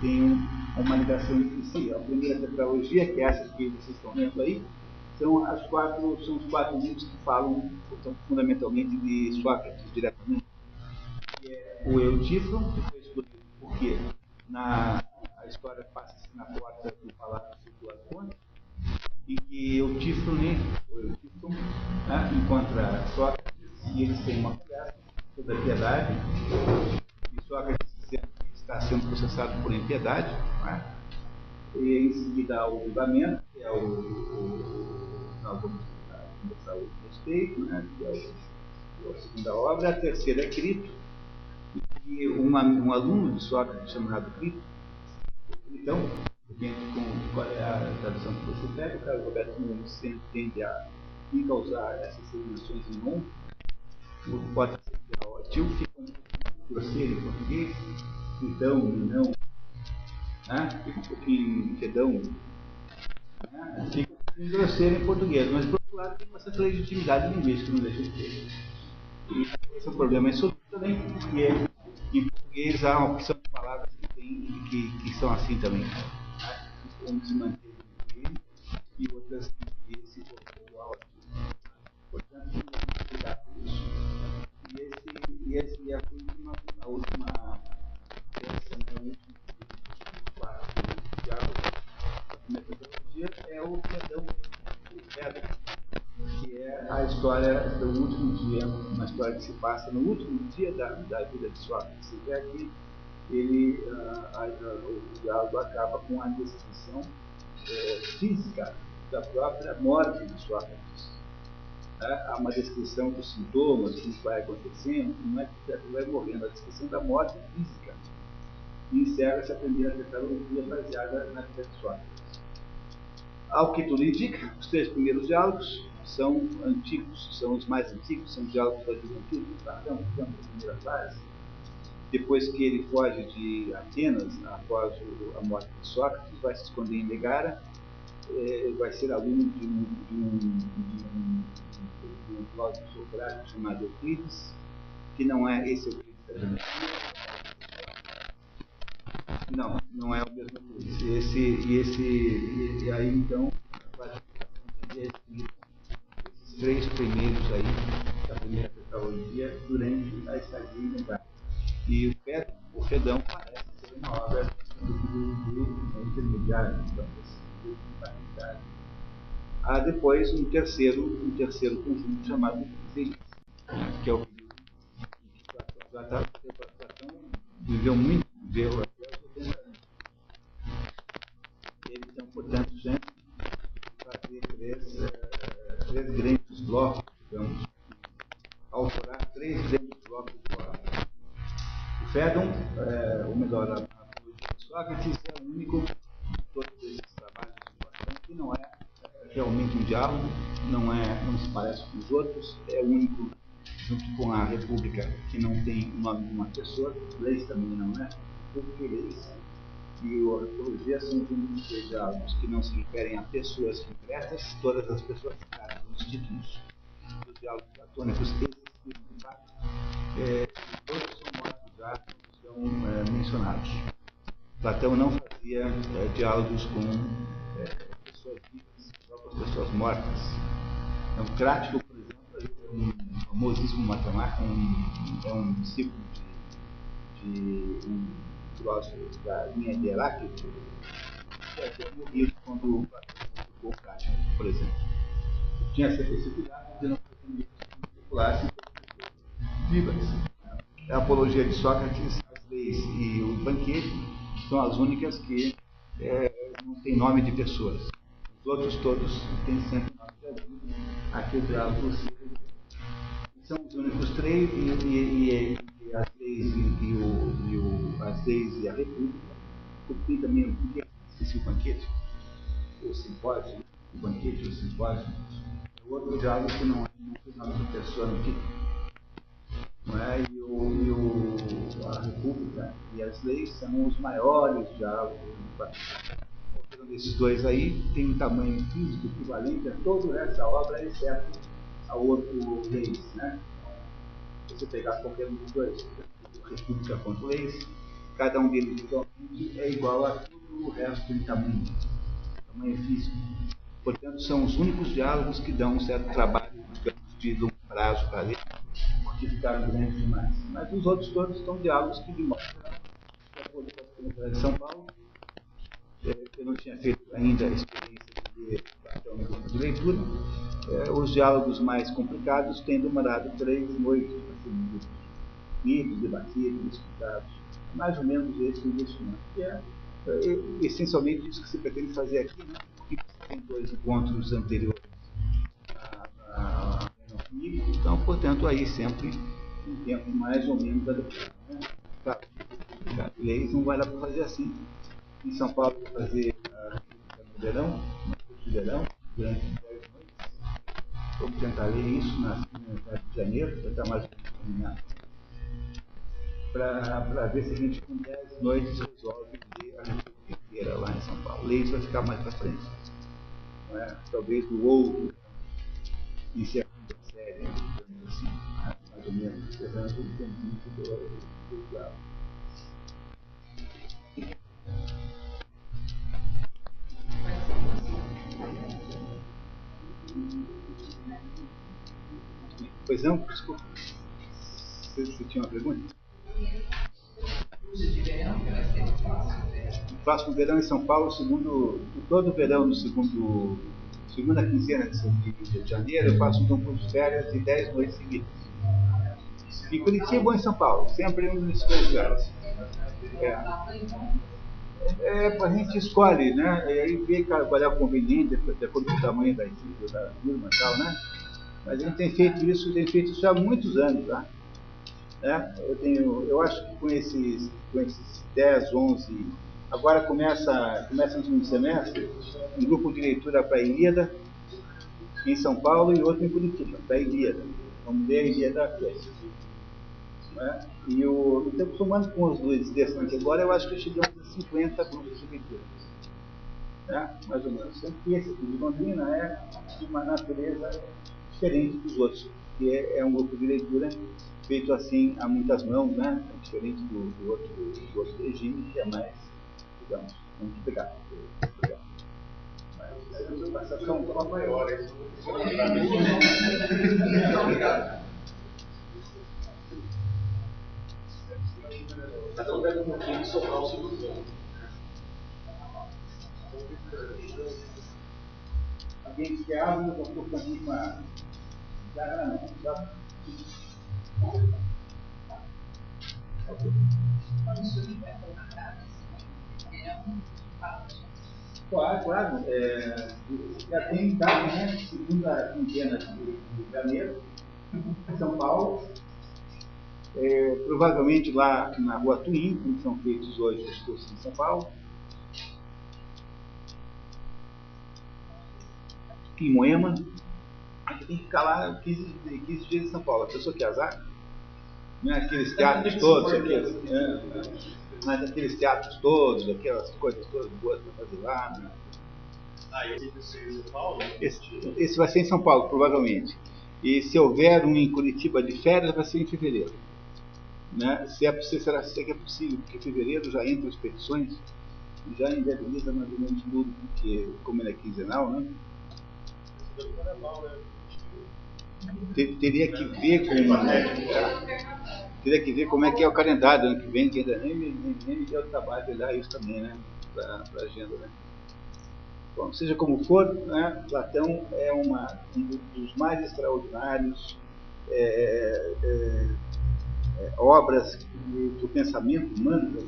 tenham uma ligação entre si. A primeira tetralogia, que é essa que vocês estão vendo aí, são, as quatro, são os quatro livros que falam portanto, fundamentalmente de Sócrates diretamente. É o Eutífron, que foi escolhido porque na, a história passa-se na porta do Palácio do Platônico, em que Eutífron, o Eutífron né, encontra Sócrates e eles têm uma conversa sobre a piedade, e Sócrates está sendo processado por impiedade, né, e em seguida o julgamento, que é o, o vamos o respeito, né, que é o, a segunda obra, a terceira é Crito, e uma, um aluno de Sócrates chamado Crito, então, com qual é a tradução que você pega, o Carlos Roberto Nunes tende a encausar essas terminações em on, pode ser que o tio fica um grosseiro em português, então, não, né? fica um pouquinho fedão, né? fica um pouquinho grosseiro em português, mas por outro lado tem certa legitimidade linguística, não deixa de ter. E esse é um problema insoluto também, porque em português há uma opção de palavras que, tem, que, que são assim também. Né? Como se mantém e outras que se igual aqui. Portanto, vamos cuidar com isso. E, esse, e, esse, e a última, a última peça, né, a última metodologia é o perdão, o perdão, que é a história do último dia, uma história que se passa no último dia da, da vida de Sócrates. Você vê aqui, ele, a, a, o diálogo acaba com a descrição é, física da própria morte de Sócrates. É, há uma descrição dos sintomas, do que vai acontecendo, não é que vai morrendo, a descrição da morte física. E encerra-se a primeira tetralogia baseada na vida de Sócrates. Ao que tudo indica, os três primeiros diálogos são antigos, são os mais antigos, são diálogos da juventude, Platão, da primeira fase. Depois que ele foge de Atenas, após a morte de Sócrates, vai se esconder em Megara, é, vai ser aluno de um, de um, de um, de um filósofo socrático chamado Euclides, que não é esse Euclides da geometria. Não, não é o mesmo Euclides. Esse, e, esse, e, e aí então, esses três primeiros aí, da primeira tetralogia, durante a estadia em. E o, Fed, o Fedão parece ser uma obra do, do, do intermediário, então, Há depois um terceiro, um terceiro conjunto chamado Feliz, que é o que Platão, Platão viveu muito, viveu até os 80 anos. Eles então, portanto, sempre fazer três, uh, três grandes blocos, digamos, autorar três grandes blocos de obra. O Fedon, uh, ou melhor, a, a Sócrates é o único de todos esses que não é realmente um diálogo, não, é, não se parece com os outros, é único, junto com a República, que não tem o nome de uma pessoa, leis também não é, porque leis e a arqueologia são os únicos três diálogos que não se referem a pessoas concretas, todas as pessoas citadas nos títulos dos diálogos platônicos é, todos são mortos já, são é, mencionados. Platão não fazia é, diálogos com é, pessoas vivas, só com as pessoas mortas. Então, Crático, por exemplo, é um famosíssimo matemático, um, é um discípulo de, de um filósofo da linha de Heráclito, que havia morrido quando o Crático, por exemplo. Tinha essa possibilidade de não fazer circulassem vivas. A apologia de Sócrates, as leis e o banquete são as únicas que é, não tem nome de pessoas. Os outros todos têm sempre nome de ajuda. Aqui o diálogo São os únicos três, e, e, e as leis e, o, leis e a república. Porque também o esqueci o banquete, o simpósio, o banquete, o simpósio. O outro diálogo que não, não tem nome de pessoa no título. Não é? e, o, e o, a república e as leis são os maiores diálogos do Vaticano desses dois aí tem um tamanho físico equivalente a toda o resto da obra, exceto a outro leis. Né? Se você pegar qualquer um dos dois, República contra leis, cada um deles é igual a todo o resto em tamanho, tamanho físico. Portanto, são os únicos diálogos que dão um certo trabalho, digamos, de longo prazo para ler, porque ficaram grandes demais. Mas os outros todos são diálogos que demonstram, com a Universidade de São Paulo, é, eu não tinha feito ainda a experiência de ler Platão no grupo de leitura, é, os diálogos mais complicados têm demorado três noites para serem lidos, debatidos, estudados. Mais ou menos esse investimento, que é, é, essencialmente isso que se pretende fazer aqui, né? tem dois encontros anteriores a, então, portanto, aí sempre um tempo mais ou menos adequado. Né? Claro, leis não vai dar para fazer assim. Em São Paulo, vou fazer a no verão, no verão, durante 10 noites. Vamos tentar ler isso na cidade de janeiro, para mais terminado. Para ver se a gente com 10 noites resolve ler a República inteira lá em São Paulo. Ler isso vai ficar mais para frente. É? Talvez no outro encerramento da série, assim, mais ou menos, encerrando o tempo muito do, do, Pois não? Desculpa. Você, você tinha uma pergunta? O próximo verão em São Paulo, segundo, todo verão no segundo, segunda quinzena de, janeiro, eu faço um campo de férias de 10 noites seguidas. E Curitiba ou em São Paulo, sempre um dos dois lugares. É. É, a gente escolhe, né? E aí vê qual é o conveniente, de acordo o tamanho da da turma e tal, né? Mas a gente tem feito isso, tem feito isso há muitos anos, tá? É, eu, tenho, eu acho que com esses, com esses 10, 11, agora começa, começa no segundo semestre, um grupo de leitura para a Ilíada, em São Paulo, e outro em Curitiba, para a Ilíada. Vamos ler a Ilíada aqui. É? E eu estou acostumando com os dois desses agora, eu acho que chegamos a 50 grupos de leitura. É? Mais ou menos. Sendo que esse de Londrina é de uma natureza diferente dos outros, que é, é um grupo de leitura feito assim a muitas mãos, né? É diferente do, do, outro, do outro regime, que é mais, digamos, muito obrigado. obrigado. Mas a preocupação só maior. Obrigado. Cada um pega um pouquinho e sobrar o segundo Alguém que abre, eu estou com uma Claro, claro. É, já tem dado, né? Segunda quinzena de, de janeiro, São Paulo. É, provavelmente lá na rua Twin, como são feitos hoje os cursos em São Paulo. Em Moema, Aqui tem que ficar lá 15, 15 dias em São Paulo. A pessoa que azar, né? aqueles teatros todos, aqueles, é, mas aqueles teatros todos, aquelas coisas todas boas para fazer lá. Né? Ah, esse vai ser em São Paulo? Esse, esse vai ser em São Paulo, provavelmente. E se houver um em Curitiba de férias, vai ser em fevereiro. Né? Se é será se é que é possível, porque fevereiro já entra as petições e já inviabiliza mais ou menos tudo, porque como ele é quinzenal, né? Esse é carnaval, né? Teria que ver como é, teria que ver como é que é o calendário ano que vem, que ainda nem, nem, nem me deu trabalho de olhar isso também, né? Para a agenda, né? Bom, seja como for, né, Platão é uma, um dos mais extraordinários é, é, é, obras do pensamento humano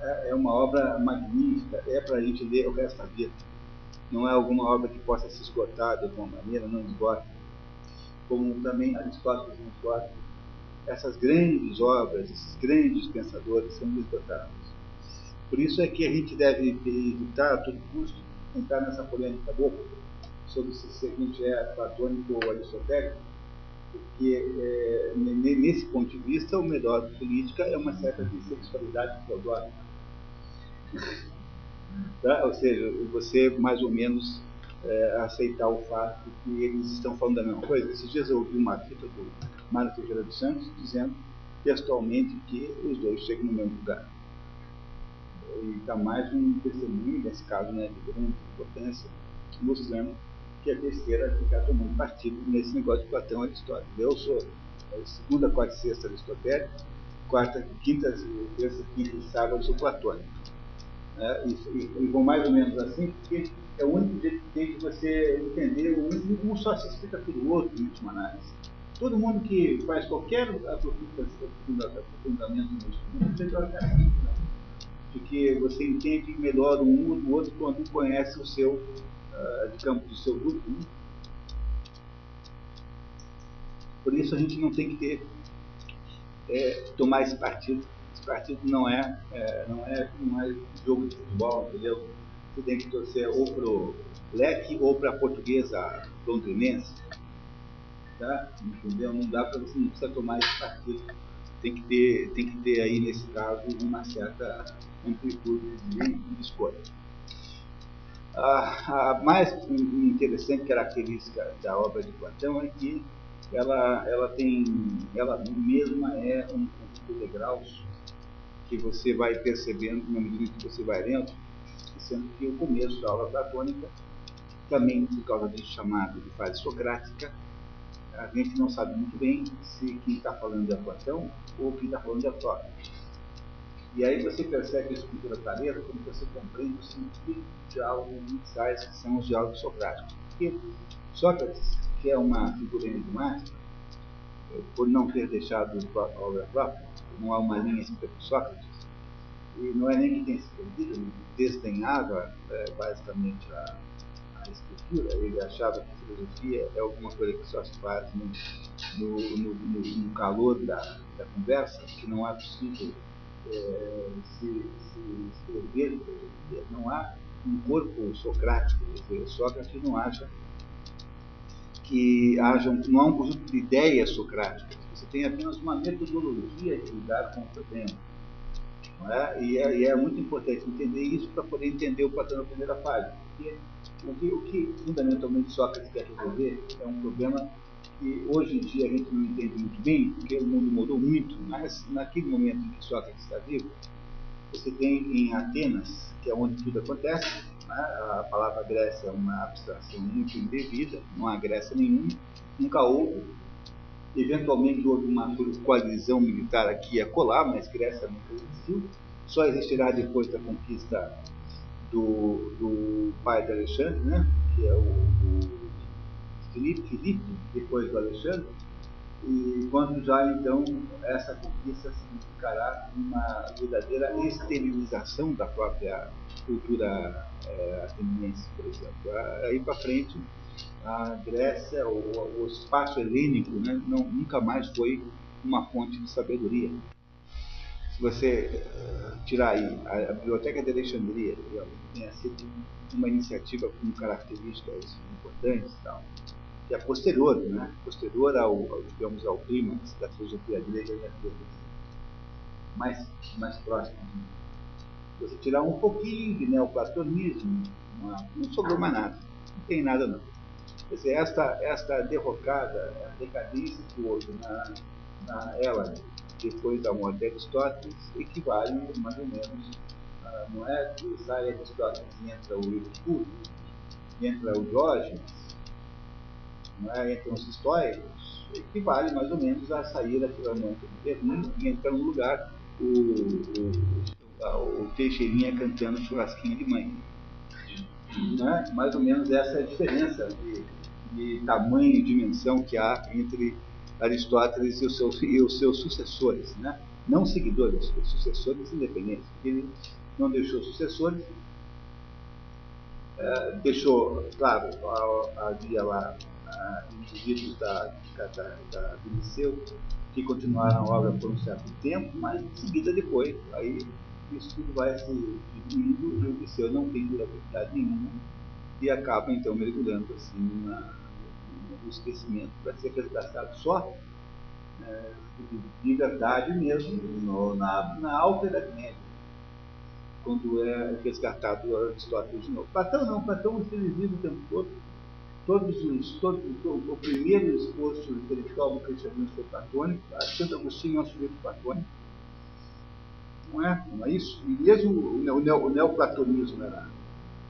é, é uma obra magnífica, é para a gente ler o resto da vida. Não é alguma obra que possa se esgotar de alguma maneira, não esgota como também Aristóteles nos gosta, essas grandes obras, esses grandes pensadores são esgotados. Por isso é que a gente deve evitar a todo custo entrar nessa polêmica boa sobre se o seguinte é platônico ou aristotélico, porque é, nesse ponto de vista o melhor da política é uma certa bissexualidade teodórica. tá? Ou seja, você mais ou menos é, aceitar o fato de que eles estão falando da mesma coisa. Esses dias eu ouvi uma fita do Mário Teixeira dos Santos dizendo textualmente que os dois chegam no mesmo lugar. e está mais um testemunho, nesse caso, né, de grande importância, mostrando que a besteira ficar tomando partido nesse negócio de Platão e Aristóteles. Eu sou a segunda, quarta e sexta aristotélica, quarta, quinta, terça, quinta e sábado sou platônico. É, e, e, e, vou mais ou menos assim, porque é o único jeito que tem de você entender, um, um só se explica pelo outro, em última análise. Todo mundo que faz qualquer aprofundamento no estudo, você troca assim, porque você entende melhor um do outro quando conhece o seu, uh, digamos, o seu grupo. Né? Por isso a gente não tem que ter, é, tomar esse partido. Esse partido não é, é, não é, não é jogo de futebol, entendeu? Você tem que torcer ou para o leque ou para a portuguesa londrinense. Tá? Entendeu? Não dá para você não precisa tomar esse partido. Tem que ter, tem que ter aí, nesse caso, uma certa amplitude de, escolha. A, a, mais interessante característica da obra de Platão é que ela, ela tem, ela mesma é um conjunto de graus que você vai percebendo na medida que você vai lendo, sendo que o começo da aula platônica, também por causa disso chamado de fase socrática, a gente não sabe muito bem se quem está falando é Platão ou quem está falando é Sócrates. E aí você percebe com toda clareza quando você compreende o sentido de diálogos iniciais que são os diálogos socráticos. Porque Sócrates, que é uma figura enigmática, por não ter deixado a obra própria, não há uma linha escrita Sócrates, e não é nem que tenha se perdido, desdenhava é, basicamente a, a escritura, ele achava que filosofia é alguma coisa que só se faz no, no, no, no calor da, da conversa, que não é possível é, se, se escrever, não há um corpo socrático, dizer, Sócrates não acha que haja um, não há um conjunto de ideias socráticas, você tem apenas uma metodologia de lidar com o problema. É? E, é, e, é, muito importante entender isso para poder entender o Platão na primeira fase. Porque o que, o que fundamentalmente Sócrates quer resolver é um problema que hoje em dia a gente não entende muito bem, porque o mundo mudou muito, mas naquele momento em que Sócrates está vivo, você tem em Atenas, que é onde tudo acontece, né? a palavra Grécia é uma abstração muito indevida, não há Grécia nenhuma, nunca houve. Eventualmente houve uma coalizão militar aqui e acolá, mas Grécia nunca existiu. Só existirá depois da conquista do, do pai de Alexandre, né? que é o, o Filipe, Filipe, depois do Alexandre, e quando já então essa conquista significará uma verdadeira esterilização da própria cultura é, ateniense, por exemplo. Aí para frente, a Grécia, o, o espaço helênico, né, não, nunca mais foi uma fonte de sabedoria. Se você uh, tirar aí a, a, Biblioteca de Alexandria, que sido uma iniciativa com características importantes e tal, que é posterior, né? posterior ao, ao digamos, ao clímax da filosofia grega e da mais, mais próximo. Né? Você tirar um pouquinho de neoplatonismo, não sobrou mais nada, não tem nada não. Quer dizer, esta, esta derrocada, a decadência que houve na, na ela, depois da morte de Aristóteles, equivale mais ou menos, não é que sai Aristóteles e entra o Epicuro, entra o Diógenes, né, entre os históricos, equivale mais ou menos a sair da do Berlim e entrar no lugar o, o, o Teixeirinha cantando churrasquinho de mãe. Né? Mais ou menos essa é a diferença de, de tamanho e dimensão que há entre Aristóteles e os seus, e os seus sucessores. Né? Não seguidores, sucessores independentes. Ele não deixou sucessores, é, deixou, claro, havia lá indivíduos da, da, da, Liceu que continuaram a obra por um certo tempo, mas em seguida depois, aí isso tudo vai se diminuindo e o Liceu não tem durabilidade nenhuma e acaba então mergulhando assim na, no esquecimento para ser resgatado só é, de verdade mesmo no, na, na alta Idade Média quando é resgatado Aristóteles de novo. Platão não, Platão esteve vivo o tempo todo todos os, todo, o primeiro esforço intelectual do cristianismo foi platônico, Santo Agostinho é um sujeito platônico, Não é? Não é isso? E mesmo o, neo, o neoplatonismo era,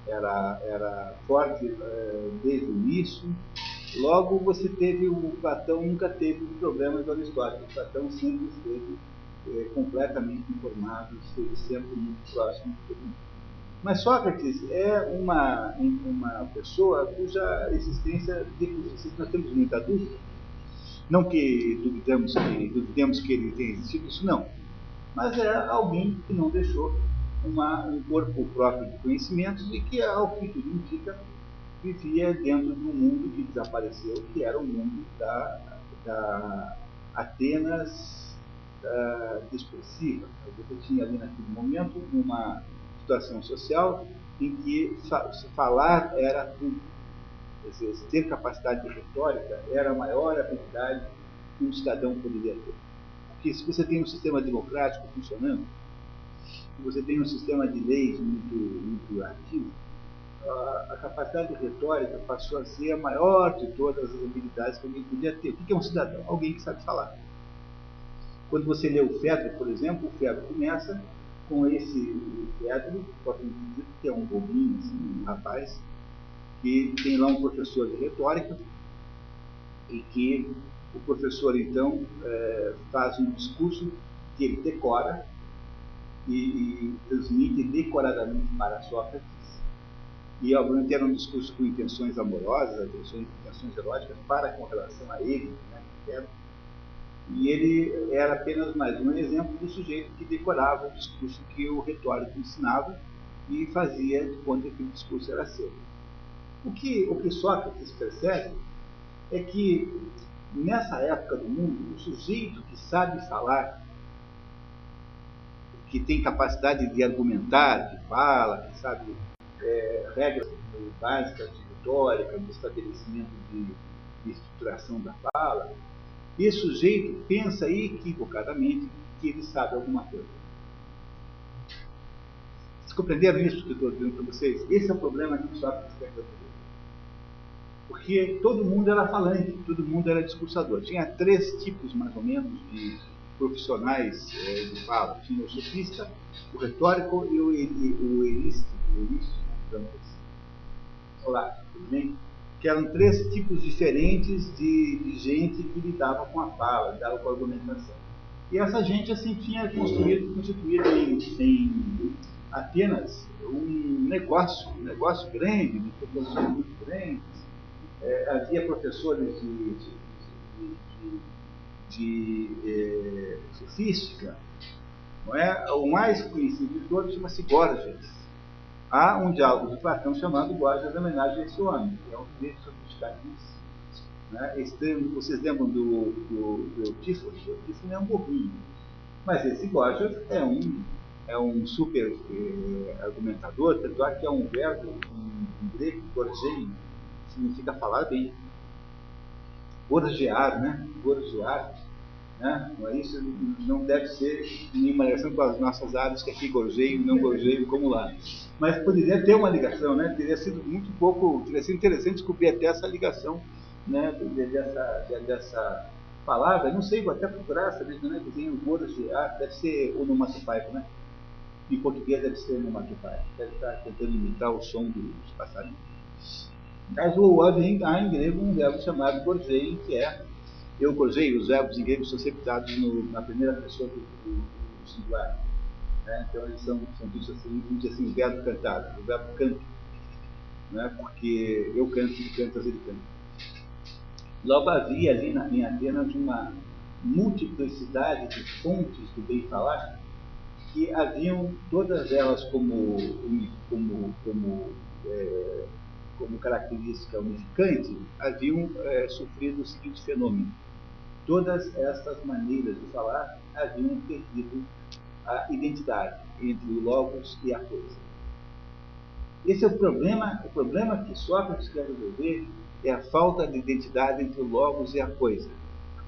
era, era forte é, desde o início. Logo, você teve o Platão nunca teve problemas do Aristóteles. Platão sempre esteve é, completamente informado, esteve sempre muito próximo todo mundo. Mas Sócrates é uma, uma pessoa cuja existência, nós temos muita dúvida. Não que duvidamos que, duvidemos que ele tenha existido, isso não. Mas é alguém que não deixou uma, um corpo próprio de conhecimentos e que, ao que tudo indica, vivia dentro de um mundo que desapareceu, que era o mundo da, da Atenas da discursiva. Você tinha ali naquele momento uma situação social em que falar era tudo. Dizer, ter capacidade de retórica era a maior habilidade que um cidadão poderia ter. Porque se você tem um sistema democrático funcionando, se você tem um sistema de leis muito, muito ativo, a, capacidade retórica passou a ser a maior de todas as habilidades que alguém podia ter. O que é um cidadão? Alguém que sabe falar. Quando você lê o Fedro, por exemplo, o Fedro começa com esse Fedro, que é um bobinho, assim, um rapaz, que tem lá um professor de retórica e que o professor então é, faz um discurso que ele decora e, e transmite decoradamente para Sócrates e obviamente era um discurso com intenções amorosas, intenções, eróticas para com relação a ele, né, e ele era apenas mais um exemplo do sujeito que decorava o discurso que o retórico ensinava e fazia de conta que aquele discurso era seu. O que, o que Sócrates percebe é que nessa época do mundo, o sujeito que sabe falar, que tem capacidade de argumentar, que fala, que sabe é, regras básicas de retórica, de estabelecimento de, de estruturação da fala, esse sujeito pensa equivocadamente que ele sabe alguma coisa. Vocês compreenderam isso que eu estou dizendo para vocês? Esse é o problema que o Sócrates resolver. Porque todo mundo era falante, todo mundo era discursador. Tinha três tipos, mais ou menos, de profissionais é, de fala. Tinha o sofista, o retórico e o, o, o assim. Olá, tudo bem? que eram três tipos diferentes de, de, gente que lidava com a fala, lidava com a argumentação. E essa gente assim tinha construído, constituído em, em Atenas um negócio, um negócio grande, de proporções muito grandes. É, havia professores de, de, de, de é, sofística. Não é? O mais conhecido de todos chama-se Gorgias há um diálogo de Platão chamado Guardas homenagem a esse homem, que é um sujeito sofisticadíssimo. Né? vocês lembram do, do, do Eutífone? O Eutífone é um bobinho. Mas esse Gorgias é um, é um super eh, argumentador, tanto é que é um verbo em, em grego, gorgeio, significa falar bem. Gorgear, né? Gorgear né? Isso não deve ser nenhuma ligação com as nossas áreas, que aqui gorjeio, não gorjeio, como lá. Mas poderia ter uma ligação, né? Teria sido muito pouco, teria sido interessante descobrir até essa ligação, né? Dessa, dessa palavra, não sei, vou até procurar, saber né? que tem o gorjear, deve ser onomatopaico, né? Em português deve ser onomatopaico, deve estar tentando imitar o som dos passarinhos. Mas o há em grego um verbo chamado gorjeio, que é eu gozei, os verbos em grego são sempre dados no, na primeira pessoa do, do, do singular. Né? Então eles são, são ditos assim, assim, o verbo cantado, o verbo canto. Né? Porque eu canto, ele canta, ele canta. Logo havia ali na, em Atenas uma multiplicidade de fontes do bem falar que haviam todas elas como, como, como é, como característica unificante, haviam é, sofrido o seguinte fenômeno todas estas maneiras de falar haviam perdido a identidade entre o logos e a coisa. Esse é o problema, o problema que Sócrates quer resolver é a falta de identidade entre o logos e a coisa.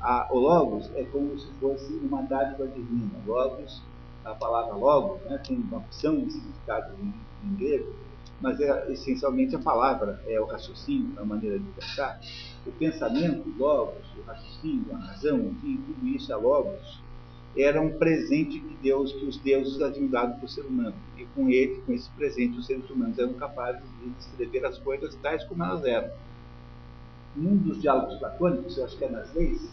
A, o logos é como se fosse uma dádiva divina. Logos, a palavra logos, né, tem uma opção de significado em, em grego, mas é essencialmente a palavra, é o raciocínio, a maneira de pensar. O pensamento, logos, o raciocínio, a razão, enfim, tudo isso é logos. era um presente de Deus que os deuses haviam dado para o ser humano. E com ele, com esse presente, os seres humanos eram capazes de descrever as coisas tais como elas eram. Num dos diálogos platônicos, eu acho que é nas leis,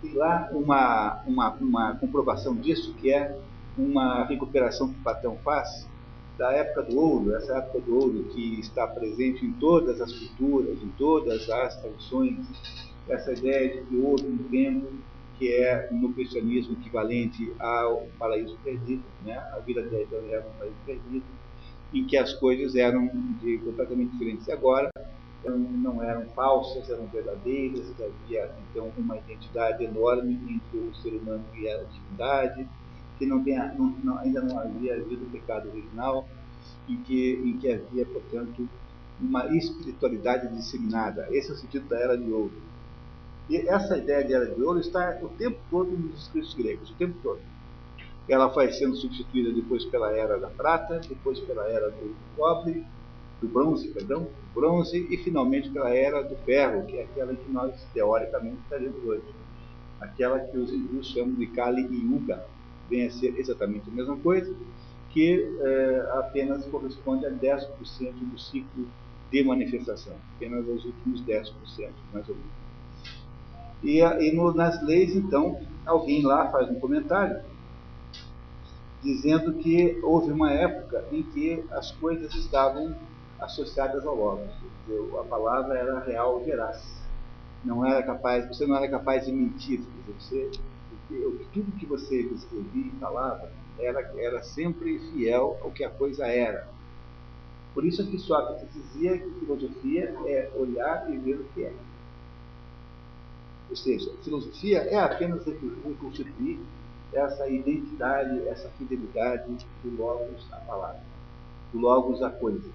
tem lá uma, uma, uma comprovação disso, que é uma recuperação que Platão faz da época do ouro, essa época do ouro que está presente em todas as culturas, em todas as tradições, essa ideia de que houve um tempo que é no cristianismo equivalente ao paraíso perdido, né? a vida de era um paraíso perdido, em que as coisas eram de, completamente diferentes. E agora não eram falsas, eram verdadeiras, havia então uma identidade enorme entre o ser humano e a divindade, que não não, não, ainda não havia havido o pecado original, em que, em que havia, portanto, uma espiritualidade disseminada. Esse é o sentido da Era de Ouro. E essa ideia de Era de Ouro está o tempo todo nos escritos gregos, o tempo todo. Ela vai sendo substituída depois pela Era da Prata, depois pela Era do Cobre, do Bronze, perdão, Bronze, e finalmente pela Era do Ferro, que é aquela que nós, teoricamente, estaremos hoje. Aquela que os hindus chamam de Kali Yuga, vem a ser exatamente a mesma coisa, que é, apenas corresponde a 10% do ciclo de manifestação, apenas aos últimos 10%, mais ou menos. E, e no, nas leis, então, alguém lá faz um comentário dizendo que houve uma época em que as coisas estavam associadas ao logos. A palavra era real, veraz. Não era capaz, você não era capaz de mentir. Dizer, você tudo que você escrevia e falava era, era sempre fiel ao que a coisa era. Por isso é que Sócrates dizia que filosofia é olhar e ver o que é. Ou seja, filosofia é apenas reconstituir essa identidade, essa fidelidade do Logos à palavra, do Logos à coisa.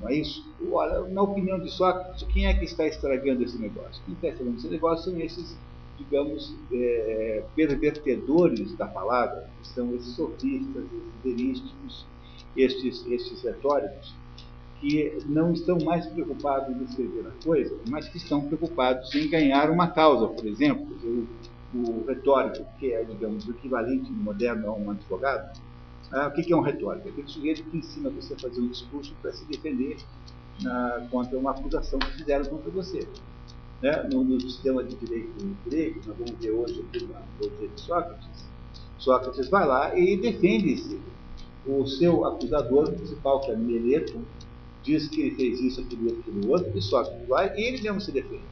Não é isso? Olha, na opinião de Sócrates, quem é que está estragando esse negócio? Quem está estragando esse negócio são esses digamos, é, pervertedores da palavra, que são esses sofistas, esses erísticos, estes, estes retóricos, que não estão mais preocupados em escrever a coisa, mas que estão preocupados em ganhar uma causa, por exemplo. O, o retórico, que é, digamos, o equivalente moderno a um advogado, ah, o que é um retórico? É aquele sujeito que ensina você a fazer um discurso para se defender ah, contra uma acusação que fizeram contra você né, no, no, sistema de direito grego, nós vamos ver hoje aqui na teologia de Sócrates, Sócrates vai lá e defende-se. O seu acusador principal, que é Mileto, diz que ele fez isso, aquilo, aquilo outro, e Sócrates vai e ele mesmo se defende.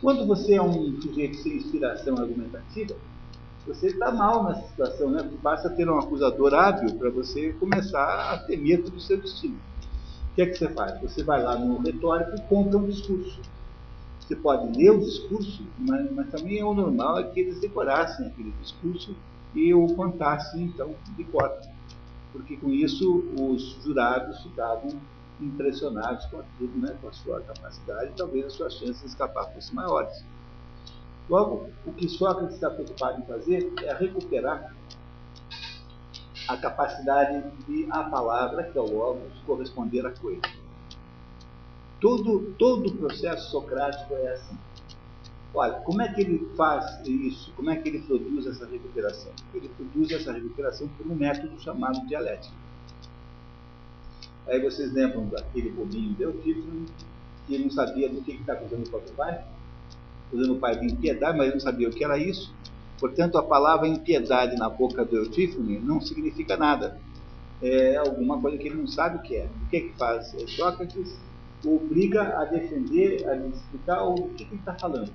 Quando você é um sujeito sem inspiração argumentativa, você está mal nessa situação, né? Basta ter um acusador hábil para você começar a ter medo do seu destino. O que é que você faz? Você vai lá no retórico e compra um discurso. Você pode ler o discurso, mas, mas também é o normal é que eles decorassem aquele discurso e o contassem, então, de cor. Porque com isso os jurados ficavam impressionados com aquilo, né, com a sua capacidade, e talvez as suas chances de escapar fossem maiores. Logo, o que Sócrates está preocupado em fazer é recuperar a capacidade de a palavra, que é o logos, corresponder à coisa. Todo, todo o processo socrático é assim. Olha, como é que ele faz isso? Como é que ele produz essa recuperação? Ele produz essa recuperação por um método chamado dialética. Aí vocês lembram daquele bobinho de Eutífano, que não sabia do que está acusando o próprio pai? Acusando o pai de impiedade, mas não sabia o que era isso. Portanto, a palavra impiedade na boca do Eutífone não significa nada. É alguma coisa que ele não sabe o que é. O que é que faz? Sócrates obriga a defender, a explicar o que, ele está falando.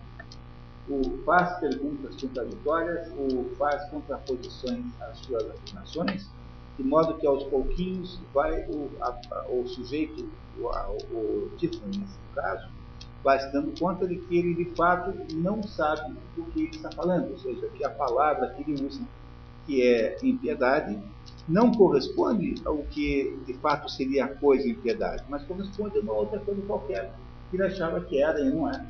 O faz perguntas contraditórias, o faz contraposições às suas afirmações, de modo que aos pouquinhos vai o, a, o sujeito, o, o, Tiffany, nesse caso, vai se dando conta de que ele de fato não sabe do que ele está falando, ou seja, que a palavra que ele usa, que é impiedade, não corresponde ao que de fato seria a coisa em piedade, mas corresponde a uma outra coisa qualquer que ele achava que era e não é.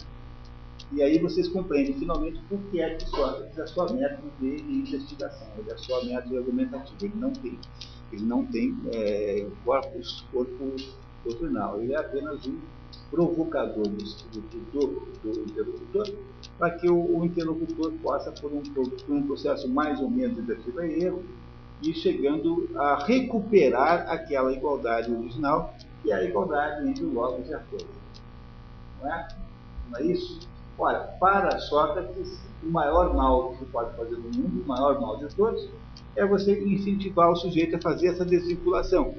E aí vocês compreendem finalmente por que é que Sócrates é só método de investigação, ele é só método argumentativo, ele não tem, ele não tem é, corpus, corpo doutrinal, ele é apenas um provocador do, do, do interlocutor, para que o, o, interlocutor possa, por um, por um processo mais ou menos de e erro, ir chegando a recuperar aquela igualdade original, que é a igualdade entre o logos e a coisa. Não é? Não é isso? Ora, para Sócrates, o maior mal que se pode fazer no mundo, o maior mal de todos, é você incentivar o sujeito a fazer essa desvinculação,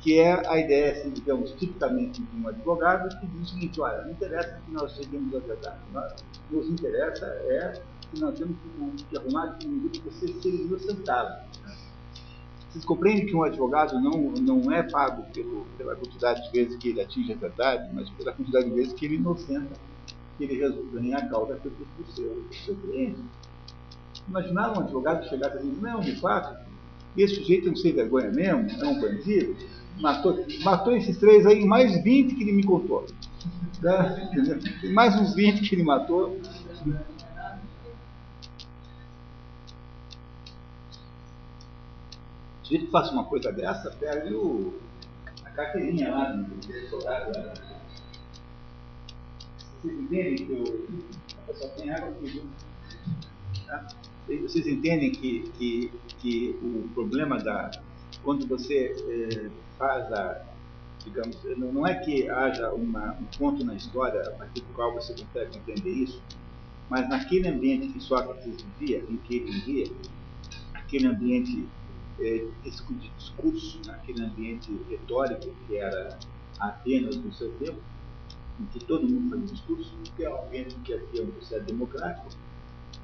que é a ideia, assim, digamos, tipicamente de um advogado, que diz o seguinte, olha, não interessa que nós cheguemos à verdade, nós, nos interessa é que nós temos que, que arrumar um que você seja inocentado. Vocês compreendem que um advogado não, não é pago pelo, pela quantidade de vezes que ele atinge a verdade, mas pela quantidade de vezes que ele inocenta, que ele ganha a causa do seu, do seu cliente. Imaginaram um advogado chegar e dizer, não, de fato, esse sujeito é um sem vergonha mesmo, é um bandido, matou, matou esses três aí, mais 20 que ele me contou. Tem mais uns 20 que ele matou. Se ele faz uma coisa dessa, perde o, a carteirinha lá do advogado. Né? Vocês entendem que pessoa tem água aqui, tá? Vocês entendem que, que, que o problema da. Quando você é, faz a. Digamos, não é que haja uma, um ponto na história a partir do qual você consegue entender isso, mas naquele ambiente que Sócrates vivia, em que ele vivia, aquele ambiente é, de discurso, naquele ambiente retórico que era Atenas no seu tempo, em que todo mundo fazia discurso, que é um ambiente que havia um processo democrático,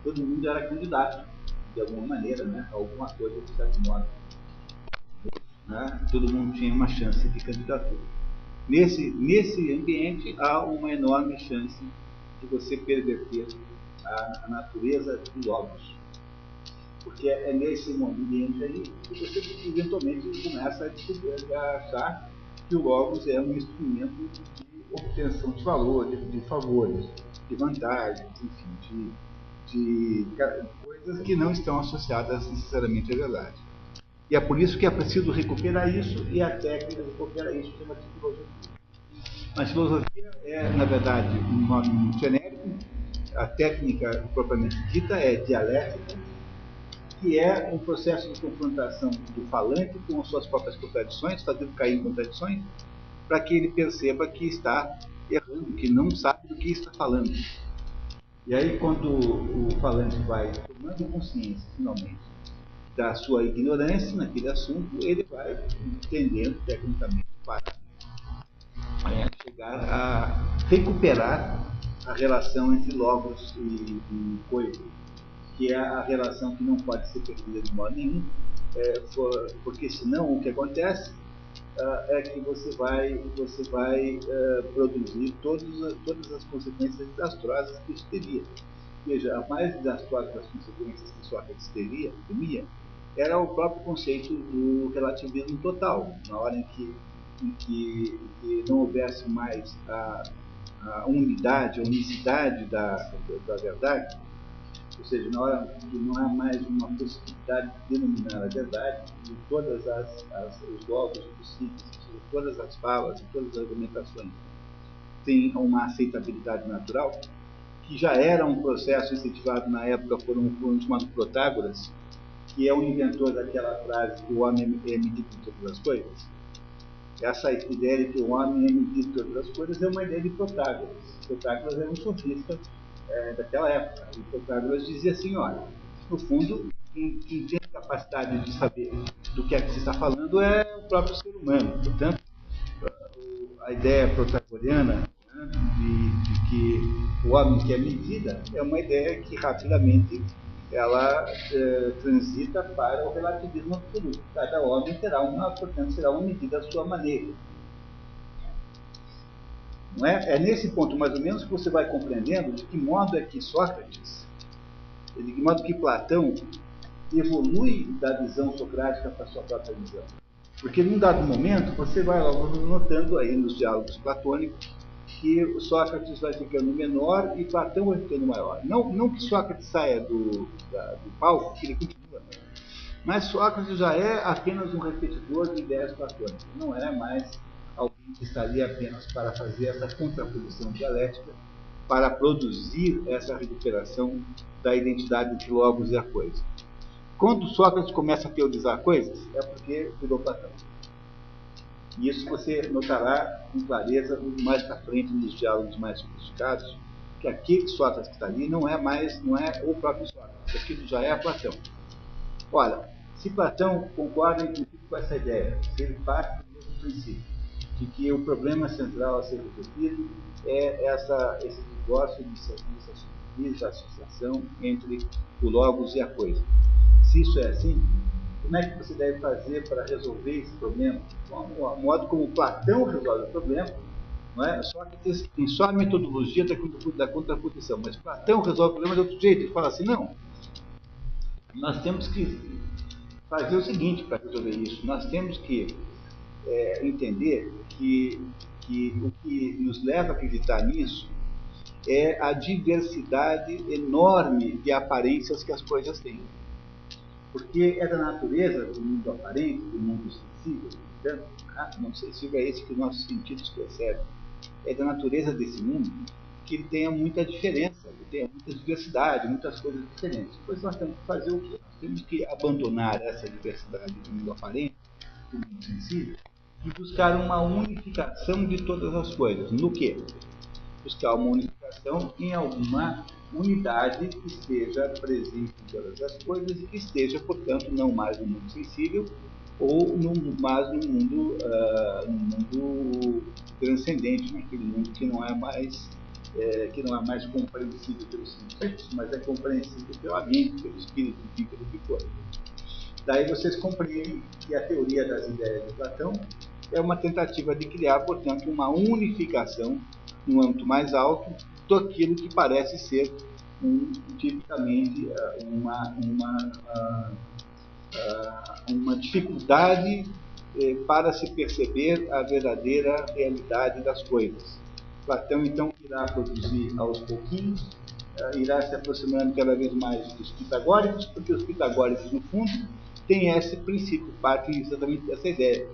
todo mundo era candidato, de alguma maneira, né, alguma coisa, de certo modo. Né? Todo mundo tinha uma chance de candidatura. Nesse, nesse ambiente, há uma enorme chance de você perverter a, a natureza do logos. Porque é nesse ambiente aí que você eventualmente começa a, descobrir, a achar que o logos é um instrumento de obtenção de valor, de, de favores, de vantagens, enfim, de de coisas que não estão associadas necessariamente à verdade. E é por isso que é preciso recuperar isso, e a técnica de recuperar isso chama-se filosofia. Mas filosofia é, na verdade, um nome genérico, a técnica propriamente dita é dialética, que é um processo de confrontação do falante com as suas próprias contradições, fazendo cair em contradições, para que ele perceba que está errando, que não sabe do que está falando. E aí, quando o falante vai tomando consciência, finalmente, da sua ignorância naquele assunto, ele vai entendendo tecnicamente para é, chegar a recuperar a relação entre logos e, e coisa, que é a relação que não pode ser perdida de modo nenhum, é, for, porque senão o que acontece uh, é que você vai, você vai uh, produzir todos, todas as consequências desastrosas que isso teria. Veja, a mais desastrosa das consequências que Sócrates teria, temia, era o próprio conceito do relativismo total, na hora em que, em que, em que não houvesse mais a, a unidade, a unicidade da, da verdade, ou seja, na hora que não há mais uma possibilidade de denominar a verdade, de todas as, as os logos possíveis, todas as falas, todas as argumentações têm uma aceitabilidade natural, que já era um processo incentivado na época por um, por um chamado Protágoras, que é o inventor daquela frase que o homem é medido em todas as coisas. Essa ideia de que o homem é medido em todas as coisas é uma ideia de Protágoras. Protágoras é um sofista é, daquela época. E Protágoras dizia assim, olha, no fundo, quem, quem, tem capacidade de saber do que é que se está falando é o próprio ser humano. Portanto, a ideia protagoriana né, de, de, que o homem que é medida é uma ideia que rapidamente ela é, transita para o relativismo absoluto. Cada homem terá uma, portanto, será uma medida à sua maneira. Não é? é nesse ponto, mais ou menos, que você vai compreendendo de que modo é que Sócrates, de que modo que Platão evolui da visão socrática para a sua própria visão. Porque num dado momento, você vai notando aí nos diálogos platônicos que Sócrates vai ficando menor e Platão vai ficando maior. Não, não que Sócrates saia do, da, do palco, que ele continua. Mas Sócrates já é apenas um repetidor de ideias platônicas, não é mais alguém que estaria apenas para fazer essa contraposição dialética, para produzir essa recuperação da identidade de logos e a coisa. Quando Sócrates começa a teorizar coisas, é porque virou Platão. E isso você notará com clareza mais para frente nos diálogos mais sofisticados, que aquele Sócrates que está ali não é mais, não é o próprio Sócrates, aquilo já é Platão. Ora, se Platão concorda com essa ideia, se ele parte do mesmo princípio, de que o problema central a ser resolvido é essa, esse negócio de, de associação entre o logos e a coisa. Se isso é assim, como é que você deve fazer para resolver esse problema? O modo como Platão resolve o problema, não é? Só que tem só a metodologia da, da contraposição, mas Platão resolve o problema de outro jeito. Ele fala assim, não, nós temos que fazer o seguinte para resolver isso. Nós temos que é, entender que, que o que nos leva a acreditar nisso é a diversidade enorme de aparências que as coisas têm. Porque é da natureza do mundo aparente, do mundo sensível, portanto, ah, não sensível é esse que os nossos sentidos percebem. É da natureza desse mundo que ele tenha muita diferença, ele tenha muita diversidade, muitas coisas diferentes. Pois nós temos que fazer o quê? Temos que abandonar essa diversidade do mundo aparente, do mundo sensível, e buscar uma unificação de todas as coisas. No que? Buscar uma unificação em alguma unidade que esteja presente em todas as coisas e que esteja, portanto, não mais no mundo sensível ou no, mais no mundo, uh, no mundo transcendente, naquele mundo que não é mais é, que não é mais compreensível pelos sentidos, mas é compreensível pela mente, pelo espírito, pelo que for. Daí vocês compreendem que a teoria das ideias de Platão é uma tentativa de criar, portanto, uma unificação no âmbito mais alto daquilo que parece ser um, tipicamente eh, uma, uma, ah, ah, uma dificuldade eh, para se perceber a verdadeira realidade das coisas. Platão, então, irá produzir aos pouquinhos, uh, irá se aproximando cada vez mais dos pitagóricos, porque os pitagóricos, no fundo, têm esse princípio, partem exatamente dessa ideia.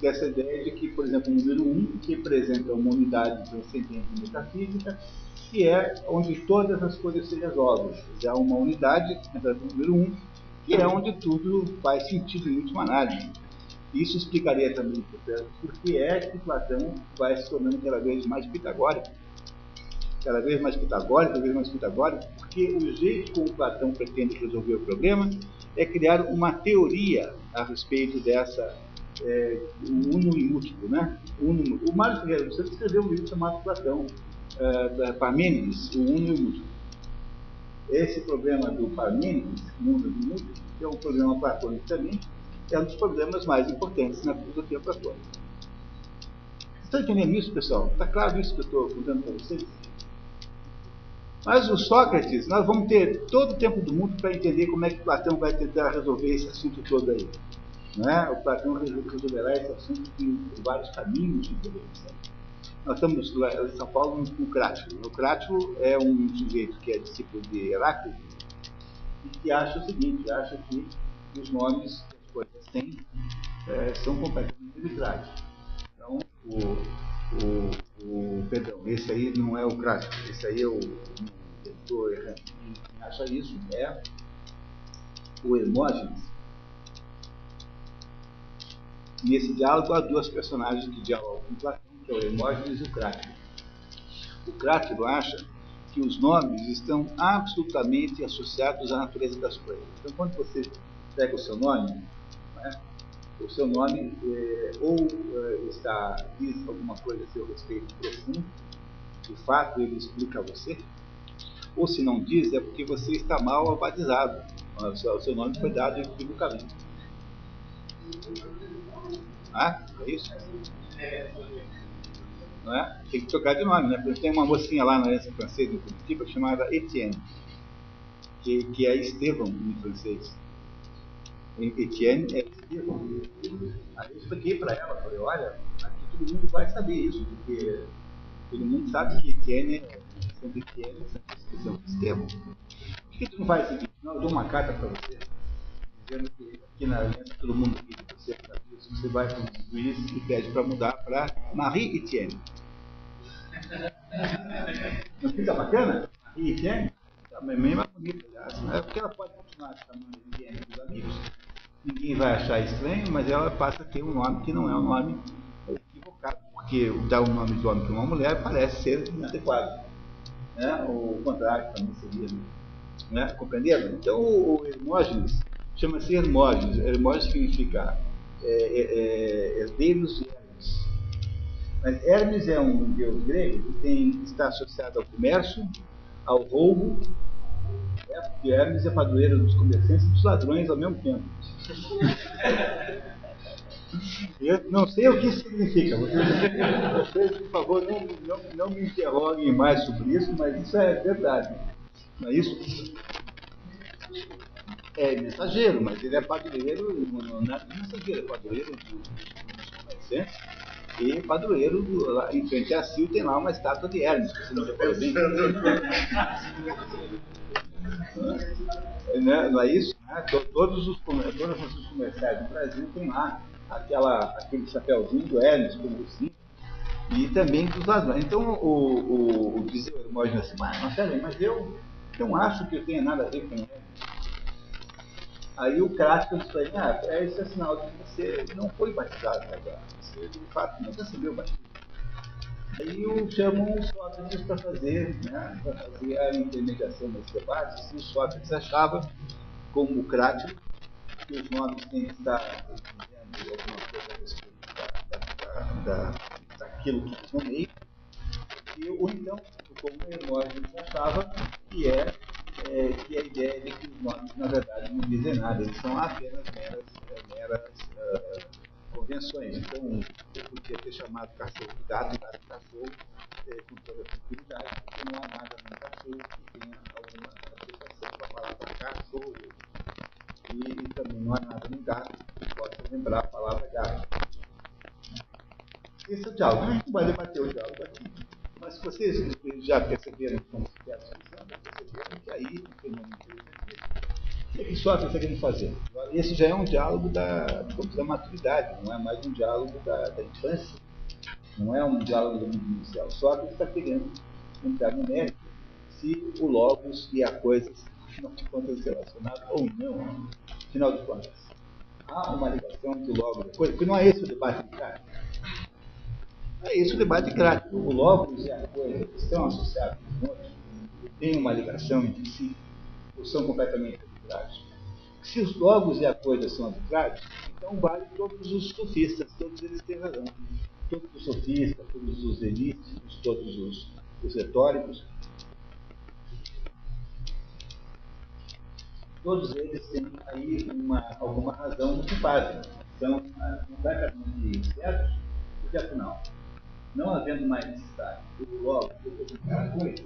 Dessa ideia de que, por exemplo, o número 1 um, representa uma unidade transcendente metafísica, que é onde todas as coisas se resolvem. Já uma unidade, o número 1, um, que é onde tudo faz sentido em última análise. Isso explicaria também, por que é que Platão vai se tornando cada vez mais pitagórico, cada vez mais pitagórico, cada vez mais pitagórico, porque o jeito como Platão pretende resolver o problema é criar uma teoria a respeito dessa é, uno e múltiplo, né? Uno, o Mário Ferreira você escreveu um livro chamado Platão, é, Parmênides, o uno e múltiplo. Esse problema do Parmênides, mundo e múltiplo, é um problema platônico também, é um dos problemas mais importantes na filosofia platônica. Estão entendendo isso, pessoal? Está claro isso que eu estou contando para vocês? Mas o Sócrates, nós vamos ter todo o tempo do mundo para entender como é que Platão vai tentar resolver esse assunto todo aí. Não é? O Platão resolverá esse assunto por vários caminhos. Nós estamos em São Paulo no Crátilo. O é um sujeito que é discípulo de Heráclito e que acha o seguinte, acha que os nomes coisas têm é, são completamente arbitragens. Então, o, o, o, perdão, esse aí não é o clássico, esse aí é o. Quem acha isso é o Hermógenes. Nesse diálogo há duas personagens que dialogam com Platão, que é o Hermógenes e o Crátilo. O Crátilo acha que os nomes estão absolutamente associados à natureza das coisas. Então, quando você pega o seu nome, né? O seu nome é, ou é, está, diz alguma coisa a seu respeito profundo, de fato ele explica a você, ou se não diz, é porque você está mal batizado. O seu nome foi dado equivocamente. Ah, é isso? Não é? Tem que trocar de nome, né? Porque tem uma mocinha lá na Aliança Francesa, em Curitiba, chamada Etienne, que, que é Estevão em francês. Etienne é Estevão. Aí eu expliquei para ela, falei, olha, aqui todo mundo vai saber isso, porque todo mundo sabe que Etienne é sempre Etienne, sempre Estevão. Por que tu não faz o seguinte? Não, eu dou uma carta para você, dizendo que aqui na aliança todo mundo aqui de você você vai para o juiz e pede para mudar para Marie Etienne. Não fica bacana? Marie Etienne? É bem mais bonita, aliás. Né? Porque ela pode continuar chamando Etienne dos amigos. Ninguém vai achar estranho, mas ela passa a ter um nome que não é um nome equivocado. Porque dar o um nome de homem para uma mulher parece ser inadequado. Né? O contrário também seria. Né? Compreenderam? Então o Hermógenes chama-se Hermógenes. Hermógenes significa é, é, é, herdeiros de Hermes. Mas Hermes é um deus grego que tem, está associado ao comércio, ao roubo, é, porque Hermes é padroeiro dos comerciantes e dos ladrões ao mesmo tempo. Eu não sei o que isso significa. Vocês, vocês por favor, não, não, não me interroguem mais sobre isso, mas isso é verdade. Não é isso? É mensageiro, mas ele é padroeiro, não é mensageiro, é padroeiro dos comerciantes e padroeiro do, lá, em frente a Sil tem lá uma estátua de Hermes, você não reparou bem? né? Não é isso? Né? Todos os, todas as comerciais do Brasil tem lá aquela, aquele chapéuzinho do Hermes, como assim, e também dos ladrões. Então o, o, o dizer o Hermógenes assim, mas, mas, peraí, mas eu não acho que eu tenha nada a ver com Hermes. Aí o disse para ele, ah, é, esse é sinal de que você não foi batizado agora. Você de fato não recebeu batismo. Aí o chamam o Sócrates para fazer, né, para fazer a intermediação nesse debate, se o Sócrates achava, como o crático, que os nomes têm que estar dizendo alguma coisa a respeito da, da, da, daquilo que nomeia, e, ou então, como o Hermógenes achava, que é é, que a ideia de que os nomes, na verdade, não dizem nada, eles são apenas meras, é, meras uh, convenções. Então, eu podia ter chamado cachorro de gato, gato de cachorro, é, com toda tranquilidade, porque não há nada no cachorro que tenha alguma associação com a palavra cachorro. E, e, também não há nada no gato que possa lembrar a palavra gato. Esse é o diálogo. A gente vai debater o diálogo aqui. Mas se vocês já perceberam como se é perceberam que aí o fenômeno que, é que Sócrates está querendo fazer? Esse já é um diálogo da, da maturidade, não é mais um diálogo da, da infância, não é um diálogo do mundo inicial. Sócrates está querendo entrar no mérito se o Logos e a coisa, afinal de contas, relacionado ou não, afinal de contas. Há uma ligação entre o Logos e a coisa, porque não é esse o debate de cara. É isso o debate crático. O logos e a coisa estão associados têm uma ligação entre si, ou são completamente arbitrários. Se os logos e a coisa são arbitrários, então vale todos os sofistas, todos eles têm razão. Todos os sofistas, todos os elíticos, todos os, os retóricos, todos eles têm aí uma, alguma razão no que fazem. São ah, completamente certos, porque afinal, não havendo mais necessidade do logo, do coisa,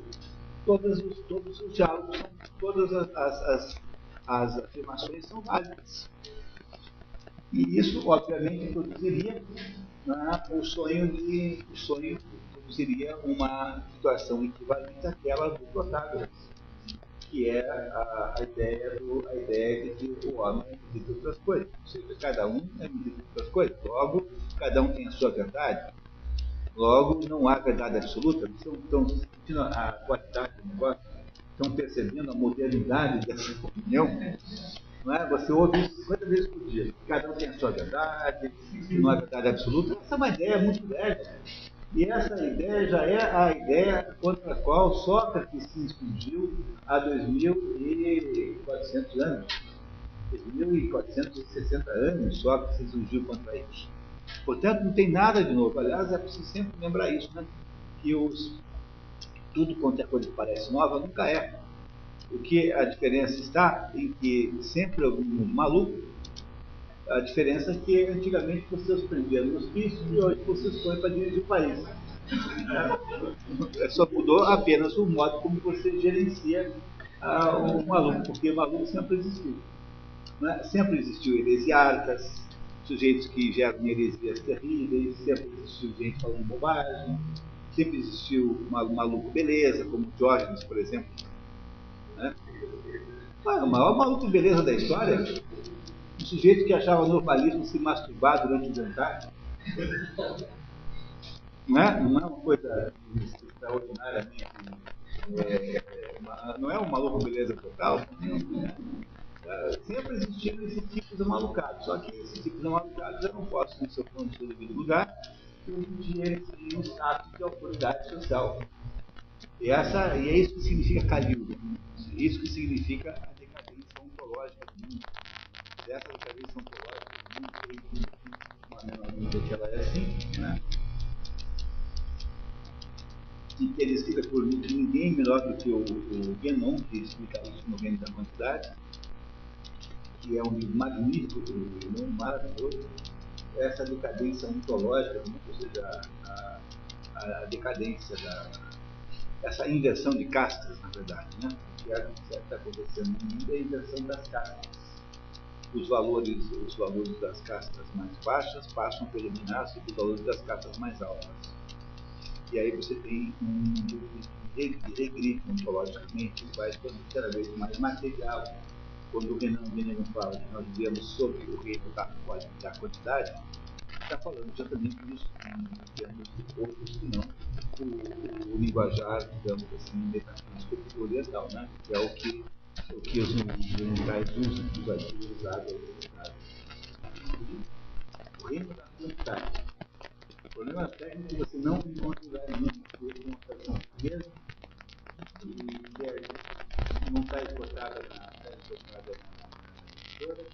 todos os, todos os diálogos, todas as, as, as, afirmações são válidas. E isso, obviamente, produziria né, o sonho de o sonho produziria uma situação equivalente àquela do Protágoras, que é a, a, ideia do, a ideia de que o homem é medida de outras coisas. Ou seja, cada um é medida de outras coisas. Logo, cada um tem a sua verdade. Logo, não há verdade absoluta, estão, estão sentindo a qualidade do negócio, estão percebendo a modernidade dessa opinião. Não é? Você ouve isso 50 vezes por dia. Cada um tem a sua verdade, não há verdade absoluta. Essa é uma ideia muito velha. E essa ideia já é a ideia contra a qual Sócrates se insurgiu há 2.400 anos. 2.460 anos Sócrates se insurgiu contra isso. Portanto, não tem nada de novo. Aliás, é preciso sempre lembrar isso, né? que os, tudo quanto é coisa que parece nova nunca é. O que a diferença está em que sempre algum maluco, a diferença é que antigamente vocês prendiam no hospício e hoje vocês põem para dirigir o país. É, só mudou apenas o modo como você gerencia ah, o maluco, porque o maluco sempre existiu. Né? Sempre existiu heresiarcas, sujeitos que geram heresias terríveis, sempre existiu gente falando bobagem, sempre existiu um maluco beleza, como Diógenes, por exemplo. Né? Ah, o maior maluco beleza da história, não sujeito que achava normalismo se masturbar durante o jantar. Não é, é uma coisa extraordinariamente. É, uma, não é uma maluco beleza total. É, sempre existiram esses tipos de malucados. Só que esses tipos de malucados eu não posso, no seu ponto de devido lugar, porque têm um status de autoridade social. E, essa, e é isso que significa Calildo. Isso que significa a decadência ontológica do mundo. Dessa decadência ontológica do mundo, uma menor medida que ela é assim, né? E que ele explica por ninguém melhor do que o, Guénon, que explica isso no da quantidade, que é um livro magnífico do Guénon, maravilhoso. Essa decadência ontológica, ou seja, a, a, a decadência da essa inversão de castas, na verdade, né? que é que está acontecendo no mundo é a inversão das castas. Os valores, os valores das castas mais baixas passam a predominar sobre os valores das castas mais altas. E aí você tem um regride ontologicamente, vai ficando cada vez mais material. Quando o Renan Veneno fala que nós vivemos sobre o reino da, da quantidade, está falando exatamente disso, em termos de outros que não o, o linguajar, digamos assim, metafísico oriental, né? que é o que, o que os orientais usam, os artigos usados O reino da quantidade. Problemas técnicos você não encontra lugar nenhum, porque é uma tradução portuguesa e é, não está exportada na, exportada na editora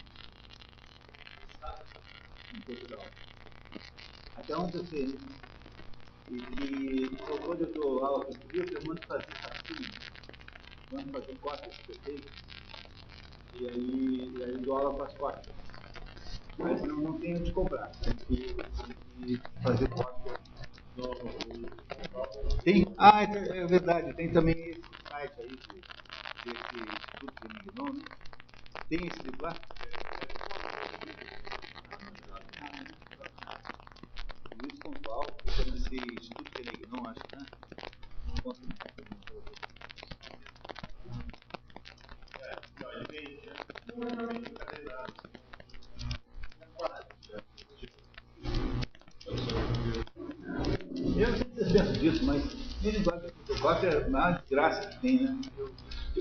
em Portugal. Até onde eu sei, e que então, quando eu dou aula com português, eu mando fazer rascunho, mando fazer cópias perfeitas, e aí, e aí dou aula com as cópias. Mas não, não tenho de comprar, tem que, tem que fazer cópia. Tem? Ah, é, é verdade, tem também esse site aí desse Instituto de Mignon, né? Tem esse livro lá? Luiz Pontual, chama-se Instituto Penegnon, acho, né? Não posso Eu não sei se disso, mas nem linguagem fotocópia é uma desgraça que tem, né?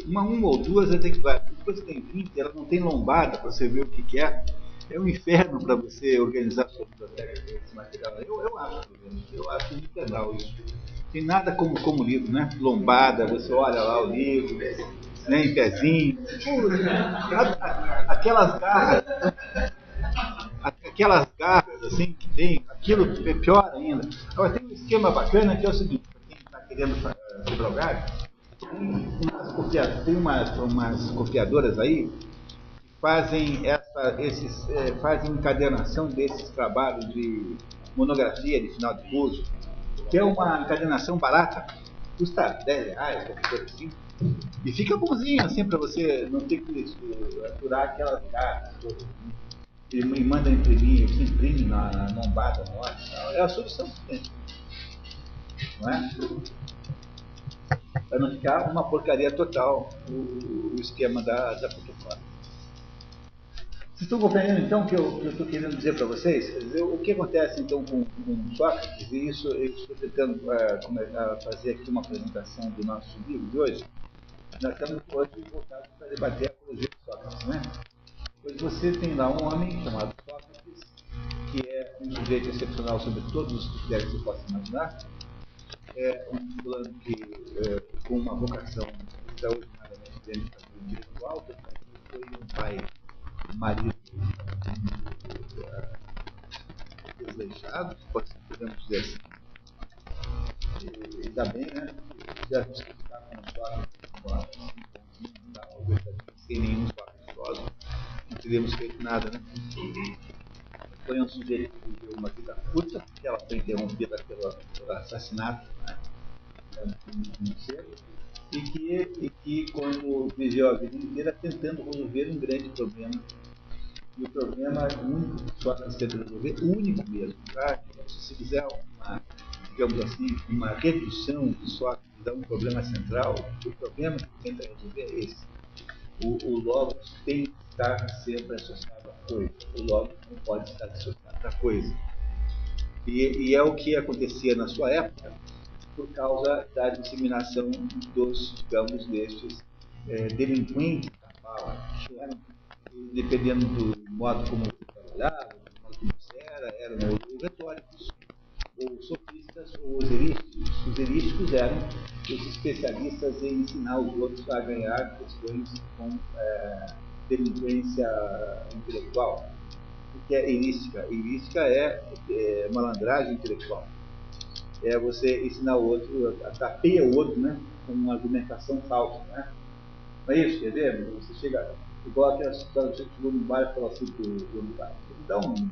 Uma, uma ou duas até que vai. Depois tem 20, ela não tem lombada para você ver o que, que é é um inferno para você organizar sua biblioteca com esse material. Eu, eu acho, eu acho muito legal isso. Tem nada como, como livro, né? Lombada, você olha lá o livro, né, em pezinho. Aquelas garras, aquelas garras assim que tem, aquilo é pior ainda. Agora tem um esquema bacana que é o seguinte, para quem está querendo se drogar, tem umas, umas copiadoras aí fazem essa, esses, é, fazem encadenação desses trabalhos de monografia de final de curso, que é uma encadenação barata, custa 10 reais, qualquer coisa assim, e fica bonzinho assim para você não ter que aturar aquelas cartas. E manda imprimir, você imprime na, lombada é a solução que tem. Não é? Para não ficar uma porcaria total o, o esquema da, da fotocópia. Vocês estão compreendendo então o que eu estou querendo dizer para vocês? Dizer, o que acontece então com, com Sócrates? E isso eu estou tentando é, a fazer aqui uma apresentação do nosso livro de hoje. Nós estamos hoje voltados para debater a apologia de Sócrates, né? Pois você tem lá um homem chamado Sócrates, que é um sujeito excepcional sobre todos os critérios que você possa imaginar. É um fulano que, é, com uma vocação extraordinariamente dentro do intelectual, foi um pai marido desleixado, podemos dizer assim. Ainda bem, né? Já está com um sem nenhum sócio não teríamos feito nada, né? Foi um sujeito que viveu uma vida curta, que ela foi interrompida pelo, pelo assassinato né? e que, e que, quando viveu a vida inteira, tentando resolver um grande problema e o problema único que Sócrates tenta resolver, único mesmo, tá? Se quiser uma, digamos assim, uma redução de Sócrates a um problema central, o problema que tenta resolver é esse. O, o Logos tem que estar sempre associado a coisa. O logos não pode estar dissociado da coisa. E, e, é o que acontecia na sua época por causa da disseminação dos, digamos, destes é, delinquentes da fala, que eram, dependendo do modo como você trabalhava, do modo como era, eram ou retóricos, ou sofistas, ou os erísticos. Os erísticos eram os especialistas em ensinar os outros a ganhar questões com é, delinquência intelectual. O que é erística? Erística é, é malandragem intelectual. É você ensinar o outro, tapeia o outro né, com uma argumentação falsa. Né? Não é isso, quer ver? Você chega, igual aquela história, você chegou num bar e falou assim para o bar, dá um,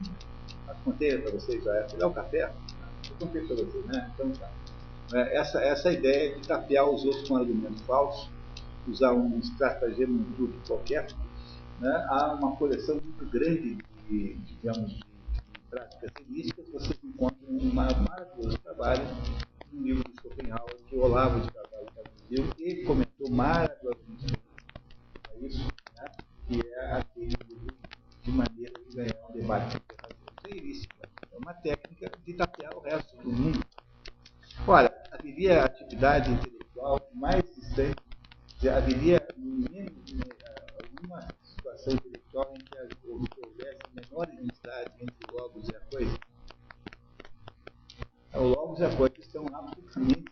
as contei para vocês já, é, dá um café? Eu contei para vocês, né? Então tá. É, essa, essa ideia de tapear os outros com argumentos falsos, usar um estratagema, um truque qualquer, né? há uma coleção muito grande de, digamos, de, práticas científicas, vocês encontram um maravilhoso trabalho no livro do Schopenhauer, que Olavo de Carvalho traduziu e comentou maravilhosamente é isso, né? que é aquele livro de maneira de ganhar um debate heurística. É uma técnica de tapear o resto do mundo. Olha, haveria atividade intelectual mais distante, haveria menos, alguma situação intelectual em que houvesse menor identidade entre o logos e a coisa. O logos e a coisa estão absolutamente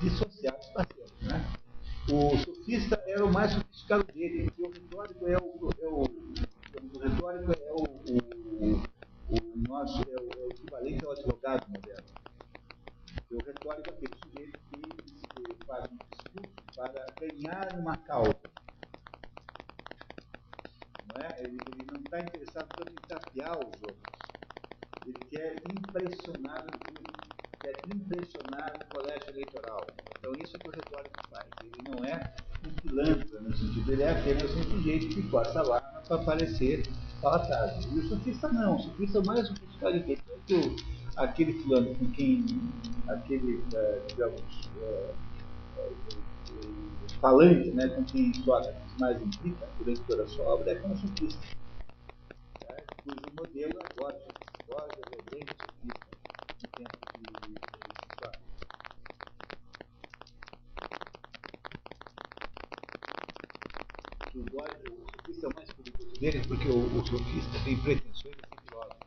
dissociados para sempre. Né? O sofista era o mais sofisticado dele, porque o retórico é o, é o, o retórico é o, o, o nosso é o, é o equivalente ao advogado moderno. O retórico é aquele sujeito que faz um discurso para ganhar uma causa. Não é? ele, ele não está interessado tanto em tapear os outros. Ele quer impressionar o quer impressionar o colégio eleitoral. Então, isso é o que o retórico faz. Ele não é um pilantra, no sentido, ele é apenas um sujeito que força lá para aparecer palatado. E o sofista não, o sofista é mais sofisticado que o, aquele fulano com quem, aquele, uh, digamos, uh, uh, falante, né, com quem Sócrates mais implica durante toda a sua obra é como sofista. Tá? Cujo modelo é Gorgias. Gorgias é grande sofista no tempo de, de Sócrates. O Gorgias, o sofista é o mais perigoso dele porque o, o sofista tem pretensões de ser filósofo.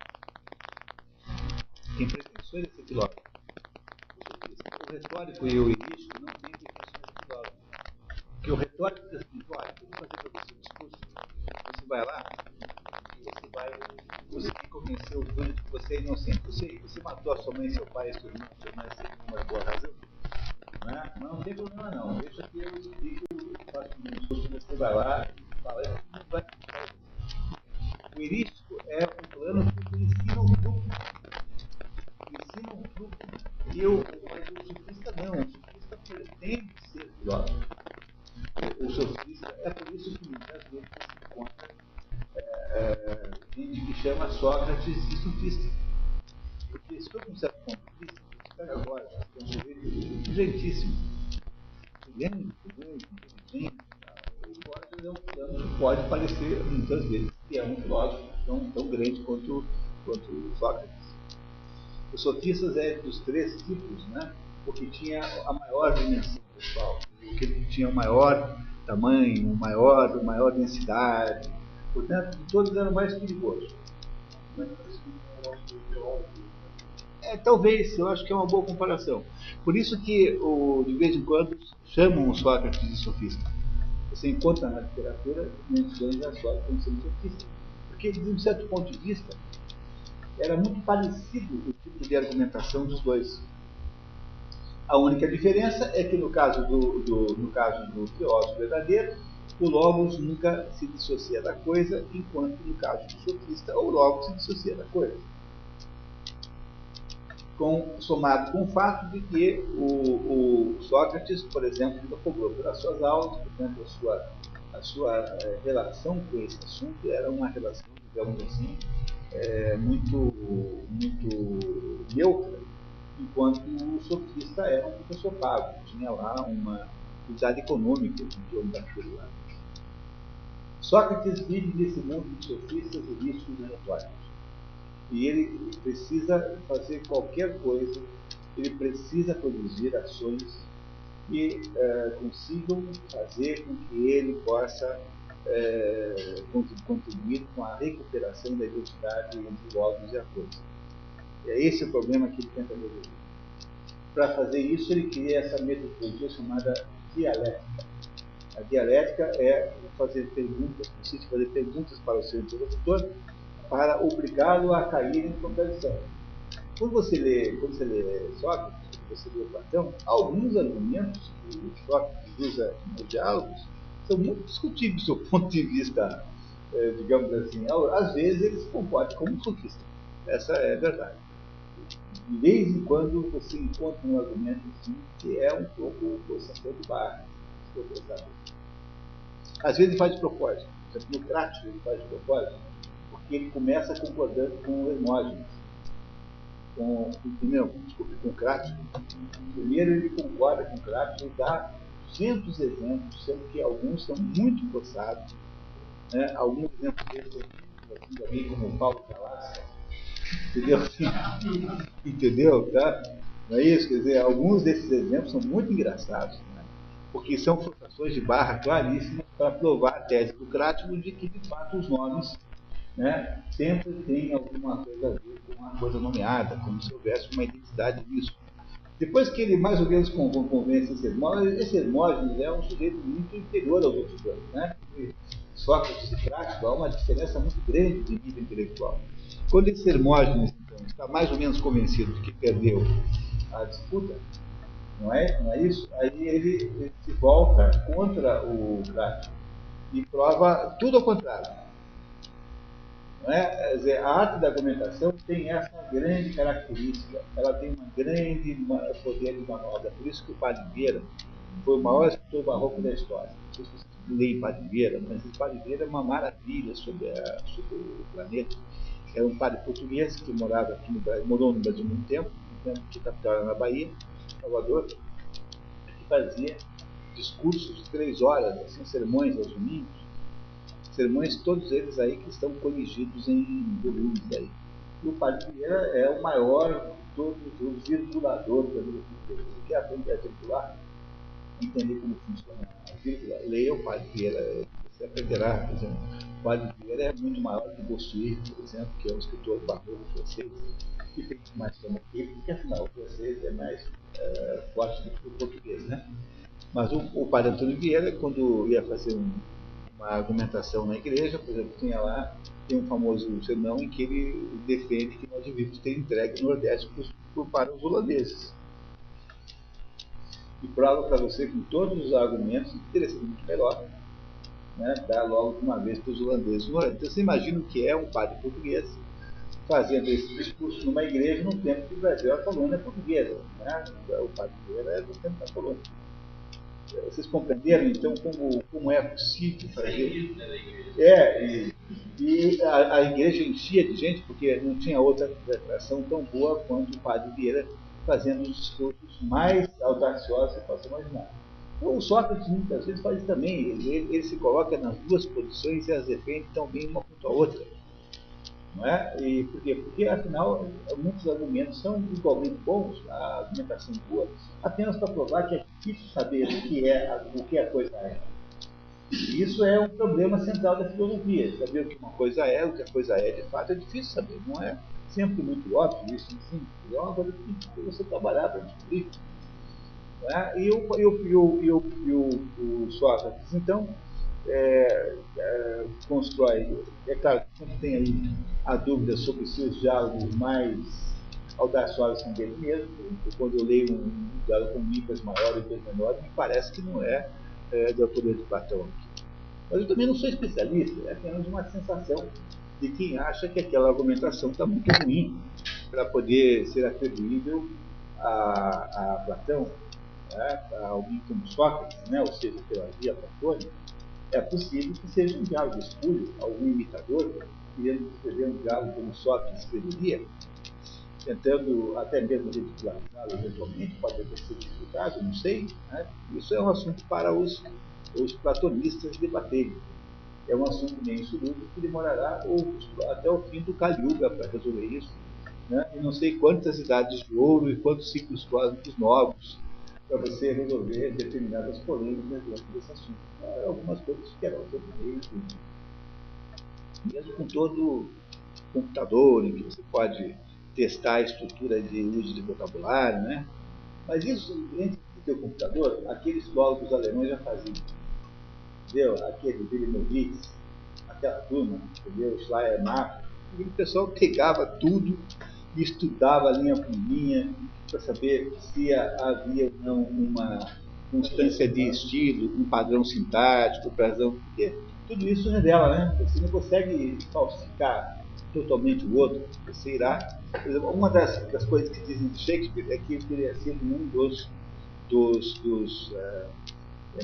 Tem pretensões de ser filósofo. O, o retórico e o início não de filósofo. Porque o retórico diz assim, olha, eu vou fazer para você um discurso, você vai lá e você vai conseguir convencer o dono de que você é inocente. Você, você matou a sua mãe, seu pai, seu irmão, seu irmão, sem uma boa razão. Não é? Não tem problema não. Deixa que eu explico, faço um discurso, você vai lá e fala, não vai o erístico é um plano que ensina o truque. Ensina o truque. E o dos três tipos, né? porque tinha a maior dimensão pessoal, porque tinha o maior tamanho, o maior, maior densidade, portanto, todos eram mais perigosos. É, talvez, eu acho que é uma boa comparação. Por isso que, o, de vez em quando, chamam o Sócrates de sofista. Você encontra na literatura menções a Sócrates como sendo sofista. Porque, de um certo ponto de vista, era muito parecido o tipo de argumentação dos dois. A única diferença é que no caso do, do, no caso do filósofo verdadeiro, o logos nunca se dissocia da coisa, enquanto no caso do sofista, o logos se dissocia da coisa com, somado com o fato de que o, o Sócrates, por exemplo, cobrou pelas suas aulas, portanto, a sua, a sua é, relação com esse assunto era uma relação, digamos assim, é, muito, muito neutra, enquanto o sofista era um professor pago, tinha lá uma utilidade econômica em torno daquilo lá. Sócrates vive nesse mundo de sofistas e místicos e retóricos. E ele precisa fazer qualquer coisa, ele precisa produzir ações que uh, consigam fazer com que ele possa uh, contribuir com a recuperação da identidade entre logos e a coisa. É esse o problema que ele tenta resolver. Para fazer isso, ele cria essa metodologia chamada dialética. A dialética é fazer perguntas, em fazer perguntas para o seu interlocutor para obrigá-lo a cair em contradição. Quando você lê, quando você lê Sócrates, quando você lê Platão, alguns argumentos que Sócrates usa nos diálogos são muito discutíveis do ponto de vista, eh, digamos assim, às vezes eles concordam como sofista. Essa é a verdade. De vez em quando você encontra um argumento assim que é um pouco forçação de barra. Às vezes ele faz de propósito. Por exemplo, no Crático ele faz de propósito, porque ele começa concordando com o Hermógenes. Com, entendeu? Desculpe, com Crático. Primeiro ele concorda com Crático e dá 200 exemplos, sendo que alguns são muito forçados. Né? Alguns exemplos desses, assim, como Paulo Galasca, Entendeu? Entendeu? Tá? Não é isso? Quer dizer, alguns desses exemplos são muito engraçados, né? porque são frustrações de barra claríssimas para provar a tese do Crático de que, de fato, os nomes né, sempre têm alguma coisa a ver com uma coisa nomeada, como se houvesse uma identidade nisso. Depois que ele mais ou menos convence esse Hermógenes, esse Hermógenes é um sujeito muito inferior aos outros dois. Né? Sócrates e Crático há uma diferença muito grande de nível intelectual. Quando esse Hermógenes então, está mais ou menos convencido de que perdeu a disputa, não é, não é isso? Aí ele, ele se volta contra o Crático e prova tudo ao contrário. Não é? Quer dizer, a arte da argumentação tem essa grande característica, ela tem uma grande poder de manobra. Por isso que o Padre Vieira foi o maior escritor barroco da história. Não sei se você lê Padre Vieira, mas o Padre Vieira é uma maravilha sobre, a, sobre o planeta era um padre português que morava aqui no Brasil, morou no Brasil muito tempo, que capital na Bahia, Salvador, que fazia discursos de três horas, assim, sermões aos domingos, sermões todos eles aí que estão coligidos em volumes aí. E o Padre Vieira é o maior de todos os virguladores da vida portuguesa. Você quer aprender a virgular? Entender como funciona a vírgula? Leia o Padre Vieira, você aprenderá, por exemplo, o Padre Vieira é muito maior que Bossuet, por exemplo, que é um escritor barroco francês, que tem mais fama que ele, porque afinal o francês é mais uh, forte do que o português, né? Mas o, o Padre Antônio Vieira, quando ia fazer um, uma argumentação na igreja, por exemplo, tinha lá, tem um famoso sermão em que ele defende que nós devíamos ter entregue o Nordeste para os holandeses. E prova para você com todos os argumentos teria muito melhor né, dar logo uma vez para os holandeses. Então você imagina o que é um padre português fazendo esse discurso numa igreja no tempo que o Brasil era colônia portuguesa. Né? O padre era do tempo da colônia. Vocês compreenderam então como, como é possível fazer? É, e, e a, a, igreja enchia de gente porque não tinha outra atração tão boa quanto o padre Vieira fazendo os discursos mais audaciosos que possa imaginar. O Sócrates muitas vezes faz isso também. Ele, ele, se coloca nas duas posições e as defende tão bem uma contra a outra. Não é? E por quê? Porque, afinal, muitos argumentos são igualmente bons, a argumentação boa, apenas para provar que é difícil saber o que, é, o que a coisa é. E isso é um problema central da filosofia. Saber o que uma coisa é, o que a coisa é, de fato, é difícil saber. Não é sempre muito óbvio isso, sim. É uma coisa que você trabalhar para descobrir. Né? E, o, e, o, o, o, e o Sócrates, então, é, é, constrói. É claro que sempre tem aí a dúvida sobre se os diálogos mais audaciosos são dele mesmo. Quando eu leio um diálogo com Micas maior e menor, me parece que não é, é do autoria de Platão. Mas eu também não sou especialista, é apenas uma sensação de quem acha que aquela argumentação está muito ruim para poder ser atribuível a, a Platão né, para alguém como Sócrates, né, ou seja, pela via platônica, é possível que seja um diálogo espúrio, algum imitador, querendo escrever um diálogo como Sócrates escreveria, tentando até mesmo ridicularizá-lo eventualmente, pode até ser dificultado, não sei. Né? Isso é um assunto para os, os platonistas debaterem. é um assunto meio insoluto que demorará até o fim do Kaliuga para resolver isso. Né? E não sei quantas idades de ouro e quantos ciclos cósmicos novos para você resolver determinadas polêmicas dentro desse assunto. É, algumas coisas ficarão sobre meio, mesmo com todo computador em que você pode testar a estrutura de uso de vocabulário, né? Mas isso, dentro do teu computador, aqueles filólogos alemães já faziam. Entendeu? Aquele Vilimovitz, aquela turma, entendeu? Schleiermacher, aquele pessoal pegava tudo e estudava linha por linha para saber se havia ou não uma constância de estilo, um padrão sintático, padrão. Tudo isso revela, né? Você não consegue falsificar totalmente o outro. Você irá. Uma das, das coisas que dizem de Shakespeare é que ele teria sido um dos, dos, dos uh,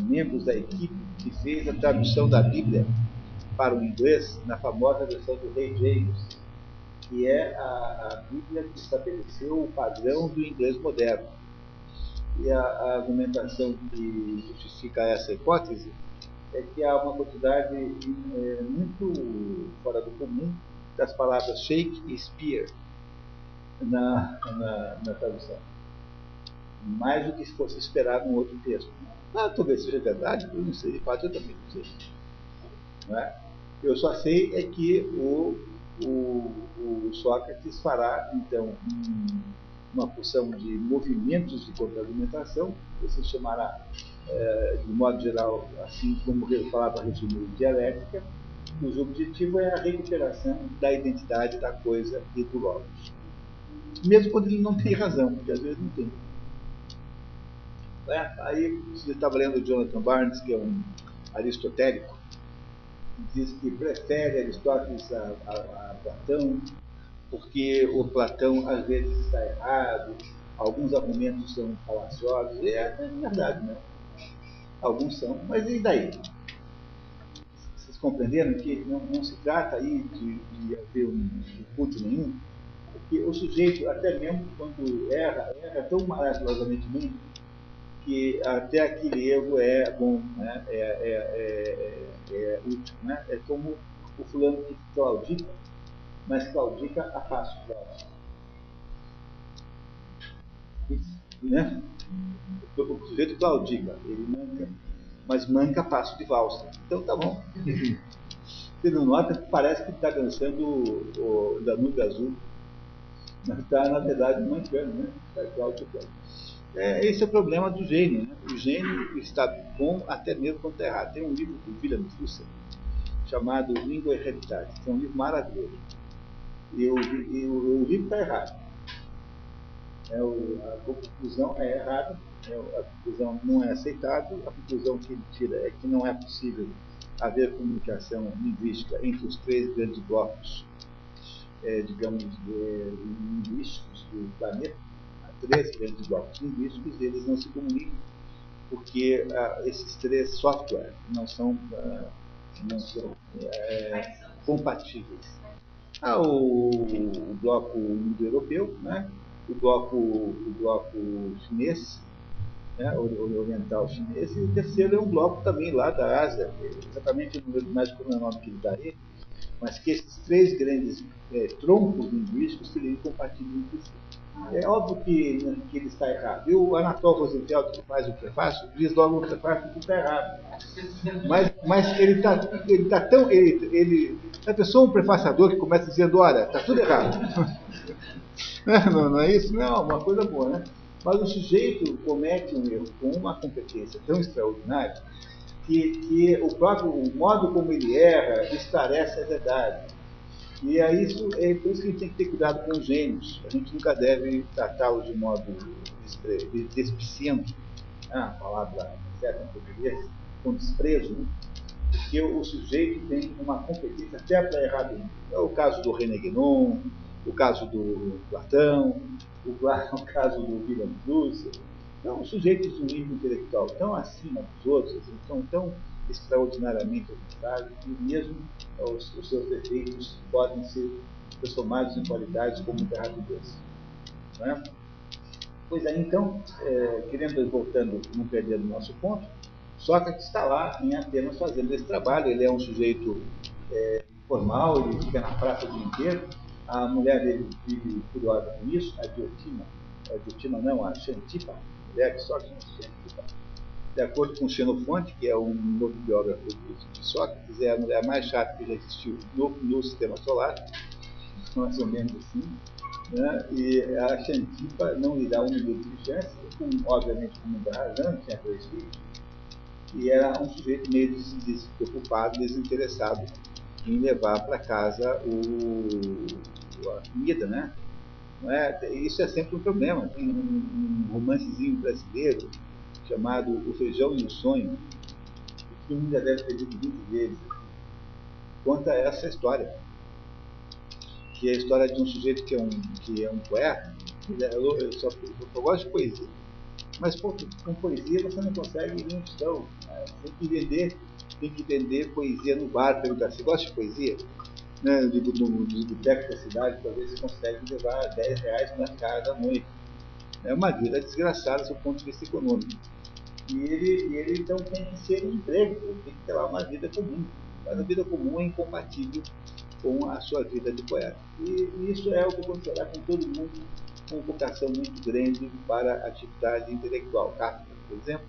membros da equipe que fez a tradução da Bíblia para o inglês na famosa versão do Rei James, que é a, a Bíblia que estabeleceu o padrão do inglês moderno. E a, a argumentação que justifica essa hipótese é que há uma quantidade é, muito fora do comum das palavras shake e spear na, na, na tradução. Mais do que se fosse esperar num outro texto. Ah, talvez seja verdade, eu não sei, de fato eu também não sei. Não é? Eu só sei é que o, o, o Sócrates fará, então, um, uma porção de movimentos de contra-argumentação, se chamará, é, de modo geral, assim como falava, resumido, dialética, cujo objetivo é a recuperação da identidade da coisa e do logos. Mesmo quando ele não tem razão, porque às vezes não tem. É, aí você estava lendo Jonathan Barnes, que é um aristotélico, diz que prefere Aristóteles a, a, a Platão, porque o Platão às vezes está errado, alguns argumentos são falaciosos, é, é verdade, né? Alguns são, mas e daí? Vocês compreenderam que não, não se trata aí de, de haver um, culto nenhum? Porque o sujeito, até mesmo quando erra, erra tão maravilhosamente bem que até aquele erro é bom, né? é, é, é, é, útil. Né? É como o fulano que claudica, mas claudica a passo né? O sujeito claudica, ele manca, mas manca a passo de valsa. Então tá bom. Você não nota que parece que está dançando o, o Danube Azul, mas está, na verdade, mancando, né? Está claudicando. É, esse é o problema do gênio. Né? O gênio está bom até mesmo quando está errado. Tem um livro do William Fusser chamado Língua Realidade, que é um livro maravilhoso. E o livro está errado. É o, a conclusão é errada, é, a conclusão não é aceitável, a conclusão que ele tira é que não é possível haver comunicação linguística entre os três grandes blocos, é, digamos, de, linguísticos do planeta três grandes blocos linguísticos, eles não se comunicam porque uh, esses três softwares não são, uh, não são é, compatíveis. Há o, o bloco indo-europeu, né? o, bloco, o bloco chinês, né? o, oriental chinês, e o terceiro é um bloco também lá da Ásia, exatamente não lembro mais como é o nome que ele aí, mas que esses três grandes é, troncos linguísticos seriam compatíveis entre si. É óbvio que, que ele está errado. E o Anatol Rosenfeld, que faz o prefácio, diz logo no prefácio que está errado. Mas, mas ele está ele tá tão. Ele, ele, a pessoa, um prefaciador que começa dizendo: olha, está tudo errado. não, não é isso? Não, é uma coisa boa, né? Mas o sujeito comete um erro com uma competência tão extraordinária que, que o próprio o modo como ele erra esclarece a verdade. E é, isso, é por isso que a gente tem que ter cuidado com os gênios. A gente nunca deve tratá-los de modo despiciento, né? a palavra certa em português, com desprezo, né? porque o sujeito tem uma competência até para errar bem. É o caso do René Guénon, o caso do Platão, o, o caso do William Russell. Então, sujeitos de um nível intelectual tão acima dos outros, assim, são tão extraordinariamente avançados e mesmo os, os, seus defeitos podem ser transformados em qualidades como muita rapidez. Não é? Pois aí, então, é, querendo, voltando, não perdendo o nosso ponto, Sócrates está lá em Atenas fazendo esse trabalho, ele é um sujeito é, formal, ele fica na praça o dia inteiro, a mulher dele vive curiosa com isso, a Diotima, a Diotima não, a Xantipa, mulher de Sócrates, Xantipa, de acordo com Xenofonte, que é um outro biógrafo de Sócrates, é a mulher mais chata que já existiu no, no sistema solar, mais ou menos assim, né? e a Xantipa não lhe dá um minuto de chance, com, obviamente com muita razão, tinha dois filhos, e era um sujeito meio despreocupado, desinteressado em levar para casa o, a comida, né? É? Isso é sempre um problema. Tem um, um romancezinho brasileiro chamado O Feijão e o Sonho, que um já deve ter lido 20 vezes. Conta essa história, que é a história de um sujeito que é um, que é um poeta, eu, eu, só, eu gosto de poesia, mas pô, com poesia você não consegue nenhum tostão. Né? Tem que vender, tem que vender poesia no bar, perguntar, você gosta de poesia? Né? Eu digo, no, no da cidade, talvez você consegue levar 10 reais na casa à noite. É uma vida desgraçada do ponto de vista econômico. E ele, ele então tem que ser um emprego, ele tem que ter lá uma vida comum. Mas a vida comum é incompatível com a sua vida de poeta. E isso é o que acontecerá com todo mundo com vocação muito grande para a atividade intelectual. Kafka, por exemplo,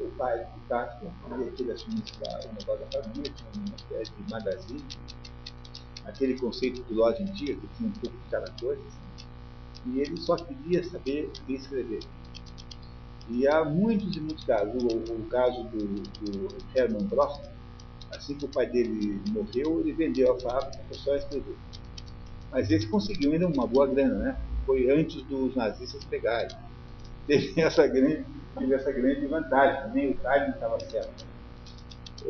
o pai de Kafka, ele assumisse o negócio da família, tinha uma espécie de magazine, aquele conceito de loja antiga, que tinha um pouco de cada coisa, assim, e ele só queria saber escrever. E há muitos e muitos casos. O, o caso do, do Hermann Drosten, assim que o pai dele morreu, ele vendeu a fábrica para só escrever. Mas eles conseguiu ainda uma boa grana, né? Foi antes dos nazistas pegarem. Teve essa grande, teve essa grande vantagem, nem o timing estava certo.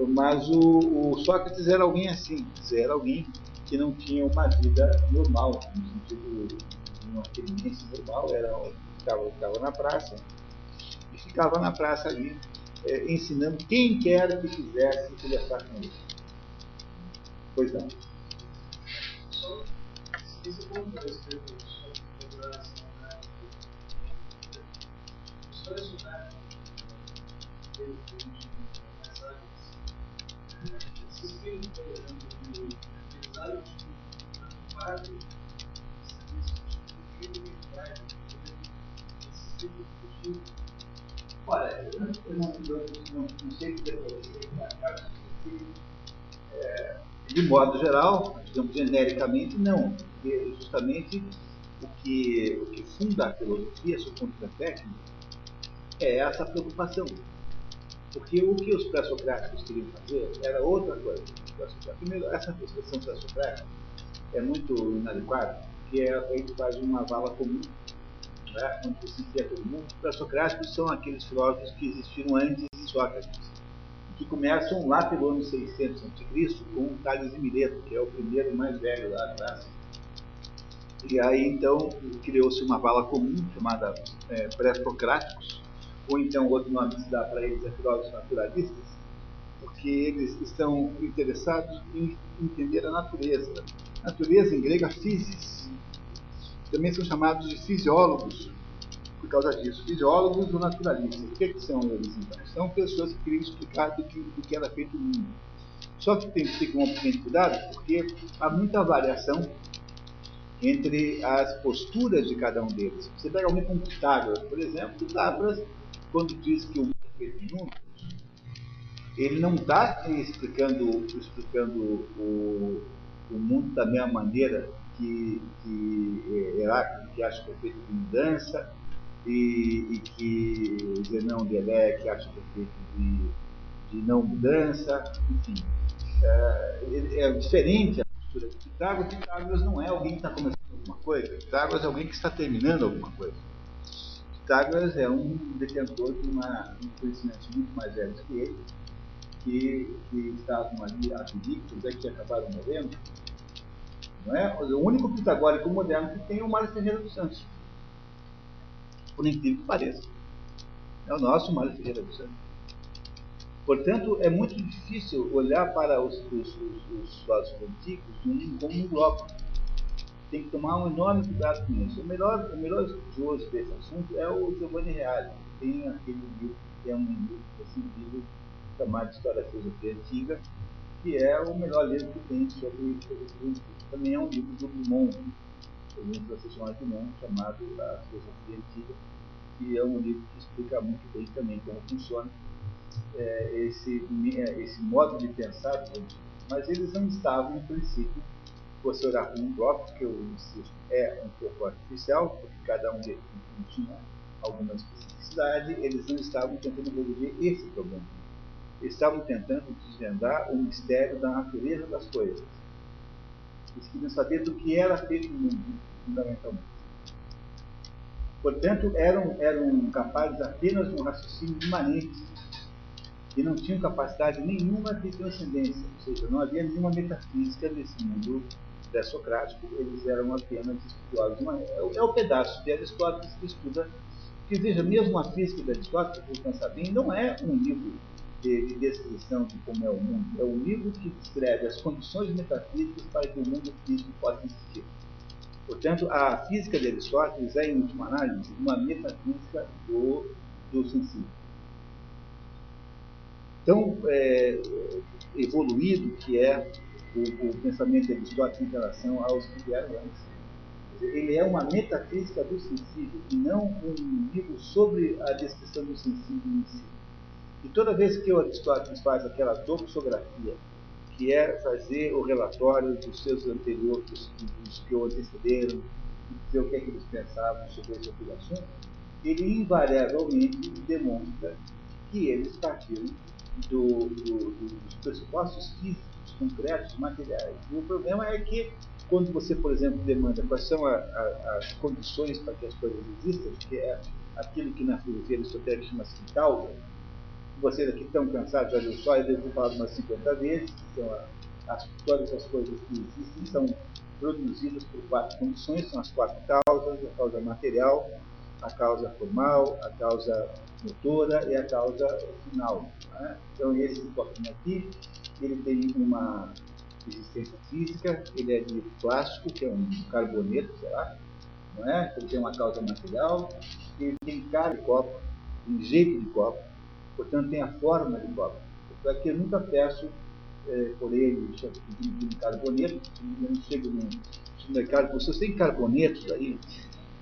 Mas o, o, Sócrates era alguém assim, era alguém que não tinha uma vida normal, no sentido de uma experiência normal, era, ficava, ficava na praça, ficava na praça ali, é, ensinando quem quer que quisesse conversar com ele. Pois não. Não, não, não sei você, é, de modo geral, digamos genericamente, não porque justamente o que, o que funda a filosofia, sob o ponto de vista técnico, é essa preocupação. Porque o que os pré-socráticos queriam fazer era outra coisa. Primeiro, essa questão pré-socrática é muito inadequada, porque é, a gente faz uma vala comum, né, onde se enfia todo mundo. Os pré-socráticos são aqueles filósofos que existiram antes de Sócrates, que começam lá pelo ano 600 a.C. com Tales de Mileto, que é o primeiro mais velho lá atrás e aí então criou-se uma vala comum chamada é, pré-socráticos, ou então outro nome que se dá para eles é filósofos naturalistas, porque eles estão interessados em entender a natureza. Natureza em grego é physis. Também são chamados de fisiólogos por causa disso. Fisiólogos ou naturalistas. O que, é que são eles então? São pessoas que queriam explicar do que, do que era feito o mundo. Só que tem que ter um pequeno cuidado, porque há muita variação entre as posturas de cada um deles. Você pega alguém como Pitágoras, por exemplo, Pitágoras, quando diz que o mundo é feito de números, ele não está explicando, explicando o, o mundo da mesma maneira que, que Heráclito, que acha que é de mudança, e, e que Zenão de Elé, que acha que é feito de, de não mudança, enfim. É, é diferente postura de Pitágoras, Pitágoras não é alguém que está começando alguma coisa, Pitágoras é alguém que está terminando alguma coisa. Pitágoras é um detentor de, uma, um conhecimento muito mais velho que ele, que, que estavam ali apodictos, é que acabaram morrendo. Não é? O único pitagórico moderno que tem é o Mário Ferreira dos Santos. Por incrível que pareça. É o nosso Mário Ferreira dos Santos. Portanto, é muito difícil olhar para os, os, antigos como um bloco. tem que tomar um enorme cuidado com isso. O melhor, o melhor estudioso desse assunto é o Giovanni Reale, tem aquele livro, que é um livro, assim, livro chamado História Filosofia Antiga, que é o melhor livro que tem sobre filosofia antiga. Também é um livro do Dumont, um livro processual de Dumont, chamado A Filosofia Antiga, que é um livro que explica muito bem também como funciona é, esse, é, esse modo de pensar. Mas eles não estavam, em princípio, você olhar para um bloco, que eu insisto, é um pouco artificial, porque cada um deles tinha alguma especificidade, eles não estavam tentando resolver esse problema. Eles estavam tentando desvendar o mistério da natureza das coisas. Eles queriam saber do que era feito o mundo, fundamentalmente. Portanto, eram, eram capazes apenas de um raciocínio imanente e não tinham capacidade nenhuma de transcendência, ou seja, não havia nenhuma metafísica nesse mundo pré-socrático, eles eram apenas estudiosos. É, é o pedaço de Aristóteles que estuda, que veja, mesmo a física de Aristóteles, se pensar bem, não é um livro de, de, descrição de como é o mundo, é um livro que descreve as condições metafísicas para que o mundo físico possa existir. Portanto, a física de Aristóteles é, em última análise, uma metafísica do, do sensível. Tão é, evoluído que é o, o, pensamento de Aristóteles em relação aos que vieram antes. Ele é uma metafísica do sensível e não um livro sobre a descrição do sensível em si. E toda vez que o Aristóteles faz aquela doxografia que é fazer o relatório dos seus anteriores, dos que o antecederam, dizer o que é que eles pensavam sobre esse assunto, ele invariavelmente demonstra que eles partiram do, do, dos pressupostos físicos, concretos, materiais. E o problema é que, quando você, por exemplo, demanda quais são a, a, as condições para que as coisas existam, que é aquilo que na filosofia aristotélica chama-se causa, vocês aqui estão cansados, olha só, eu devo falar umas 50 vezes, então, as, todas as coisas que existem são produzidas por quatro condições, são as quatro causas, a causa material, a causa formal, a causa motora e a causa final. Né? Então, esse copinho aqui, ele tem uma existência física, ele é de plástico, que é um carboneto, sei lá, não é? Ele tem uma causa material, ele tem cara de copo, um jeito de copo, portanto tem a forma de copo. Porque aqui eu nunca peço é, por ele de carboneto, eu não chego no supermercado, vocês têm carbonetos aí?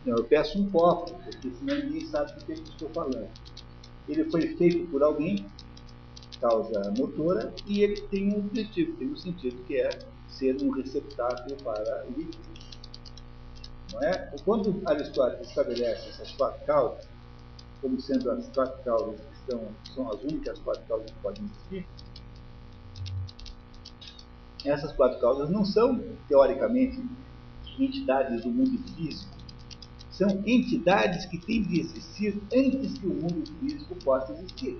Não, eu peço um copo, porque senão ninguém sabe do que eu estou falando. Ele foi feito por alguém, causa motora, e ele tem um objetivo, tem um sentido, que é ser um receptáculo para líquidos. Não é? Quando Aristóteles estabelece essas quatro causas, como sendo as quatro causas que são, são as únicas quatro causas que podem existir, essas quatro causas não são, teoricamente, entidades do mundo físico, são entidades que têm de existir antes que o mundo físico possa existir.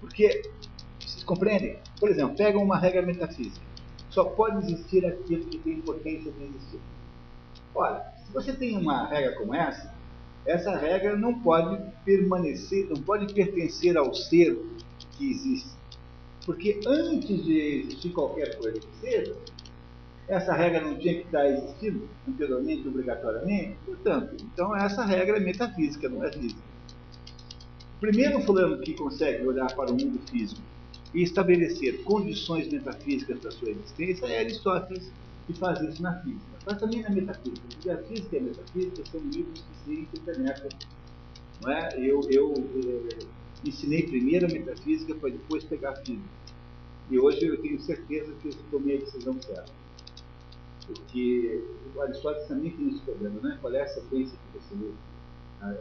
Porque, vocês compreendem? Por exemplo, pegam uma regra metafísica. Só pode existir aquilo que tem potência de existir. Ora, se você tem uma regra como essa, essa regra não pode permanecer, não pode pertencer ao ser que existe. Porque antes de existir qualquer coisa que seja, essa regra não tinha que estar existindo anteriormente, obrigatoriamente? Portanto, então essa regra é metafísica, não é física. O primeiro fulano que consegue olhar para o mundo físico e estabelecer condições metafísicas para sua existência é Aristóteles, que faz isso na física. Mas também na metafísica, porque a física e a metafísica são livros que se internetam. Não é? Eu, eu eh, ensinei primeiro a metafísica para depois pegar a física. E hoje eu tenho certeza que eu tomei a decisão certa. Porque o Aristóteles também tem esse problema, né? Qual é a sequência que você lê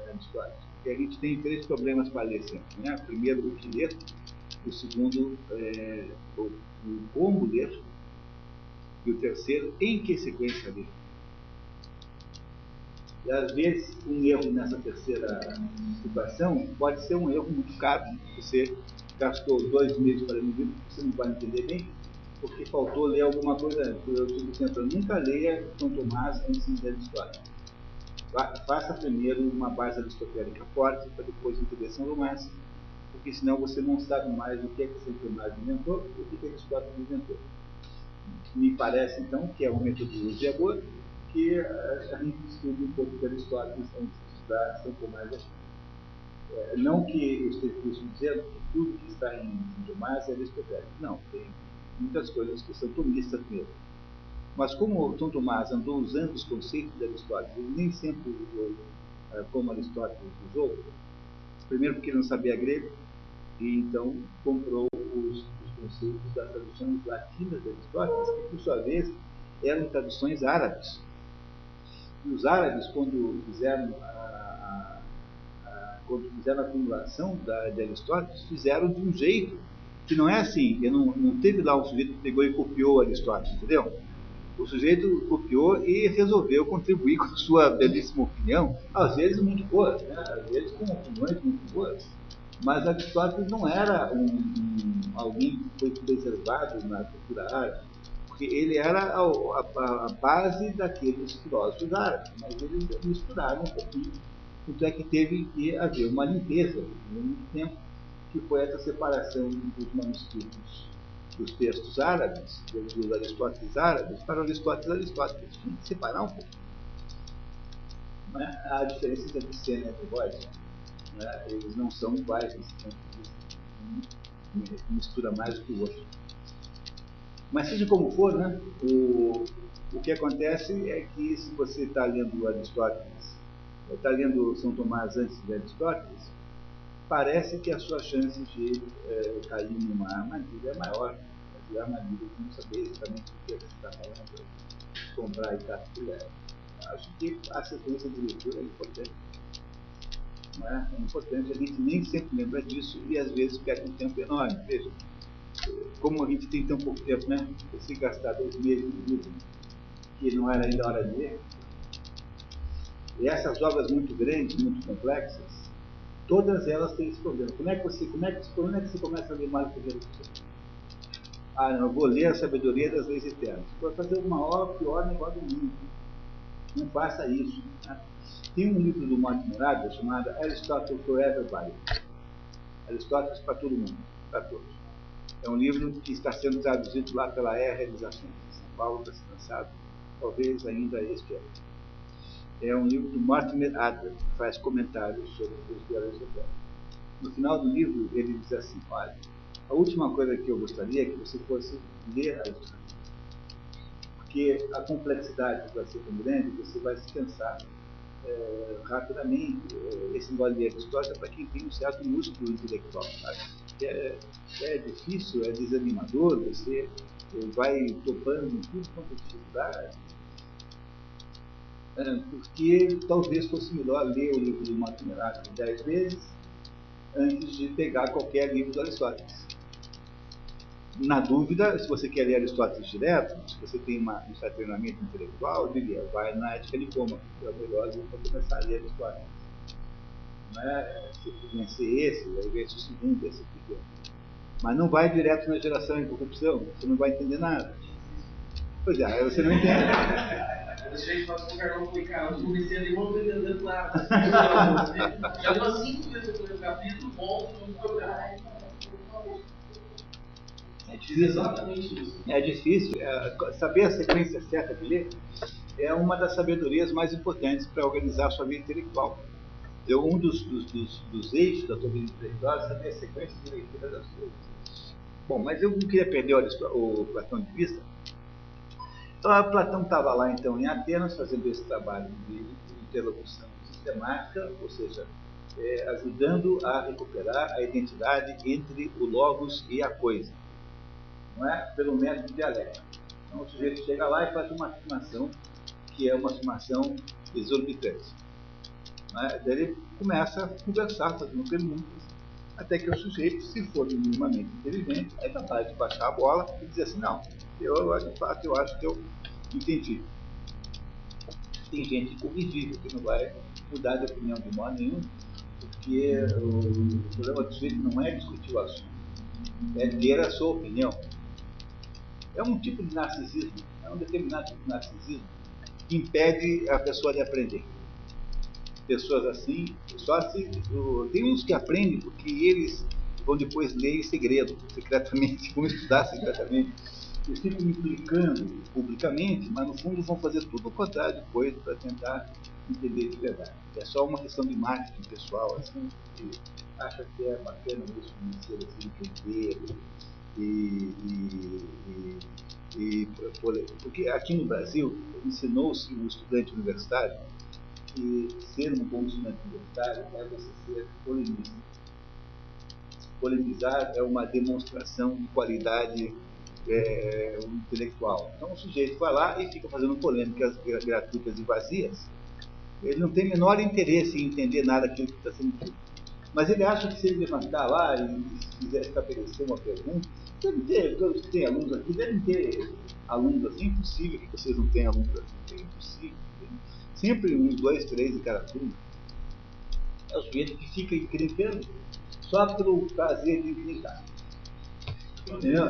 Aristóteles? Porque a gente tem três problemas para ler sempre. Né? O primeiro, o que ler. O segundo, é, o, o como ler. E o terceiro, em que sequência ler. E às vezes, um erro nessa terceira situação pode ser um erro muito caro. Você gastou dois meses para um livro que você não vai entender bem, porque faltou ler alguma coisa. Eu estou dizendo, nunca leia São Tomás antes de ler a história. Faça primeiro uma base aristotélica forte, para depois entender São Tomás, porque senão você não sabe mais o que é que São Tomás inventou e o que é que Aristóteles inventou. Me parece, então, que é uma metodologia boa, que a gente estude um pouco de Aristóteles antes de estudar São Tomás de é, Não que eu esteja dizendo que tudo que está em Tomás é aristotélico. Não, tem muitas coisas que são tomistas mesmo. Mas como São Tomás andou usando os conceitos de Aristóteles, ele nem sempre usou uh, como Aristóteles usou, primeiro porque ele não sabia grego, e então comprou os, os conceitos das traduções latinas de Aristóteles, que por sua vez eram traduções árabes. E os árabes, quando fizeram a, a, a quando fizeram a acumulação da, de Aristóteles, fizeram de um jeito que não é assim, não, não teve lá um sujeito que pegou e copiou Aristóteles, entendeu? O sujeito copiou e resolveu contribuir com a sua belíssima opinião, às vezes muito boa, né? às vezes com opiniões muito boas. Mas Aristóteles não era um, um, alguém que foi preservado na cultura árabe, porque ele era a, a, a base daqueles filósofos árabes, mas eles misturaram um pouquinho. Tanto é que teve que haver uma limpeza, ao mesmo tempo, que foi essa separação dos manuscritos dos textos árabes, dos Aristóteles árabes, para Aristóteles Aristóteles. Tem que separar um pouco. Né? A diferença entre Sena e Voz, né? eles não são iguais nesse ponto de vista. Um mistura mais do que o outro. Mas seja como for, né? o, o que acontece é que se você está lendo Aristóteles, está lendo São Tomás antes de Aristóteles, parece que a sua chance de é, cair numa armadilha é maior de armadilha de não saber exatamente o que você está falando, comprar e capturar. Acho que a sequência de leitura é importante. É? é? importante, a gente nem sempre lembra disso e às vezes perde um tempo enorme. Veja, como a gente tem tão pouco tempo, né? Se gastar dois meses de livro, que não era ainda hora de ler, e essas obras muito grandes, muito complexas, todas elas têm esse problema. Como é que você, como é que, como é que você começa a ler mais o que ah, não, eu vou ler a sabedoria das leis eternas. Para fazer uma obra, pior negócio do mundo. Não faça isso. Né? Tem um livro do Monte Morada chamado Aristotle for Everybody. Aristóteles para todo mundo, para todos. É um livro que está sendo traduzido lá pela E Realizações São Paulo, para ser lançado, talvez ainda este ano. É um livro do Mortimer Adler, que faz comentários sobre os diálogos eternos. No final do livro, ele diz assim: olha, a última coisa que eu gostaria é que você fosse ler a história. Porque a complexidade vai ser tão grande que você vai se cansar é, rapidamente. É, esse negócio de história é para quem tem um certo músculo intelectual. É, é difícil, é desanimador, você vai topando em tudo quanto é dificuldade. É, porque talvez fosse melhor ler o livro do Martin dez vezes antes de pegar qualquer livro do Aristóteles na dúvida, se você quer ler Aristóteles direto, se você tem uma, um certo treinamento intelectual, eu diria, vai na Ética de Coma, que é o melhor para começar a ler Aristóteles. Não é, se vencer esse, aí vence o segundo, esse aqui. Mas não vai direto na geração em corrupção, você não vai entender nada. Pois é, você não entende. Vocês fazem o Carlão foi cara, eu comecei a ler, não estou entendendo nada. Já deu cinco vezes o capítulo, bom, não estou é difícil. Exatamente isso. É difícil. É, saber a sequência certa de ler é uma das sabedorias mais importantes para organizar a sua vida intelectual. Eu, um dos, dos, dos, dos eixos da sua vida intelectual é saber a sequência de leitura das coisas. Bom, mas eu não queria perder o, o Platão de vista. Então, a Platão estava lá, então, em Atenas, fazendo esse trabalho de interlocução sistemática, ou seja, é, ajudando a recuperar a identidade entre o logos e a coisa não é? pelo método dialético. Então o sujeito chega lá e faz uma afirmação que é uma afirmação exorbitante. É? Daí ele começa a conversar, fazendo perguntas, até que o sujeito, se for minimamente inteligente, é capaz de baixar a bola e dizer assim, não, eu de fato eu acho que eu entendi. Tem gente incorrigível que não vai mudar de opinião de modo nenhum, porque o problema do sujeito não é discutir o assunto, é ter a sua opinião. É um tipo de narcisismo, é um determinado tipo de narcisismo que impede a pessoa de aprender. Pessoas assim, só se. Tem uns que aprendem porque eles vão depois ler em segredo, secretamente, vão estudar secretamente. eles ficam implicando publicamente, mas no fundo vão fazer tudo o contrário depois para tentar entender de verdade. É só uma questão de marketing pessoal, assim, que acha que é bacana isso, conhecer assim, entender e, e, e, e, porque aqui no Brasil ensinou-se o estudante universitário que ser um bom estudante universitário é você ser polemista. Polemizar é uma demonstração de qualidade é, intelectual. Então o sujeito vai lá e fica fazendo polêmicas gratuitas e vazias. Ele não tem menor interesse em entender nada daquilo que está sendo dito. Mas ele acha que se ele levantar lá e quiser estabelecer uma pergunta, deve ter, têm alunos aqui, devem ter alunos assim, é impossível que vocês não tenham alunos assim, é impossível. Sempre uns dois, três em cada turma. É o sujeito que fica encrencando só pelo prazer de encrencar. Entendeu?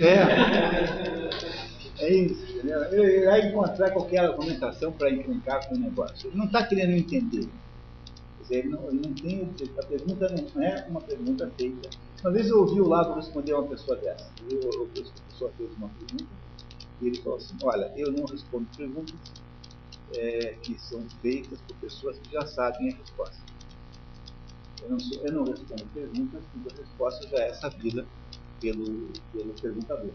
É. É isso, entendeu? Ele vai encontrar qualquer argumentação para encrencar com o negócio. Ele não está querendo entender. Quer dizer, ele não, ele não tem. A pergunta não é uma pergunta feita. Uma vez eu ouvi o Lago responder a uma pessoa dessa. Eu, eu, a pessoa fez uma pergunta e ele falou assim: Olha, eu não respondo perguntas é, que são feitas por pessoas que já sabem a resposta. Eu não, sou, eu não respondo perguntas cuja resposta já é sabida pelo, pelo perguntador.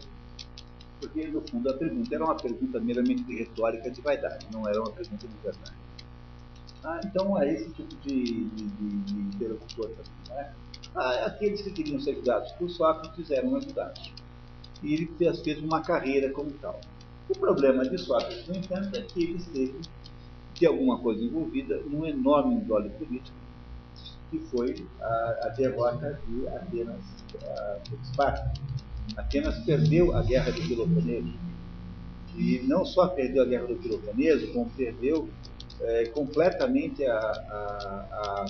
Porque, no fundo, a pergunta era uma pergunta meramente retórica de vaidade, não era uma pergunta de verdade. Ah, então, é esse tipo de, de, de, de interlocutor também. Né? Ah, aqueles que queriam ser ajudados por Sócrates fizeram ajudados. E ele fez, fez uma carreira como tal. O problema de Sócrates, no entanto, é que ele esteve de alguma coisa envolvida num enorme embrólio político, que foi a, a derrota de Atenas por Esparta. Atenas perdeu a guerra do Peloponeso. E não só perdeu a guerra do Peloponeso, como perdeu é, completamente a, a, a,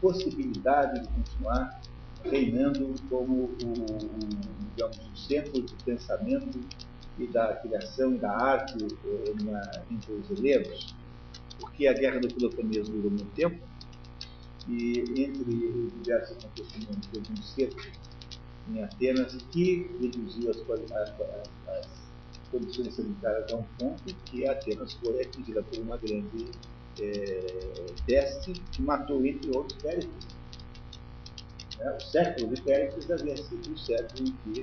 possibilidade de continuar reinando como o, digamos, o centro de pensamento e da criação e da arte na, entre os helenos, porque a guerra do Peloponeso durou muito tempo, e entre diversos acontecimentos teve um cerco em Atenas que reduziu as, as, as condições sanitárias a um ponto que Atenas foi atingida por uma grande é, peste que matou, entre outros, Péricles. É, o século de Péricles havia sido o século em que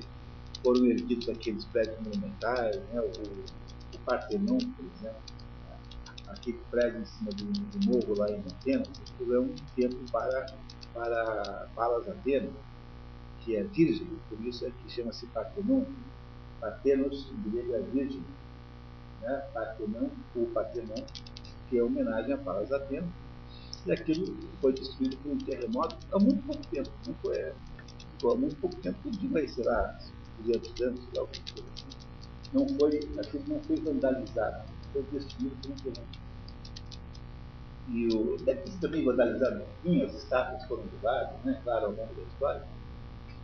foram erguidos aqueles prédios monumentais, né, o, o Partenon, por exemplo, aquele prédio em cima do, do morro lá em Atenas, aquilo é um templo para, para Palas Atenas que é virgem, por isso é que chama-se Partenon. Partenos, em grego, é virgem. Né? Partenon, ou Partenon, que é homenagem a Palas Atenas. E aquilo foi destruído por um terremoto há muito pouco tempo. Não foi, é, há muito pouco tempo, tudo vai, sei lá, 200 anos, sei lá. Não foi, aquilo não foi vandalizado, foi destruído por um terremoto. E o, deve ter também vandalizado um as estátuas foram levadas, né, claro, ao longo da história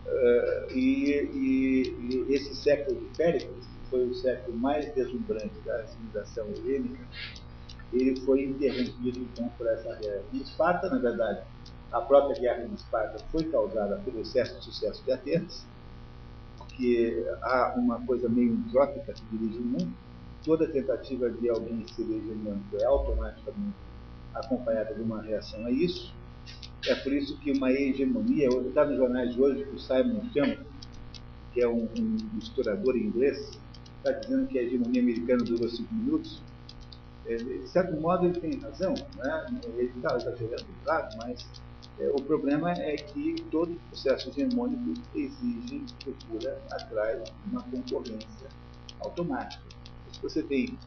Uh, e, e, e, esse século de Péricles, que foi o século mais deslumbrante da civilização helênica, ele foi interrompido então por essa guerra. Em Esparta, na verdade, a própria guerra de Esparta foi causada pelo excesso de sucesso de Atenas, porque há uma coisa meio entrópica que dirige o mundo. Toda tentativa de alguém ser hegemônico é automaticamente acompanhada de uma reação a isso. É por isso que uma hegemonia, está nos jornais de hoje, o Simon Campbell, que é um, um historiador inglês, está dizendo que a hegemonia americana durou cinco minutos. É, de certo modo, ele tem razão, né? ele está exagerando, claro, mas é, o problema é que todo processo hegemônico exige, procura atrás uma concorrência automática. Se você tem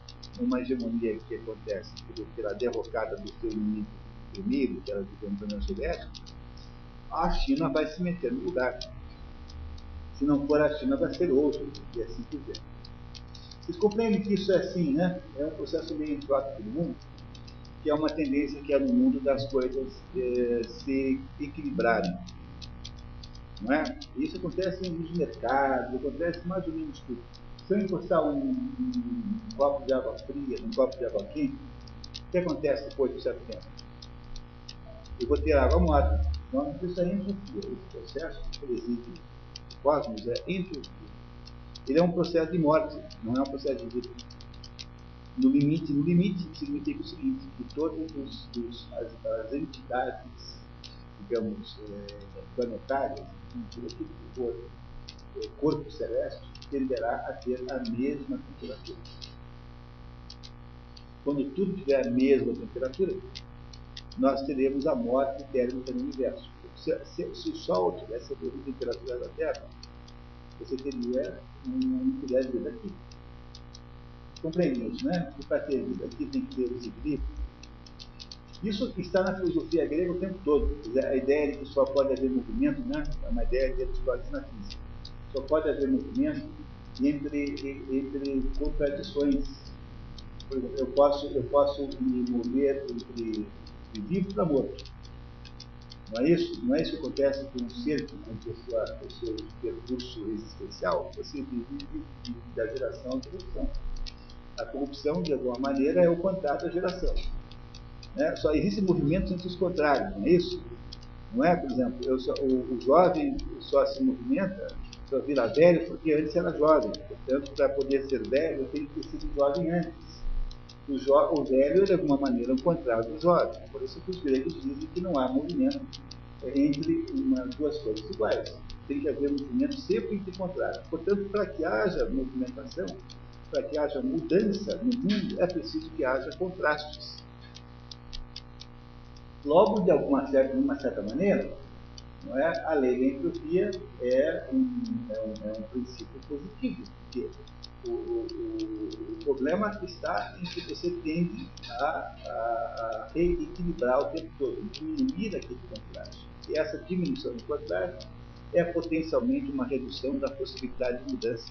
uma hegemonia que acontece pela derrocada do seu inimigo primeiro, que era digamos, a União Soviética, a China vai se meter no lugar. Se não for a China, vai ser outro, e assim por diante. Vocês compreendem que isso é assim, né? É um processo meio entrópico do mundo, que é uma tendência que é no mundo das coisas é, se equilibrarem. Não é? Isso acontece nos mercados, acontece mais ou menos tudo. Se eu encostar um, um, um copo de água fria num copo de água quente, o que acontece depois de certo tempo? Eu vou ter água morta. Então, isso aí é esse processo exige cosmos é entropia. Ele é um processo de morte, não é um processo de vida. No limite, no limite significa o seguinte, que todas os, os, as, as, entidades, digamos, é, planetárias, tudo que for é, corpo celeste, tenderá a ter a mesma temperatura. Quando tudo tiver a mesma temperatura, nós teremos a morte térmica no universo. Se, se, se o Sol tivesse a mesma temperatura da Terra, você teria uma unidade de vida aqui. Compreende isso, né? E para ter vida aqui tem que ter desequilíbrio. Isso está na filosofia grega o tempo todo. A ideia de que só pode haver movimento, né? É uma ideia que eles na física. Só pode haver movimento entre, entre contradições. Por exemplo, eu posso, eu posso me mover entre vivo para morto. Não é isso? Não é isso que acontece com um ser que o seu percurso existencial? Você vive da geração à geração. A corrupção, de alguma maneira, é o contrário da geração. Né? Só existem movimentos entre os contrários, não é isso? Não é, por exemplo, só, o, o, jovem só se movimenta, só vira velho porque antes era jovem. Portanto, para poder ser velho, tem que ter sido jovem antes. O, o velho, de alguma maneira, o contrário do jovem. Por isso que os gregos dizem que não há movimento entre uma, duas coisas iguais. Tem que haver movimento sempre entre contrários. Portanto, para que haja movimentação, para que haja mudança no mundo, é preciso que haja contrastes. Logo, de alguma certa, de uma certa maneira, não é? a lei da entropia é um, é um, é um princípio positivo, porque o, o, o, problema está em que você tende a, a, a reequilibrar o tempo todo, diminuir aquele contraste. E essa diminuição do contraste é potencialmente uma redução da possibilidade de mudança.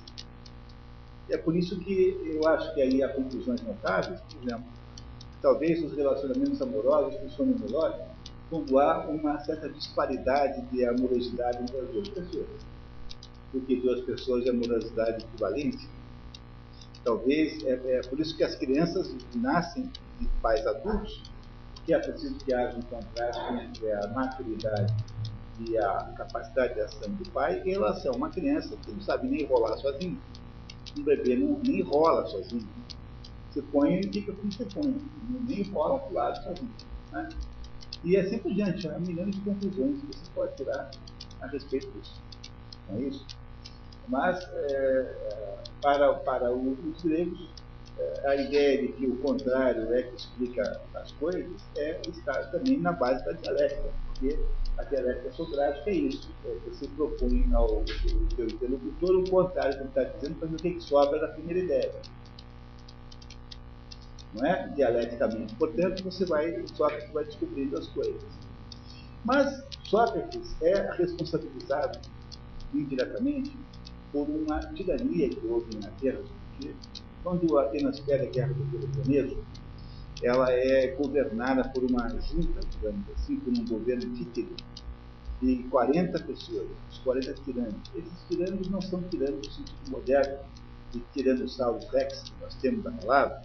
É por isso que eu acho que aí há conclusões notáveis, por exemplo, talvez os relacionamentos amorosos funcionem melhor quando há uma certa disparidade de amorosidade entre as duas pessoas. Porque duas pessoas de amorosidade equivalente, talvez, é, é por isso que as crianças nascem de pais adultos, que é preciso que haja um contraste entre a maturidade e a capacidade de ação do pai em relação a uma criança que não sabe nem rolar sozinho. Um bebê não, nem rola sozinho. Você põe e fica como você põe. Nem rola para o lado sozinho. Né? E assim por diante. Há milhões de conclusões que você pode tirar a respeito disso. Não é isso? Mas, é, para, para os gregos, é, a ideia de que o contrário é que explica as coisas é estar também na base da dialética, porque a dialética socrática é isso. É, você propõe ao seu interlocutor o contrário que ele está dizendo ver o que sobra da primeira ideia não é? dialeticamente. Portanto, você vai, Sócrates vai descobrindo as coisas. Mas Sócrates é responsabilizado indiretamente por uma tirania que houve em Atenas, porque quando Atenas perde a guerra do Peloponeso, ela é governada por uma junta, digamos assim, por um governo títere de 40 pessoas, os 40 tiranos. Esses tiranos não são tiranos no sentido moderno de tiranossauro rex, que nós temos palavra,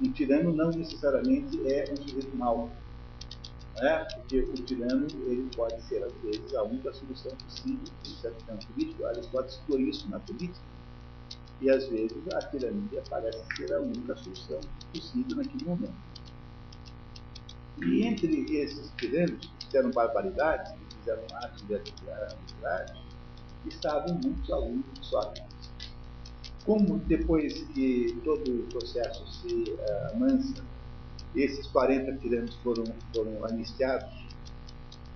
um tirano não necessariamente é um sujeito mau. Né? Porque o tirano ele pode ser, às vezes, a única solução possível em certo campo político. Aristóteles expor isso na política. E, às vezes, a tirania parece ser a única solução possível naquele momento. E entre esses tiranos que fizeram barbaridades, que fizeram atos de arbitragem, estavam muitos alunos de Sócrates como depois que todo o processo se uh, amansa, esses 40 tiranos foram, foram anistiados,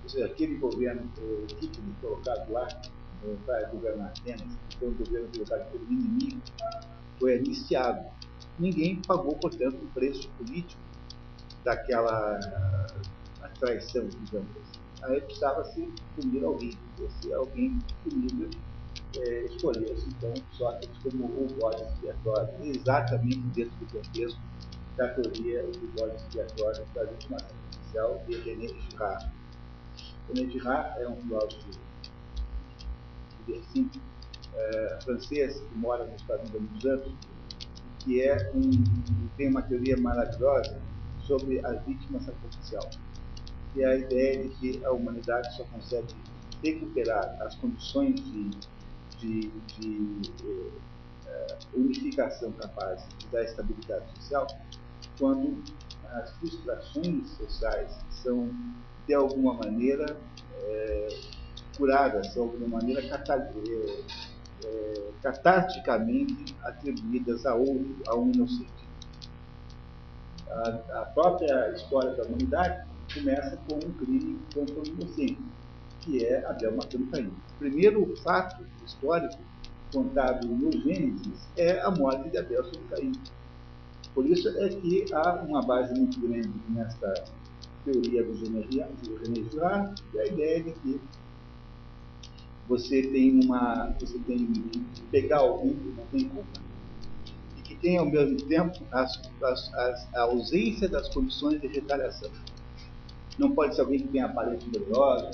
ou seja, aquele governo, o título colocado lá para governar Atenas, que foi um governo colocado pelo inimigo, foi anistiado. Ninguém pagou, portanto, o preço político daquela traição, digamos assim. Aí precisava se punir alguém. Esse alguém punido é, escolheu-se então Sócrates como o bode expiatório, exatamente dentro do contexto da teoria do bode expiatório da legitimação social de René Girard. René Girard é um filósofo assim, é, francês que mora nos Estados Unidos há muitos anos, que é um, tem uma teoria maravilhosa sobre a vítima sacrificial, que é a ideia de que a humanidade só consegue recuperar as condições de de, de eh, unificação capaz de dar estabilidade social quando as frustrações sociais são, de alguma maneira, é, curadas, de alguma maneira é, é, catarticamente atribuídas a outro, a um inocente. A, a, própria história da humanidade começa com um crime contra um inocente, que é Abel matando Caim. O primeiro fato histórico contado no Gênesis é a morte de Abel sobre Caim. Por isso é que há uma base muito grande nesta teoria do René Girard, e a ideia de que você tem uma. você tem que pegar alguém que não tem culpa. E que tem ao mesmo tempo as, as, as, a ausência das condições de retaliação. Não pode ser alguém que tenha aparência droga,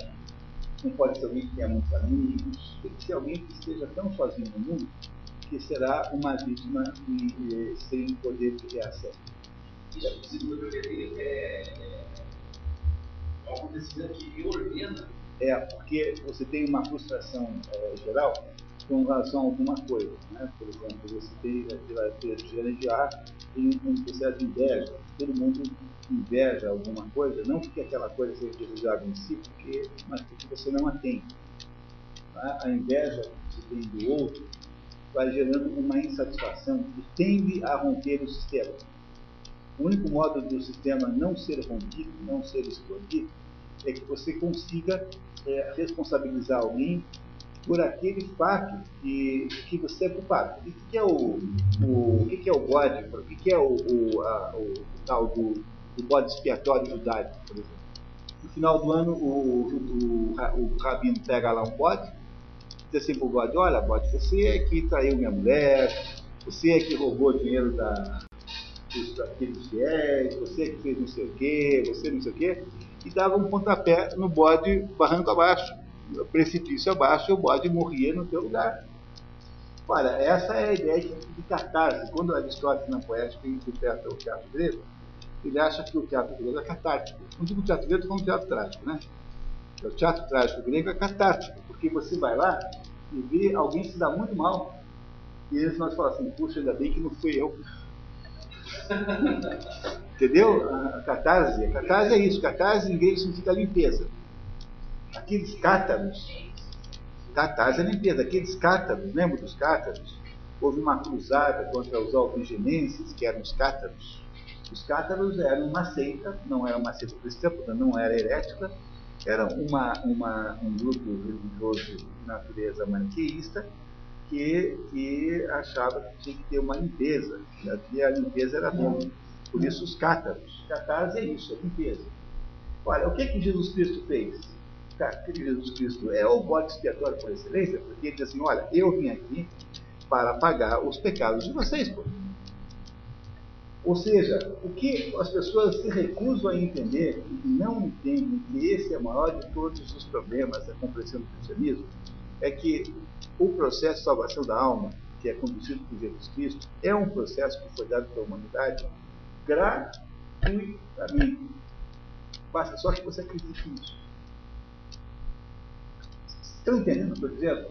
não pode ser alguém que tenha muitos amigos, tem que ser alguém que esteja tão sozinho no mundo que será uma vítima e, sem poder de reação. Isso, eu é, é um acontecimento que ordena. É, porque você tem uma frustração é, geral com relação a alguma coisa. Né? Por exemplo, você tem pela teoria de ar, tem um processo de inveja. Todo mundo inveja alguma coisa, não porque aquela coisa seja desejável em si, porque, mas porque você não a tem. Tá? A inveja que você tem do outro vai gerando uma insatisfação que tende a romper o sistema. O único modo do sistema não ser rompido, não ser explodido, é que você consiga é, responsabilizar alguém por aquele fato que, que você é culpado. E o que, é o, o, que, é o bode? O que, é o, o, a, o tal do, do bode expiatório judaico, por exemplo? No final do ano, o, o, o rabino pega lá um bode, diz assim para o bode, olha bode, você é que traiu minha mulher, você é que roubou dinheiro da, dos, daqueles fiéis, você é que fez não sei o quê, você não sei o quê, e dava um pontapé no bode barranco abaixo, precipício abaixo, e o bode morria no teu lugar. Olha, essa é a ideia de, de catarse. Quando Aristóteles na poética interpreta o teatro grego, ele acha que o teatro grego é catártico. Não digo teatro grego, como teatro trágico, né? O teatro trágico grego é catártico, porque você vai lá e vê alguém se dar muito mal, e eles nós falam assim, puxa, ainda bem que não fui eu. Entendeu? A catarse, a catarse é isso, catarse em grego significa limpeza. Aqueles cátaros, catarse é limpeza, aqueles cátaros, lembra dos cátaros? Houve uma cruzada contra os albigenenses, que eram os cátaros. Os cátaros eram uma seita, não era uma seita cristã, portanto não era herética, era uma, uma, um grupo religioso de natureza maniqueísta que, que achava que tinha que ter uma limpeza, e a limpeza era bom. Por isso os cátaros. Catarse é isso, é limpeza. Olha, o que, que Jesus Cristo fez? que Jesus Cristo é o bode expiatório por excelência, porque ele diz assim, olha, eu vim aqui para pagar os pecados de vocês. Pô. Ou seja, o que as pessoas se recusam a entender e não entendem que esse é o maior de todos os problemas da compreensão do cristianismo, é que o processo de salvação da alma, que é conduzido por Jesus Cristo, é um processo que foi dado para a humanidade gratuitamente. Basta só que você acredite nisso. Estão entendendo o que eu estou dizendo?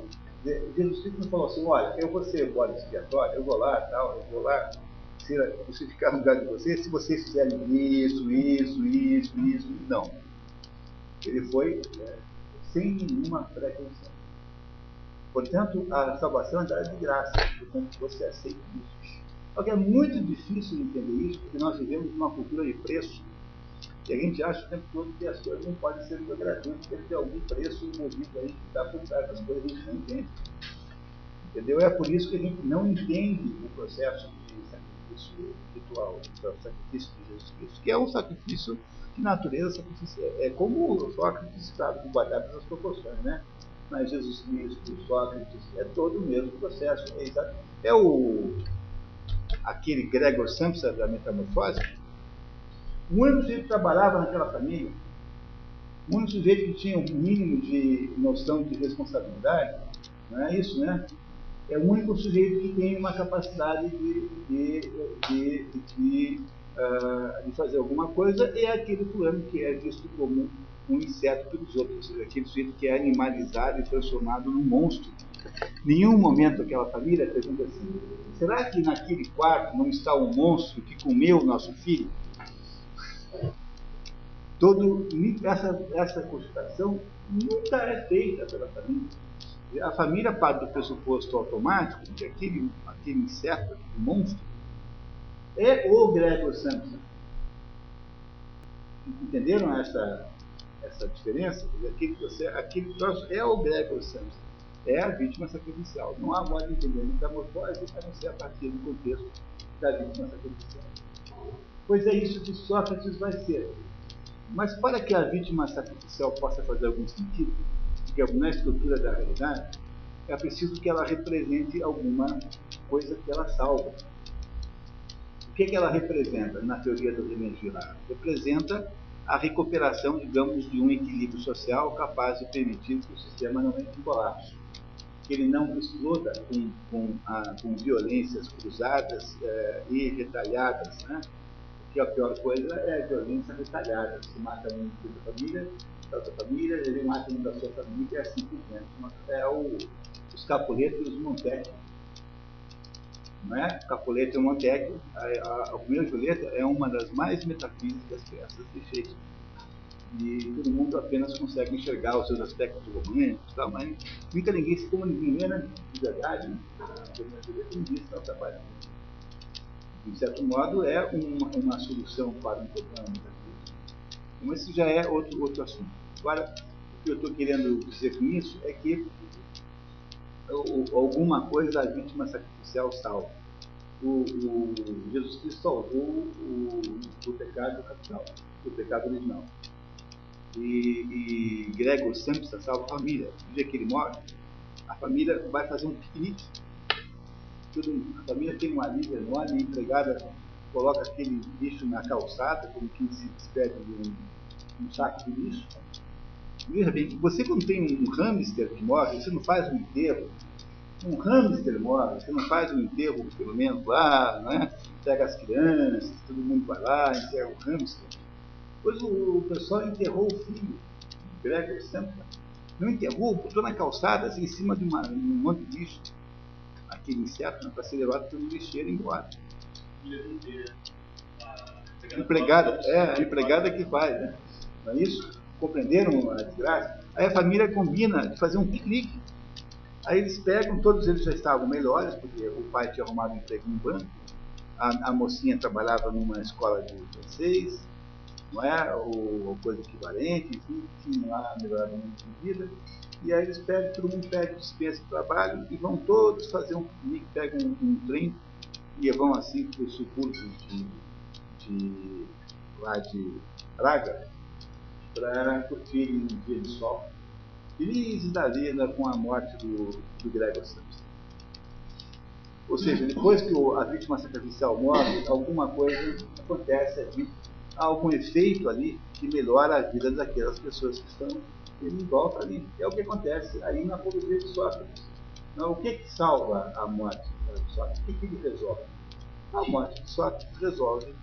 Jesus Cristo não falou assim, olha, eu vou ser bode expiatório, eu vou lá, tal, eu vou lá você ficar no lugar de você, se vocês fizerem isso, isso, isso, isso, não. Ele foi é, sem nenhuma pretensão. Portanto, a salvação é dada de graça, portanto, você aceita isso. Só que é muito difícil entender isso, porque nós vivemos numa cultura de preço, e a gente acha o tempo todo que as coisas não podem ser gratuitas, tem que ter algum preço envolvido aí que está por trás das coisas, a gente não entende. Entendeu? É por isso que a gente não entende o processo sacrifício ritual, que é o sacrifício de Jesus Cristo, que é um sacrifício de natureza sacrificial. É como o Sócrates, claro, com guardadas as proporções, né? Mas Jesus Cristo, Sócrates, é todo o mesmo processo. É, é o aquele Gregor Samsa da metamorfose. O único sujeito que trabalhava naquela família, o único sujeito que tinha um mínimo de noção de responsabilidade, não é isso, né? É o único sujeito que tem uma capacidade de, de, de, de, uh, de fazer alguma coisa, é aquele fulano que é visto como um inseto pelos outros, aquele sujeito que é animalizado e transformado num monstro Nenhum momento aquela família pergunta assim: será que naquele quarto não está um monstro que comeu o nosso filho? Todo, essa, essa constatação nunca é feita pela família. A família parte do pressuposto automático de que aquele, aquele inseto, aquele monstro, é o Gregor Samson. Entenderam essa, essa diferença? Aquele, aquele troço é o Gregor Samson. É a vítima sacrificial. Não há modo de entender metamorfose a não ser a partir do contexto da vítima sacrificial. Pois é isso que Sócrates vai ser. Mas para que a vítima sacrificial possa fazer algum sentido, digamos, na estrutura da realidade, é preciso que ela represente alguma coisa que ela salva. O que, é que ela representa na teoria René Girard? Representa a recuperação, digamos, de um equilíbrio social capaz de permitir que o sistema não entre em colapso. Que ele não exploda com, com, a, com violências cruzadas é, e retalhadas. Né? Porque a pior coisa é a violência retalhada. Você mata um da família, da outra família, ele mata um da sua família e assim por diante. É o, os Capuleto e os Montecchi não é? Capuleto e Montecchio, a, a, a Romeu e Julieta é uma das mais metafísicas peças de Shakespeare. E todo mundo apenas consegue enxergar os seus aspectos românticos, tal, mas nunca ninguém se ninguém, né? De verdade, né? Romeu e Julieta ninguém está trabalhando. De certo modo, é uma, uma solução para um problema metafísico. Então, esse já é outro, outro assunto. Agora, o que eu estou querendo dizer com isso é que alguma coisa a vítima sacrificial salva. O, o, Jesus Cristo salvou o, o pecado capital, o pecado original. E, e Gregor sempre salva a família. No dia que ele morre, a família vai fazer um piquenique. Tudo, a família tem uma alívio enorme, a empregada coloca aquele lixo na calçada, como quem se despede de um, um saco de lixo Veja bem, você quando tem um hamster que morre, você não faz um enterro. Um hamster morre, você não faz um enterro, pelo menos lá, né? Pega as crianças, todo mundo vai lá, enterra o hamster. Pois o, o pessoal enterrou o filho, Gregor sempre. Não enterrou, botou na calçada, assim, em cima de uma, um monte de lixo. Aquele inseto né, para ser levado pelo lixeiro embora. Empregada, é, a empregada que faz, né? Não é isso? Compreenderam a desgraça? Aí a família combina de fazer um piquenique. Aí eles pegam, todos eles já estavam melhores, porque o pai tinha arrumado um emprego no banco, a, a mocinha trabalhava numa escola de francês, não é? Ou coisa equivalente, enfim, tinha lá melhorado muito de vida. E aí eles pegam, todo mundo pede dispensa de trabalho e vão todos fazer um piquenique, pegam um, um trem e vão assim para o subúrbio de, de, lá de Praga, para curtir um dia de sol. Felizes da vida com a morte do, do Gregor Samson. Ou seja, depois que a vítima sacrificial morre, alguma coisa acontece ali, algum efeito ali que melhora a vida daquelas pessoas que estão em volta ali. É o que acontece aí na apologia de Sócrates. Então, o que, que salva a morte de Sócrates? O que, que ele resolve? A morte de Sócrates resolve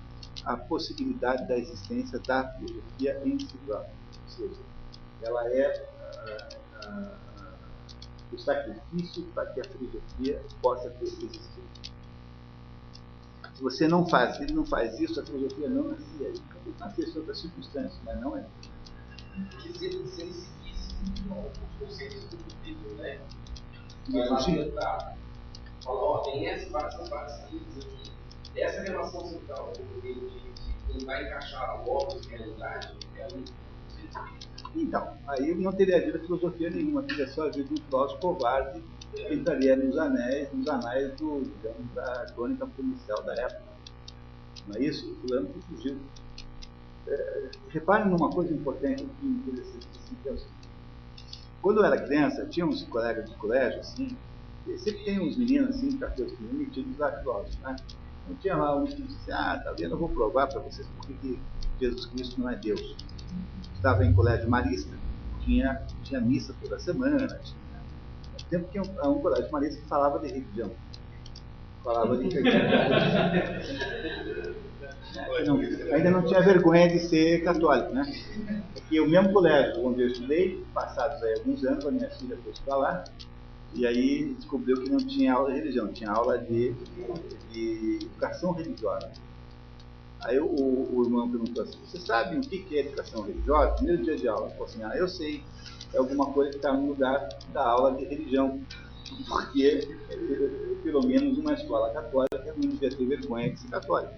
a possibilidade da existência da filosofia em si própria. Ou seja, ela é ah, ah, o sacrifício para que a filosofia possa ter existido. Se você não faz, se ele não faz isso, a filosofia não nascia. Pode nascer sob outras circunstâncias, mas não é. Porque se ele, se ele seguisse os conceitos do livro, né? Mas, Falou, ó, tem essas várias, várias aqui essa relação central de, de, tentar encaixar logos e realidade é então, aí não teria havido filosofia nenhuma, teria só havido um filósofo covarde que entraria nos anéis, nos anais do, digamos, da crônica policial da época. Não é isso? O fulano que fugiu. É, reparem numa coisa importante que interessante assim, que é seguinte. Quando eu era criança, tinha uns colegas de colégio, assim, sempre tem uns meninos assim, cafés metidos a filósofos, né? Não tinha lá um que disse, ah, tá vendo, eu vou provar para vocês porque que Jesus Cristo não é Deus. Estava em colégio marista, tinha, tinha missa toda semana, tinha, tempo que um, um colégio marista falava de religião. Falava de não, ainda não tinha vergonha de ser católico, né? Porque o mesmo colégio onde eu estudei, passados aí alguns anos, a minha filha foi estudar lá, E aí descobriu que não tinha aula de religião, tinha aula de, de educação religiosa. Aí o, o, irmão perguntou assim, você sabe o que é educação religiosa? Primeiro dia de aula, falou assim, ah, eu sei, é alguma coisa que está no lugar da aula de religião. Porque, pelo menos uma escola católica não devia ter vergonha de ser católica.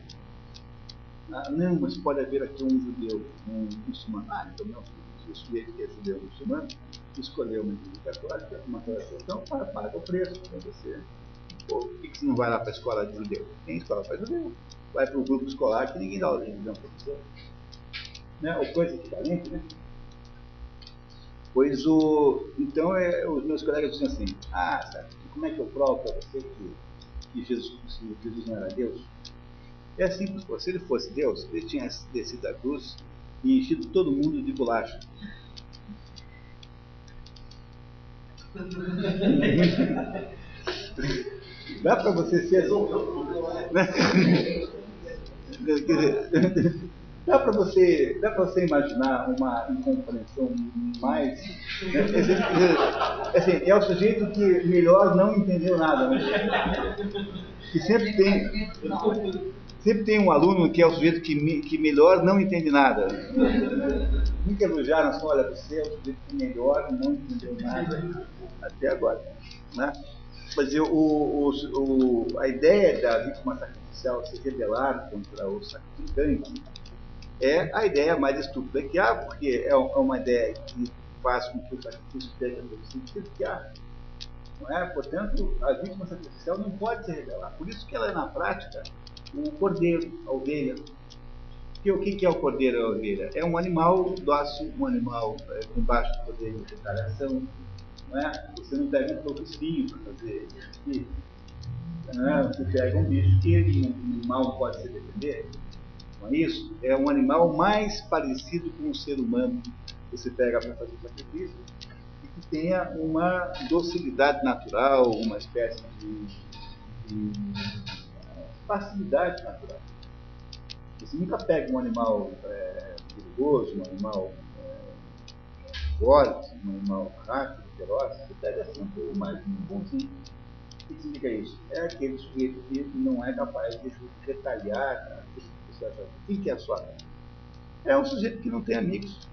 Ah, não, mas pode haver aqui um judeu, um muçulmano. Ah, então não, o sujeito que é judeu muçulmano escolheu uma igreja católica, uma relação, paga o preço para você. Pô, por que você não vai lá para a escola de judeu? Tem escola para judeu vai para o grupo escolar que ninguém dá aula de religião para você. Né? Ou coisa equivalente, né? Pois o. Então é, os meus colegas dizem assim, ah, sabe, como é que eu provo para você que, que Jesus, Jesus não era Deus? É simples, se ele fosse Deus, ele tinha descido da cruz e enchido todo mundo de bolacha. Dá para você ser. Quer dizer, dá para você, dá você imaginar uma incompreensão mais. Né? Assim, é o sujeito que melhor não entendeu nada. Né? Que sempre tem. Sempre tem um aluno que é o sujeito que, que melhor não entende nada. Nunca elogiaram assim, olha, você é o sujeito que melhor não entendeu nada até agora. Né? Mas eu, o, o, o, a ideia da vítima sacrificial se rebelar contra o sacrificante é a ideia mais estúpida que há, porque é, é uma ideia que faz com que o sacrifício esteja no sentido que há. Não é? Portanto, a vítima sacrificial não pode se rebelar. Por isso que ela é, na prática, o cordeiro, a ovelha. O que é o cordeiro e a ovelha? É um animal dócil, um animal é, com baixo poder de retaliação, não é? Você não pega um tococinho para fazer isso. É? Você pega um bicho que ele mal pode se defender. Não é isso? É um animal mais parecido com o ser humano que você pega para fazer sacrifício e que tenha uma docilidade natural, uma espécie de, de facilidade natural. Você nunca pega um animal é, perigoso, um animal é, forte, um animal rápido, feroz, você pega sempre o mais bonzinho. O que significa isso? É aquele sujeito que não é capaz de retalhar. Quem que é a sua É um sujeito que não tem amigos.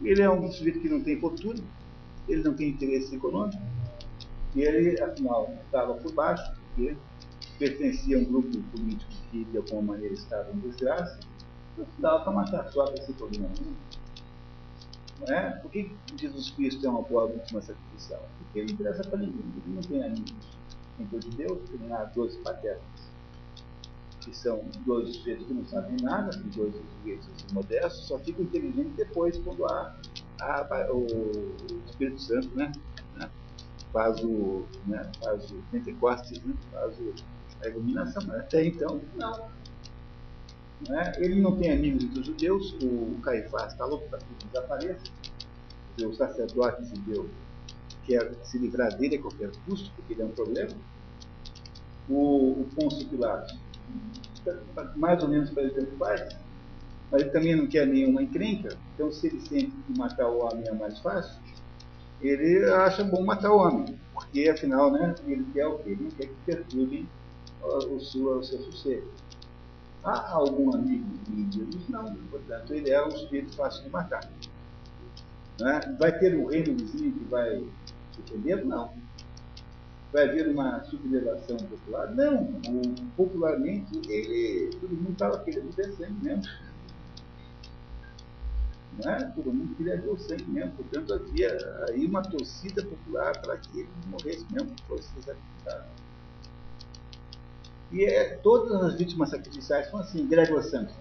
Ele é um sujeito que não tem fortuna, ele não tem interesse econômico, e ele, afinal, estava por baixo, porque pertencia a um grupo político que, de alguma maneira, estava em desgraça, então dava para matar só esse problema. Não é? Por que Jesus Cristo é uma boa vítima sacrificial? Porque ele interessa para ninguém, ele não tem amigos. Em de Deus, tem lá 12 patetas, que são 12 sujeitos que não sabem nada, são 12 sujeitos modestos, só ficam inteligentes depois quando há, há o Espírito Santo, né? Faz o, né? faz o Pentecostes, né? faz o, a iluminação. Mas até então, não. Né? Ele não tem amigos entre os judeus, o Caifás está louco para que desapareça, o sacerdote judeu quer se livrar dele a qualquer custo, porque ele é um problema. O, o Pilatos, mais ou menos para ele tanto faz, mas ele também não quer nenhuma encrenca, então se ele sente que matar o homem é mais fácil, ele acha bom matar o homem, porque afinal né, ele quer o quê? Ele não quer que perturbe o, seu, o seu sossego. Há algum amigo Jesus? Não. Portanto, ele é um sujeito fácil de matar. Né? Vai ter um reino vizinho que vai defender? Não. Vai haver uma sublevação popular? Não. Popularmente, ele, todo mundo estava querendo ver sangue mesmo. Não é? Todo mundo queria ver o sangue mesmo. Portanto, havia aí uma torcida popular para que ele morresse mesmo, que fosse sacrificado. E é, todas as vítimas sacrificiais são assim, Gregor Samson.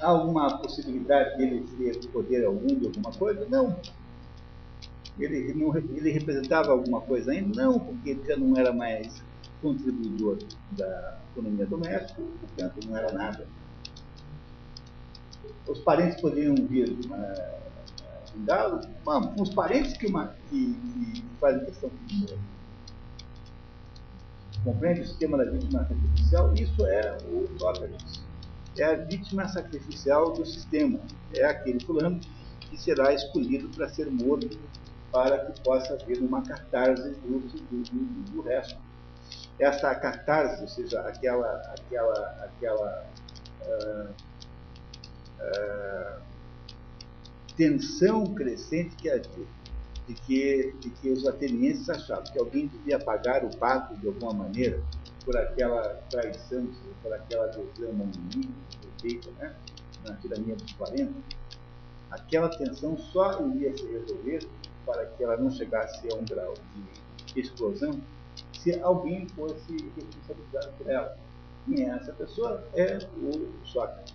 Há alguma possibilidade de ele ter poder algum de alguma coisa? Não. Ele, não, ele representava alguma coisa ainda? Não, porque ele já não era mais contribuidor da economia doméstica, portanto não era nada. Os parentes poderiam vir uh, um galo, os parentes que, uma, que, que fazem questão de Compreende o sistema da vítima sacrificial? Isso é o Sócrates. É a vítima sacrificial do sistema. É aquele fulano que será escolhido para ser morto para que possa haver uma catarse do, do, do, do resto. Essa catarse, ou seja, aquela, aquela, aquela uh, uh, tensão crescente que havia, de que, de que os atenienses achavam que alguém devia pagar o pato de alguma maneira por aquela traição, por aquela magnânima feita né, na tirania dos 40, aquela tensão só iria se resolver para que ela não chegasse a um grau de explosão se alguém fosse responsabilizado por ela. E essa pessoa é o Sócrates.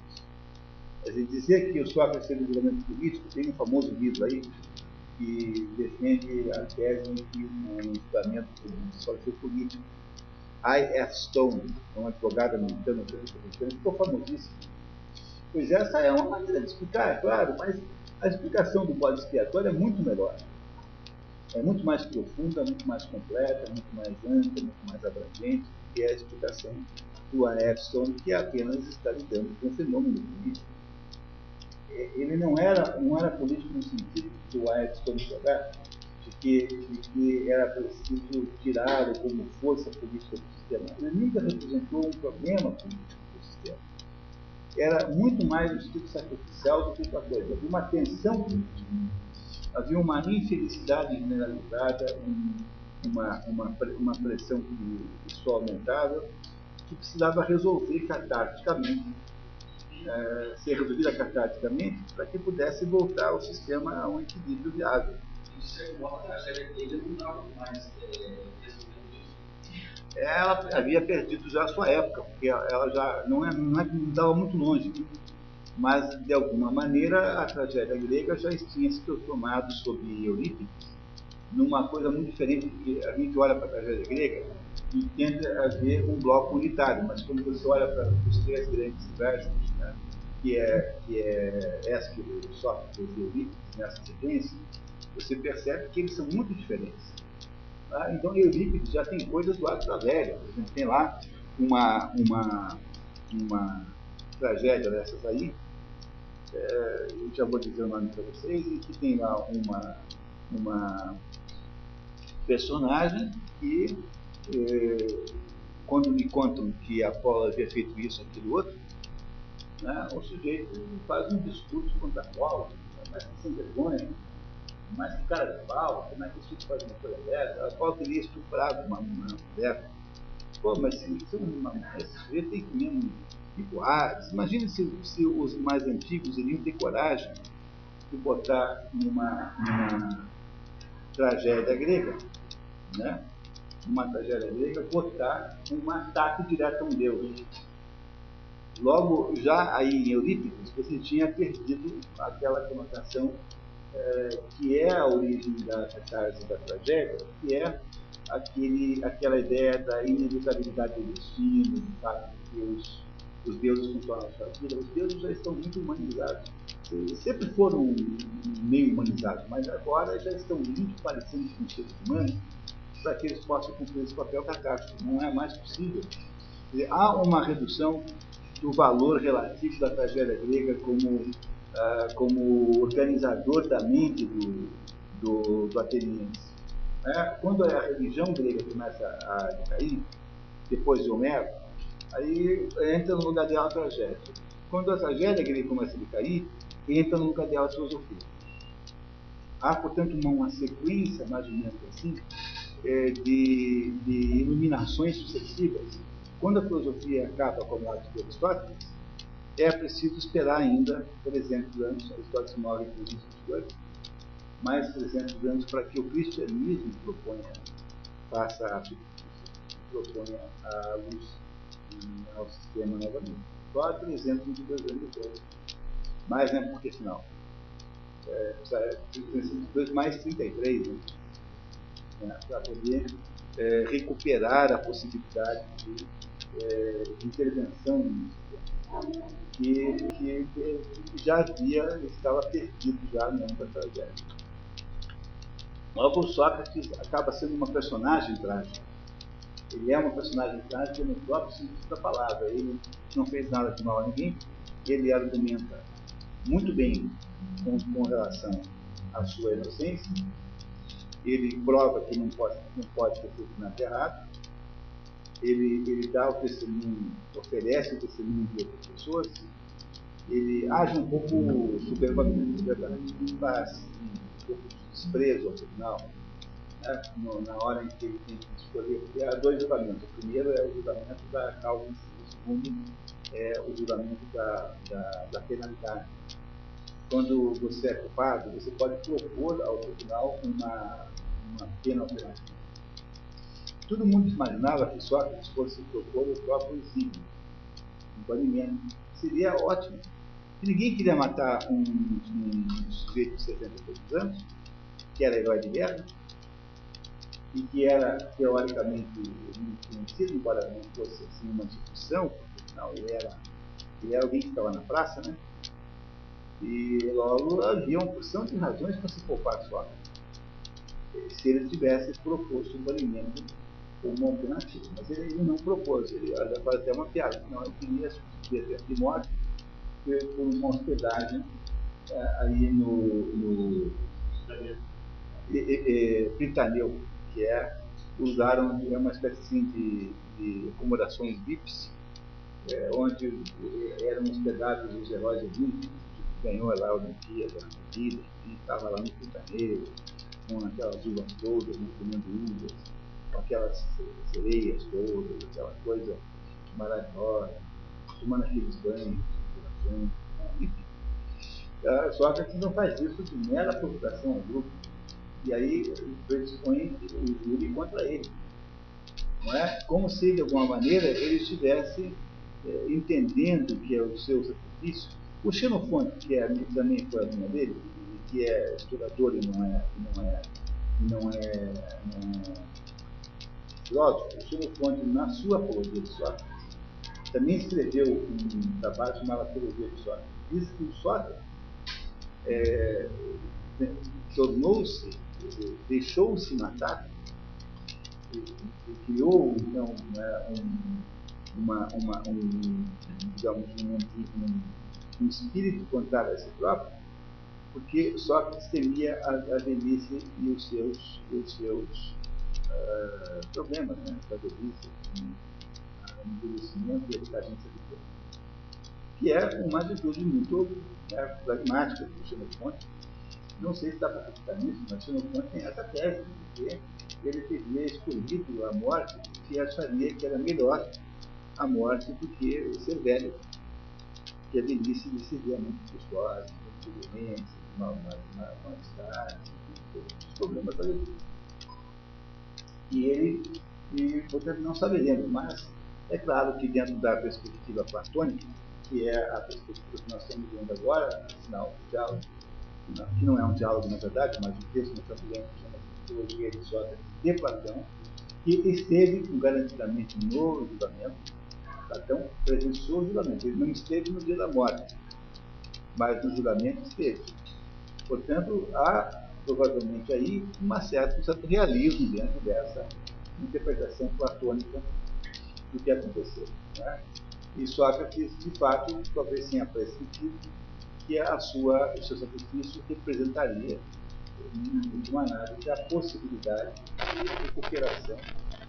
A gente dizia que o Sócrates teve um julgamento político, tem um famoso livro aí que defende a tese de que um julgamento só foi político. I.F. Stone, um advogado americano, ficou famosíssimo. Pois essa é uma maneira de explicar, é claro, mas a explicação do bode expiatório é muito melhor. É muito mais profunda, muito mais completa, muito mais ampla, muito mais abrangente que a explicação do A.F. Stone, que apenas está lidando com o fenômeno político. Ele não era, não era político no sentido que o A.F. Stone jogar, de que, de que era preciso tirá-lo como força política do sistema. Ele nunca representou um problema político do sistema. Era muito mais um sentido sacrificial do que outra coisa. Havia uma tensão política. Havia uma infelicidade generalizada, uma, uma, uma pressão que só aumentava, que precisava resolver catarticamente é, ser resolvida catarticamente para que pudesse voltar o sistema a um equilíbrio viável. Ela havia perdido já a sua época, porque ela já não, é, não, é, não estava muito longe, mas de alguma maneira a tragédia grega já tinha se transformado sob Eurípides numa coisa muito diferente, porque a gente olha para a tragédia grega e tenta haver um bloco unitário, mas quando você olha para os três grandes versos, né, que é, que é Ésquilo, Sócrates e Eurípides, nessa sequência, você percebe que eles são muito diferentes. Tá? Então, Eurípides já tem coisas do Atos da Velha. A gente tem lá uma, uma, uma tragédia dessas aí, é, eu já vou dizer o nome para vocês, e que tem lá uma, uma personagem que, é, quando me contam que Apolo havia feito isso, aquilo outro, né, o sujeito faz um discurso contra Apolo, mas sem vergonha, mas que cara de pau, como é que isso faz uma coisa dessa? Apolo teria estuprado uma, mulher. Pô, mas se, se uma, esse sujeito tem que mesmo rituais. Imagine se, se os mais antigos iriam ter coragem de botar numa, numa tragédia grega, né? uma tragédia grega, botar um ataque direto a um deus. Logo, já aí em Eurípides, você tinha perdido aquela conotação é, que é a origem da catarse da tragédia, que é aquele, aquela ideia da inevitabilidade do destino, do fato de que os, os deuses controlam a sua vida. Os deuses já estão muito humanizados. Sempre foram meio humanizados, mas agora já estão muito parecidos com os seres humanos para que eles possam cumprir esse papel catástrofe. Não é mais possível. Há uma redução do valor relativo da tragédia grega como, uh, como organizador da mente do, do, do ateniense. É, quando a religião grega começa a cair, depois de Homero, aí entra no lugar dela a tragédia. Quando a tragédia grega começa a decair, entra no lugar dela a filosofia. Há, portanto, uma, sequência, mais ou menos assim, é, de, de iluminações sucessivas quando a filosofia acaba com a morte de Aristóteles, é preciso esperar ainda 300 anos, Aristóteles morre em 322, mais 300 anos para que o cristianismo proponha, faça a proponha a luz ao sistema novamente. Só 322 anos depois. Mais, né? Porque sinal. É, 322 mais 33, né? É, para poder é, recuperar a possibilidade de é, intervenção que, que, já havia, estava perdido já no da tragédia. Logo, Sócrates acaba sendo uma personagem trágica. Ele é uma personagem trágica no próprio sentido da palavra. Ele não fez nada de mal a ninguém, ele argumenta muito bem com, com relação à sua inocência, ele prova que não pode, não pode ter feito nada errado, ele, ele dá o testemunho, oferece o testemunho de outras pessoas, ele age um pouco soberbamente, verdade, faz um pouco de desprezo ao tribunal, né, no, na hora em que ele tem que escolher, porque há dois julgamentos. O primeiro é o julgamento da causa, o segundo é o julgamento da, da, da penalidade. Quando você é culpado, você pode propor ao tribunal uma, uma pena alternativa. Todo mundo imaginava que Sócrates fosse propor o próprio exílio, um banimento. Seria ótimo. Ninguém queria matar um, um sujeito de 72 anos, que era herói de guerra, e que era teoricamente muito conhecido, embora não fosse assim uma discussão, porque afinal ele era, ele era alguém que estava na praça, né? E logo havia uma porção de razões para se poupar Sócrates. Se ele tivesse proposto um banimento como alternativa. Mas ele, ele não propôs, ele faz até uma piada, não, eu queria substituir a morte por uma hospedagem é, aí no, no e, que é usaram é uma espécie assim, de, de acomodações VIPs, é, onde eram hospedados os heróis olímpicos, que ganhou lá a Olimpíada, a vida, estava lá no Pritaneu, com aquelas uvas todas, comendo uvas, com aquelas sereias todas, aquela coisa maravilhosa, tomando aqueles banhos, enfim. Uh, Sócrates não faz isso de mera provocação ao grupo. E aí predispõe o júri contra ele. Não é? Como se, de alguma maneira, ele estivesse eh, entendendo que é o seu sacrifício. O Xenofonte, que é, também foi aluna dele, que é estudador e não é, não é, não é, não é filósofo, o Xenofonte, na sua apologia de Sócrates, também escreveu um trabalho chamado Apologia de Sócrates. Diz que o Sócrates é, tornou-se, deixou-se matar, e, e criou, então, né, um, uma, uma, um, digamos, um, um, um espírito contrário a si próprio, porque Sócrates temia a, a velhice e os seus, os seus uh, problemas, né, da velhice, envelhecimento e a decadência do corpo. Que é uma atitude muito né, pragmática do Xenofonte. Não sei se dá para acreditar nisso, mas Xenofonte tem essa tese de que ele teria escolhido a morte porque acharia que era melhor a morte do que ser velho. Que a velhice lhe seria muito custosa, muito doença, mal-estar, problemas da velhice. E ele, e, portanto, não saberemos, mas é claro que dentro da perspectiva platônica, que é a perspectiva que nós estamos vendo agora, afinal, o diálogo, que não é um diálogo na verdade, mas um texto que nós estamos lendo chama Teologia de Sócrates de Platão, que esteve garantidamente no julgamento. Platão presenciou o julgamento, ele não esteve no dia da morte, mas no julgamento esteve. Portanto, há provavelmente aí uma certa, um certo realismo dentro dessa interpretação platônica do que aconteceu. Né? E Sócrates, de fato, talvez tenha prescritido que a sua, o seu sacrifício representaria, de uma análise, a possibilidade de recuperação,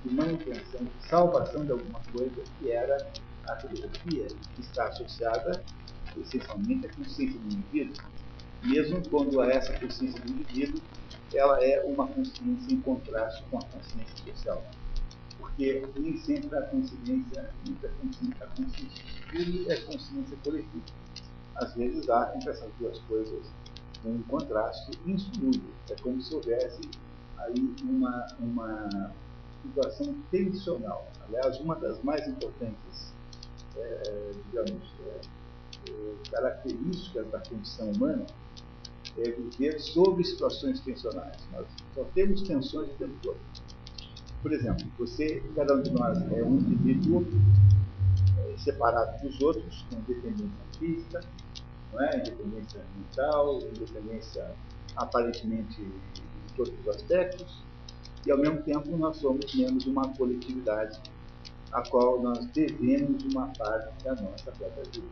de manutenção, de salvação de alguma coisa que era a filosofia, que está associada essencialmente à consciência do indivíduo, mesmo quando essa consciência do indivíduo ela é uma consciência em contraste com a consciência social porque nem sempre a consciência, a consciência, a consciência indivíduo é consciência coletiva. Às vezes há entre essas duas coisas um contraste insolúvel. É como se houvesse aí uma, uma situação tensional. Aliás, uma das mais importantes, é, digamos, é, é, características da condição humana é viver sob situações tensionais. Nós só temos tensões o tempo todo. Por exemplo, você, cada um de nós é um indivíduo é, separado dos outros, com independência física, não é? independência mental, independência aparentemente de todos os aspectos, e ao mesmo tempo nós somos membros de uma coletividade a qual nós devemos uma parte da nossa própria vida.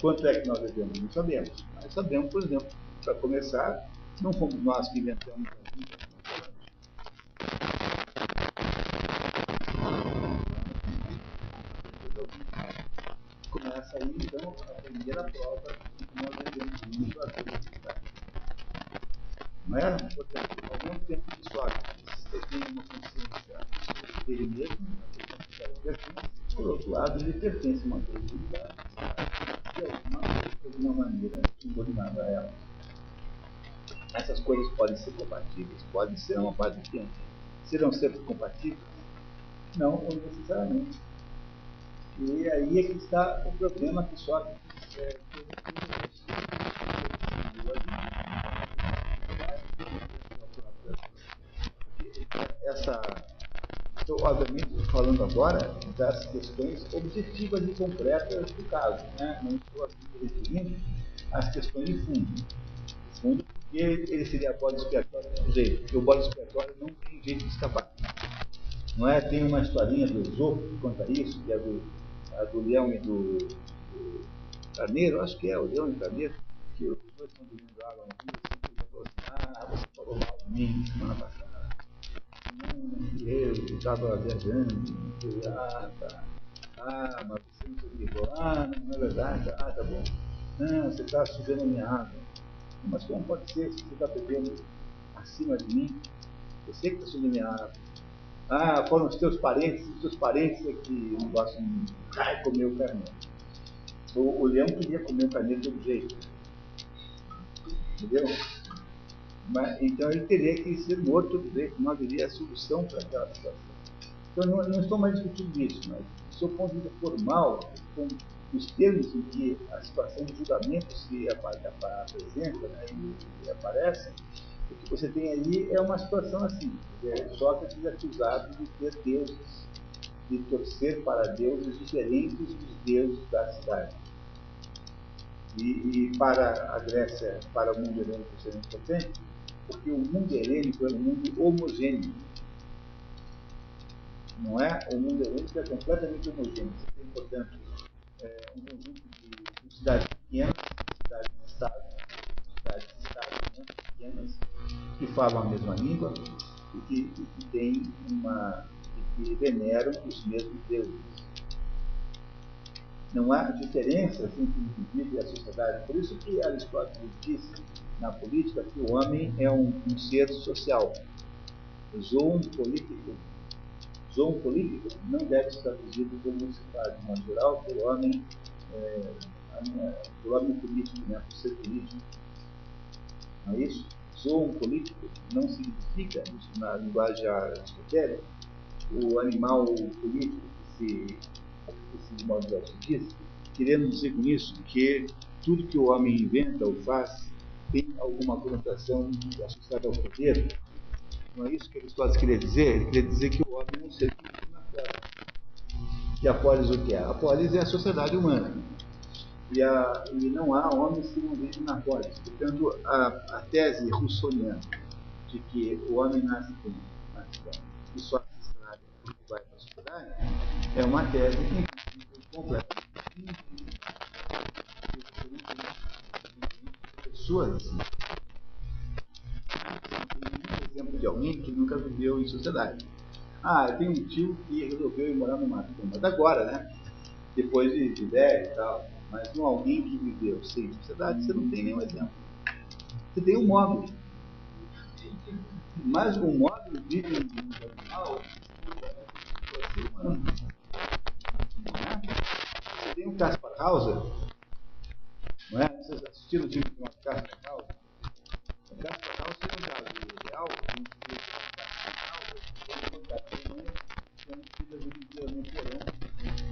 Quanto é que nós devemos? Não sabemos. Mas sabemos, por exemplo, para começar, não fomos nós que inventamos a vida. Começa aí, então, a primeira prova que nós devemos muito a vida. Não é? Portanto, há muito tempo que isso você tem uma consciência dele mesmo, uma consciência dele, por outro lado, ele pertence a uma coletividade de tá? alguma, de alguma maneira subordinada a ela. Essas coisas podem ser compatíveis, podem ser uma parte do tempo. Serão sempre compatíveis? Não, necessariamente. E aí é que está o problema que Sócrates é, essa estou obviamente falando agora das questões objetivas e concretas do caso, né? não estou aqui referindo às questões de fundo. Fundo porque ele seria bode expiatório do jeito, porque o bode expiatório não tem jeito de escapar. Não é? Tem uma historinha do Esopo que conta isso, que é do a do leão e do, do carneiro, acho que é o leão e o carneiro, que os dois estão bebendo água no rio, assim, falou assim, ah, você falou mal de mim semana passada. Não, eu estava viajando, ah, tá. Ah, mas você não sabia. Ah, não é verdade? Ah, tá bom. Não, você está sujando a minha água. Mas como pode ser se você está bebendo acima de mim? Você que está água. Ah, foram os teus parentes, os teus parentes é que não gostam de comer o carneiro. O, o, leão queria comer o carneiro de todo jeito. Entendeu? Mas, então ele teria que ser morto todo jeito, não haveria solução para aquela situação. Então não, não estou mais discutindo isso, mas do ponto de vista formal, com os termos em que a situação de julgamento se apresenta né, e, aparece, o que você tem aí é uma situação assim. É, Sócrates é acusado de ter deuses, de torcer para deuses diferentes dos deuses da cidade. E, e para a Grécia, para o mundo helênico seria importante, porque o mundo helênico é um mundo homogêneo. Não é? O mundo helênico é completamente homogêneo. Você tem, portanto, é, um conjunto de, de cidades pequenas, cidades-estado, cidades-estado, né, pequenas, que falam a mesma língua e que, e que têm uma. e que veneram os mesmos deuses. Não há diferença entre o indivíduo e a sociedade. Por isso que Aristóteles disse na política que o homem é um, um ser social. Zoom político. Zoom político não deve ser traduzido como se faz geral por homem, é, por homem político, né, por ser político. Não é isso? sou um político não significa, na linguagem aristotélica, o animal político que se, que se de modo geral se diz, querendo dizer com isso que tudo que o homem inventa ou faz tem alguma conotação associada ao poder. Não é isso que Aristóteles queria dizer? Ele queria dizer que o homem é um ser vive na polis. E a polis o que é? A polis é a sociedade humana e, a, e não há homens que não vivem na polis. Portanto, a, a tese russoniana de que o homem nasce com e só se estraga porque vai para a sociedade é uma tese que completamente pessoas exemplo de alguém que nunca viveu em sociedade. Ah, eu tenho um tio que resolveu ir morar no mato. Mas agora, né? Depois de, de e tal mas não alguém que viveu sem sociedade, você não tem nenhum exemplo. Você tem um móvel. Mas o móvel vive no mundo animal, você tem um Caspar Hauser, não é? Vocês assistiram o filme de Caspar Hauser? O Caspar Hauser é um caso real, um Caspar Hauser, que é um tendo sido a vida inteira no porão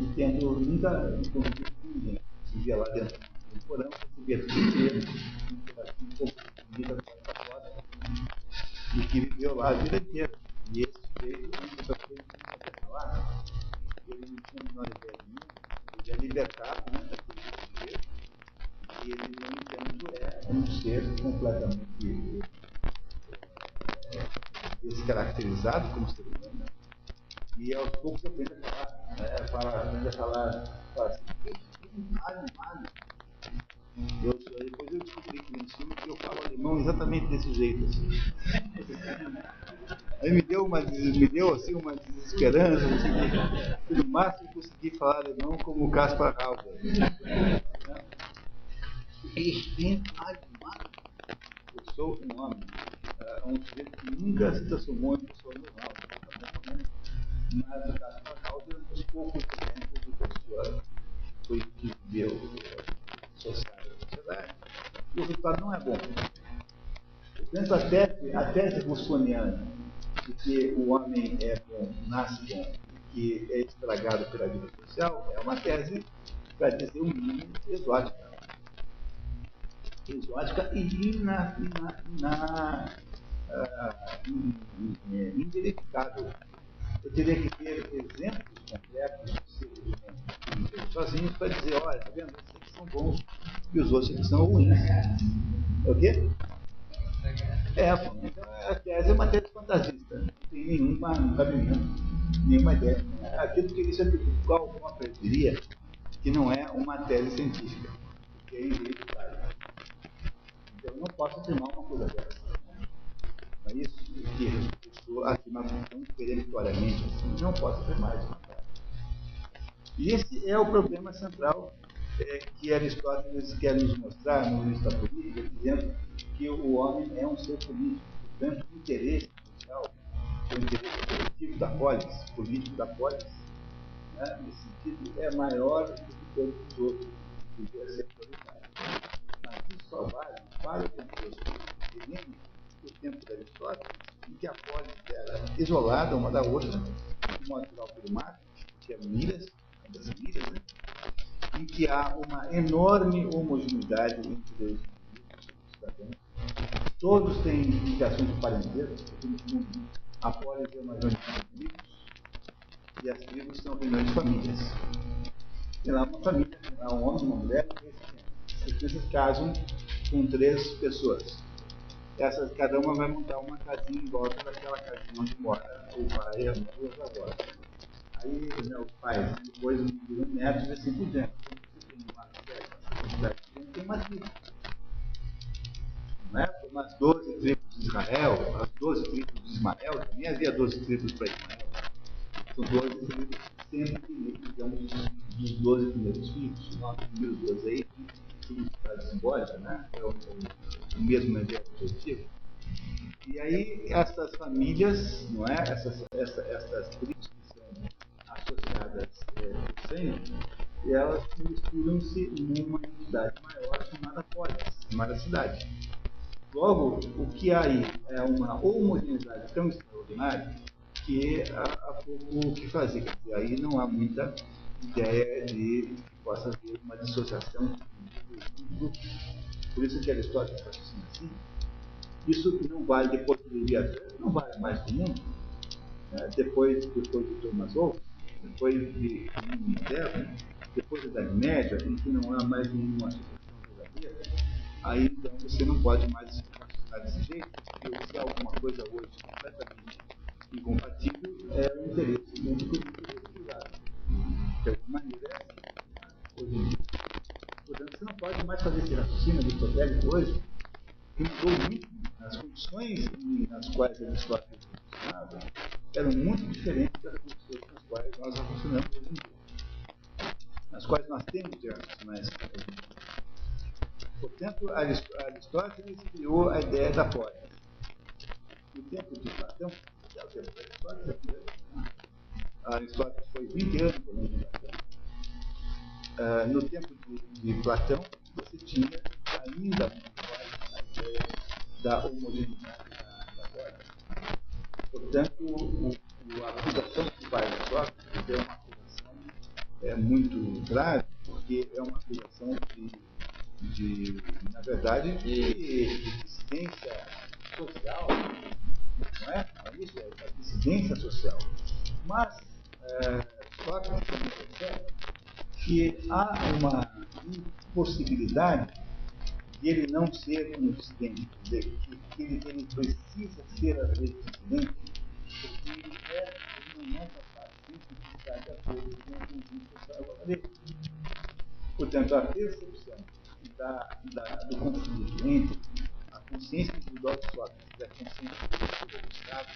e tendo nunca com ninguém vivia lá dentro do porão, recebia tudo inteiro, um pouco de comida para fora, e que viveu lá a vida inteira. E esse sujeito, muita coisa que não falar, ele não tinha a menor ideia nenhuma, ele é libertado né, daquele sujeito, ele, no entanto, é um ser completamente descaracterizado como ser humano. E aos poucos aprende a falar, né, fala, aprende a falar, fala assim, animado. Eu, depois eu descobri que no ensino que eu falo alemão exatamente desse jeito. Assim. Aí me deu uma, me deu assim uma desesperança, assim, no máximo consegui falar alemão como o Caspar Hauser. Inanimado. Eu sou um homem, uh, um sujeito que nunca se transformou em pessoa normal. Mas, no caso normal, durante um pouco de tempo de pessoa foi que viveu social sociedade. E o resultado não é bom. Dentro da tese, a tese russoniana de que o homem é bom, nasce bom, que é estragado pela vida social, é uma tese, para dizer o mínimo, exótica. Exótica e ina, ina, ina, uh, inverificável. Eu teria que ter exemplos concretos sozinhos para dizer, olha, tá vendo? Esses são bons e os outros que são ruins. É o quê? É, a tese é uma tese fantasista, não tem nenhuma, um cabimento, nenhuma ideia. Aquilo que isso é qual uma perderia que não é uma tese científica, que é inevitável. Eu não posso afirmar uma coisa dessa. Não é isso que eu afirmar tão peremptoriamente assim, não posso afirmar isso. E esse é o problema central é, que Aristóteles quer nos mostrar no início da política, dizendo que o homem é um ser político, portanto, o interesse social, o interesse coletivo da polis, político da polis, né, nesse sentido, é maior do que todos os outros que devia ser prioritário. Mas isso só vale para o tempo Helene, o tempo de Aristóteles, em que a polis era isolada uma da outra, de modo geral pelo mar, que é Miras, das Miras, né? em que há uma enorme homogeneidade entre os cidadãos. Todos têm indicações de parentesco, a polis é uma reunião de tribos e as tribos são reuniões de famílias. Tem lá uma família, há um homem, uma mulher, e três crianças casam com três pessoas. Essas, cada uma vai montar uma casinha em volta daquela casinha onde mora o pai, a mãe e os avós. Aí, né, os pais, depois um netos e assim por diante. Tem uma tribo. Né? Umas 12 tribos de Israel, as 12 tribos de Ismael, também havia 12 tribos para Ismael. São 12 tribos sempre, digamos, dos 12 primeiros filhos. O nosso número 12 aí, significado simbólico, né? É o, o, mesmo exemplo positivo. E aí, essas famílias, não é? Essas, essa, essas tribos que são associadas é, por sangue, elas misturam-se numa entidade maior chamada polis, chamada cidade. Logo, o que há aí é uma homogeneidade tão extraordinária que há, há pouco o que fazer. Aí não há muita ideia de possa haver uma dissociação do grupo. Por isso que Aristóteles raciocina assim. Isso não vale depois do Leviatã, não vale mais do mundo. É, depois, depois de Thomas Hobbes, depois de mundo depois da Idade Média, em que não há mais nenhuma associação verdadeira, aí então você não pode mais raciocinar desse jeito, porque se há alguma coisa hoje completamente incompatível, é o interesse do interesse privado. De alguma maneira é assim, hoje em dia. Portanto, você não pode mais fazer esse raciocínio aristotélico hoje, que mudou muito. As condições nas quais Aristóteles funcionava eram muito diferentes das condições nas quais nós raciocinamos hoje em dia nas quais nós temos de raciocinar esse Portanto, Aristóteles criou a ideia da polis. No tempo de Platão, que é o tempo da Aristóteles, Aristóteles foi 20 anos. Uh, no tempo de, de, Platão, você tinha ainda a ideia da homogeneidade da, polis. Portanto, o, o, a acusação que faz Aristóteles é uma é muito grave, porque é uma acusação de, de na verdade, de, de dissidência social. Não é? é isso, é a dissidência social. Mas, é, só que percebe que há uma impossibilidade de ele não ser um quer dizer, que ele, ele precisa ser às vezes porque ele é, ele não é está de acordo com o conjunto Portanto, a percepção da, da, do conflito entre a consciência de Sócrates e a consciência do Estado,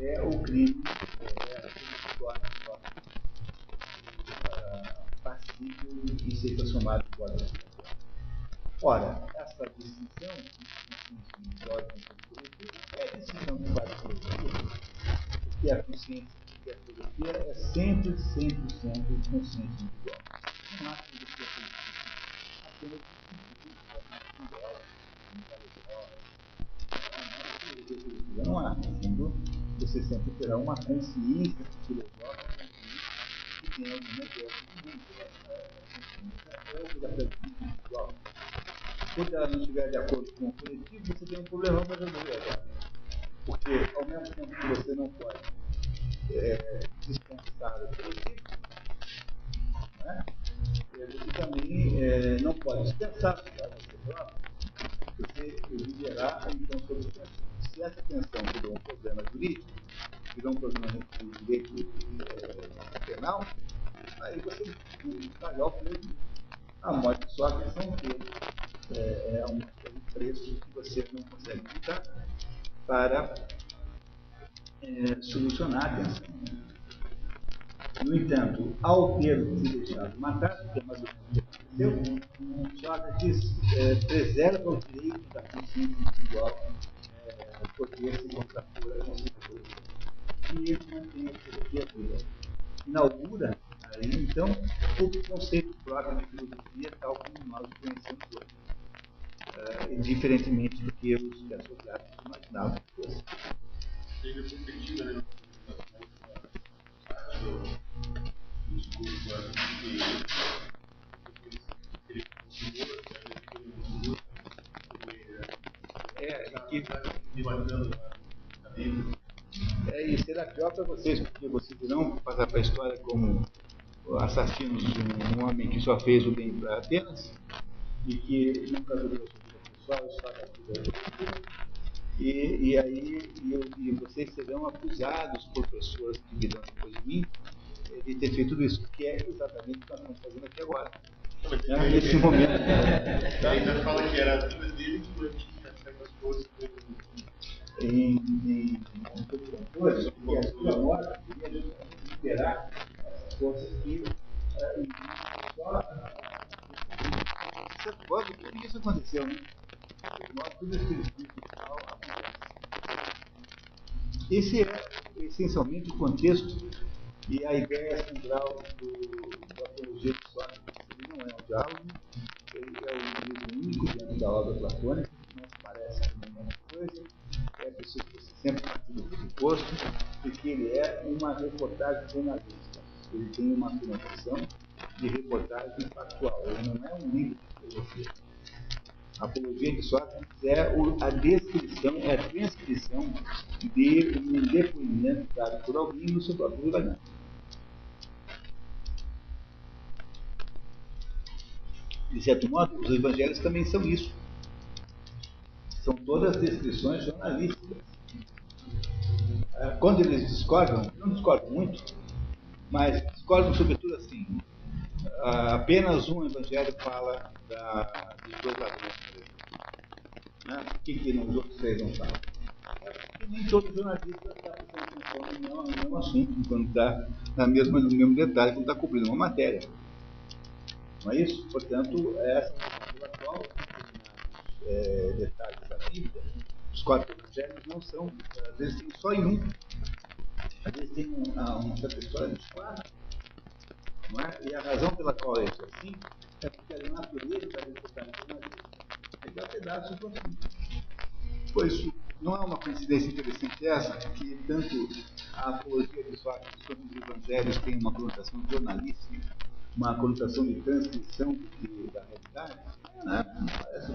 é o crime, é torna Sócrates uh, passível de ser transformado em guarda Ora, essa distinção de ordem é a que faz a filosofia, porque a consciência e a filosofia é sempre, sempre, sempre consciência individual. Não há filosofia política. Apenas não há, sendo você sempre terá uma consciência filosófica Quando ela não estiver de acordo com o coletivo, você tem um problema para resolver agora. Porque, ao mesmo tempo que você não pode é, dispensar o coletivo, né, você também é, não pode dispensar você próprio, você viverá então sobre tensão. Se essa tensão virou um problema jurídico, virou um problema de direito é, penal, aí você pagar o preço. A morte só a questão que é, é um, preço que você não consegue evitar para é, solucionar a tensão. No entanto, ao ter se deixado matar, que é uma coisa que aconteceu, Sócrates é, preserva o direito da consciência individual é, poder se contrapor à consciência e viva. Inaugura aí, então, o conceito próprio de filosofia, tal como nós o conhecemos hoje uh, diferentemente do que os que a sociedade imaginavam que fosse. É, que... Pior para vocês, porque vocês irão passar para a história como assassinos de um homem que só fez o bem para Atenas e que nunca durou pessoal está na vida e, e aí e, e vocês serão acusados por pessoas que virão depois de mim eh, de ter feito tudo isso, que é exatamente o que nós estamos fazendo aqui agora. Né? Nesse momento. Tá? Ainda fala que era a vida dele que mantinha certas coisas. Em, em, coisas, porque a sua morte queria liberar as forças que só. Você pode, por que isso aconteceu, né? Tem uma conotação de reportagem factual, ele não é um livro de filosofia. A apologia de Sócrates é a descrição, é a transcrição de um depoimento dado por alguém no seu próprio julgamento. De certo modo, os evangelhos também são isso. São todas descrições jornalísticas. Quando eles discordam, não discordam muito, mas discordam sobretudo assim. Apenas um evangelho fala da, dos dois ladrões, por exemplo. Né? Por que, que os outros três não falam? É porque nem todo jornalista está prestando atenção no mesmo assunto, quando está na mesma, no mesmo detalhe, quando está cobrindo uma matéria. Não é isso? Portanto, essa pela qual é, detalhes da Bíblia, os quatro evangelhos não são, às vezes só em um. Às vezes tem uma, uma dos quatro. Não é? E a razão pela qual é isso assim é porque a natureza da jornalística é dar pedaços do assunto. Pois não é uma coincidência interessante essa, que tanto a apologia de Sócrates quanto os evangelhos têm uma conotação jornalística, uma conotação de transcrição da realidade? Né? Parece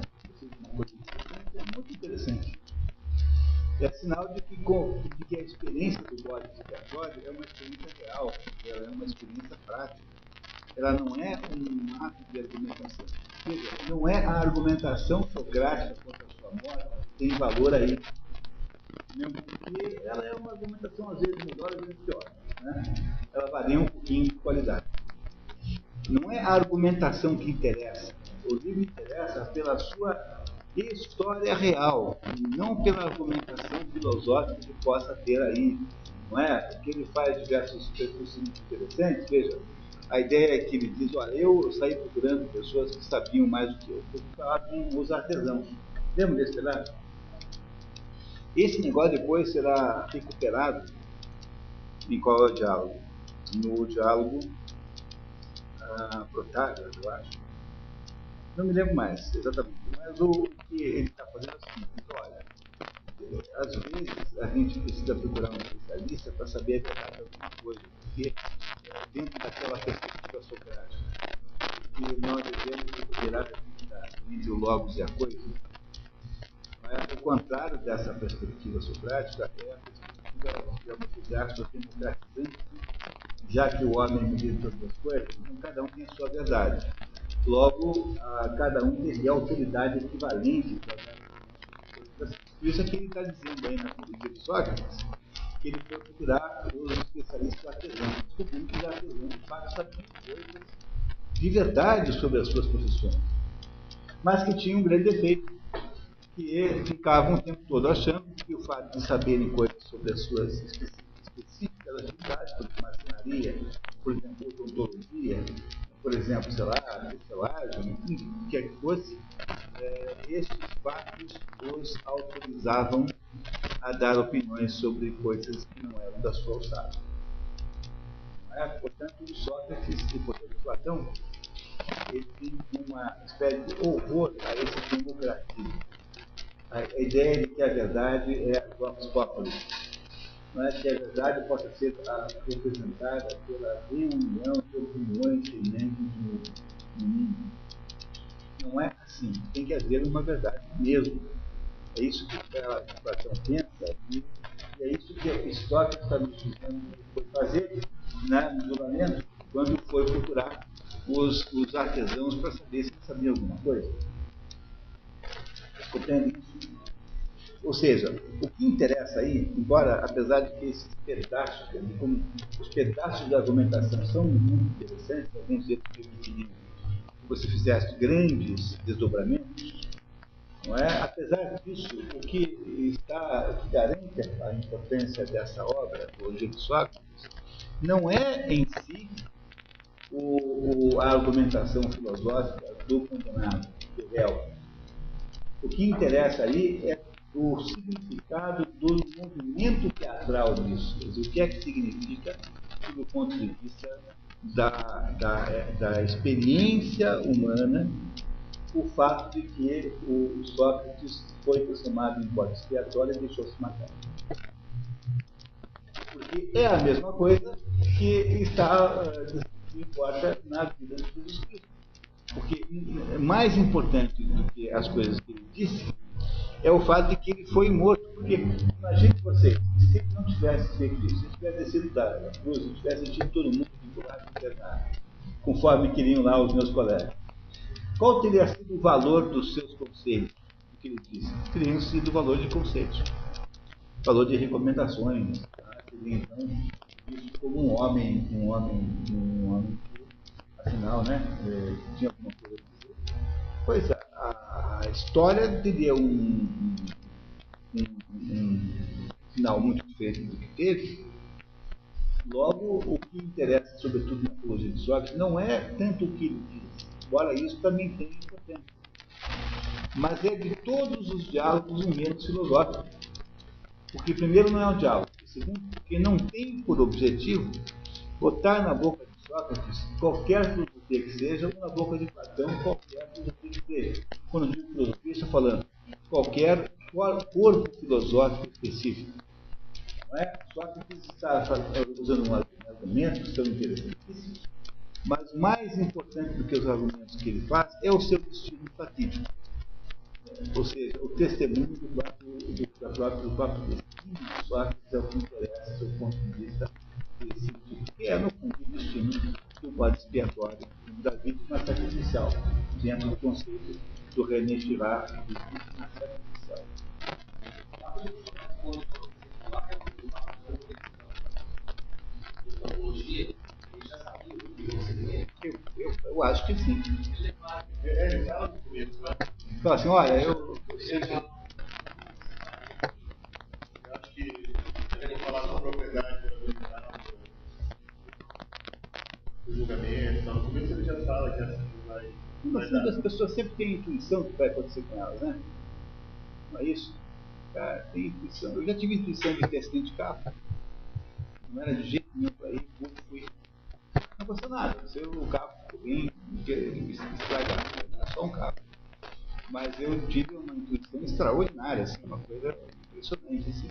uma coisa interessante, é muito interessante. É sinal de que, de que a experiência do bode expiatório é uma experiência real, ela é uma experiência prática ela não é um ato de argumentação. Seja, não é a argumentação socrática contra a sua morte que tem valor aí. Mesmo porque ela é uma argumentação às vezes melhor, às vezes pior. Né? Ela varia um pouquinho de qualidade. Não é a argumentação que interessa. O livro interessa pela sua história real, não pela argumentação filosófica que possa ter aí. Não é? Porque ele faz diversos percursos muito interessantes. Veja, a ideia é que ele diz, olha, eu saí procurando pessoas que sabiam mais do que eu. Fui falar com os artesãos. Lembra desse pedaço? Esse negócio depois será recuperado em qual é o diálogo? No diálogo ah, Protágoras, eu acho. Não me lembro mais exatamente, mas o que ele está fazendo é o seguinte, olha, às vezes a gente precisa procurar um especialista para saber a verdade de alguma coisa, porque dentro daquela perspectiva socrática, que nós devemos recuperar a vida entre o logos e a coisa, mas, o contrário dessa perspectiva socrática é a perspectiva, digamos, de aspas, democratizante, já que o homem todas as coisas, então cada um tem a sua verdade. Logo, a, cada um teria autoridade equivalente. Para Por isso é que ele está dizendo aí na política de Sócrates que ele foi procurar os especialistas artesãos, descobrindo que os artesãos de fato sabiam coisas de verdade sobre as suas profissões, mas que tinham um grande defeito que ficavam o tempo todo achando que o fato de saberem coisas sobre as suas específicas atividades, exemplo, marcenaria, por exemplo, odontologia, por exemplo, sei lá, tecelagem, enfim, o que é que fosse, é, esses fatos os autorizavam a dar opiniões sobre coisas que não eram da sua alçada. É? Portanto, Sócrates e o Platão ele tem uma espécie de horror a esse democratismo a ideia de que a verdade é a vox populi. Não é que a verdade possa ser representada pela reunião de opiniões semelhantes no mundo. Não é assim. Tem que haver uma verdade mesmo. É isso que a Platão pensa e é isso que Aristóteles está nos dizendo foi fazer né, no julgamento quando foi procurar os, os artesãos para saber se sabiam alguma coisa. Compreende isso? Ou seja, o que interessa aí, embora, apesar de que esses pedaços, como os pedaços de argumentação são muito interessantes, alguns deles permitiriam que você fizesse grandes desdobramentos, não é? apesar disso, o que está que garante a importância dessa obra, o Gil de Sócrates, não é em si o, o, a argumentação filosófica do condenado, do réu, o que interessa aí é o significado do movimento teatral disso. O que é que significa, do ponto de vista da, da, da experiência humana, o fato de que o Sócrates foi transformado em bode expiatório e deixou-se matar. Porque é a mesma coisa que está, eh, que importa na vida de Jesus Cristo. Porque mais importante do que as coisas que ele disse é o fato de que ele foi morto. Porque imagine você, se ele não tivesse feito isso, se ele tivesse descido da cruz, se tivesse tido todo mundo vinculado conforme queriam lá os meus colegas, qual teria sido o valor dos seus conselhos? O que ele disse? Teriam sido o valor de conselhos, valor de recomendações. Tá? Então visto como um homem, um homem, um homem afinal, né, é, tinha alguma coisa a dizer. Pois a, a história teria um, um, um, final muito diferente do que teve. Logo, o que interessa, sobretudo na filosofia de Sócrates, não é tanto o que ele diz, embora isso também tenha importância, mas é de todos os diálogos em menos filosóficos. Porque, primeiro, não é um diálogo, segundo, porque não tem por objetivo botar na boca Sócrates, qualquer filosofia que seja, ou na boca de Platão, qualquer filosofia que seja. Quando digo filosofia, estou falando qualquer corpo filosófico específico. Não é? Sócrates está usando um argumentos tão interessantíssimos, mas mais importante do que os argumentos que ele faz é o seu destino fatídico. Ou seja, o testemunho do próprio, do, do próprio, do próprio destino de Sócrates é o que interessa do ponto de vista que é, no fundo, o destino do bode expiatório da vítima sacrificial, dentro do conceito do René Girard de vítima sacrificial. Eu, eu, eu acho que sim. Fala assim, olha, eu. eu, acho que devemos falar com propriedade julgamento, no começo ele já fala que essa vai. No fundo, as pessoas sempre têm intuição do que vai acontecer com elas, né? Não é isso? Cara, tem intuição. Eu já tive intuição de ter acidente de carro. Não era de jeito nenhum para ir, fui. Não aconteceu nada. O carro ficou bem estragado. Era só um carro. Mas eu tive uma intuição extraordinária, assim, uma coisa impressionante. Assim,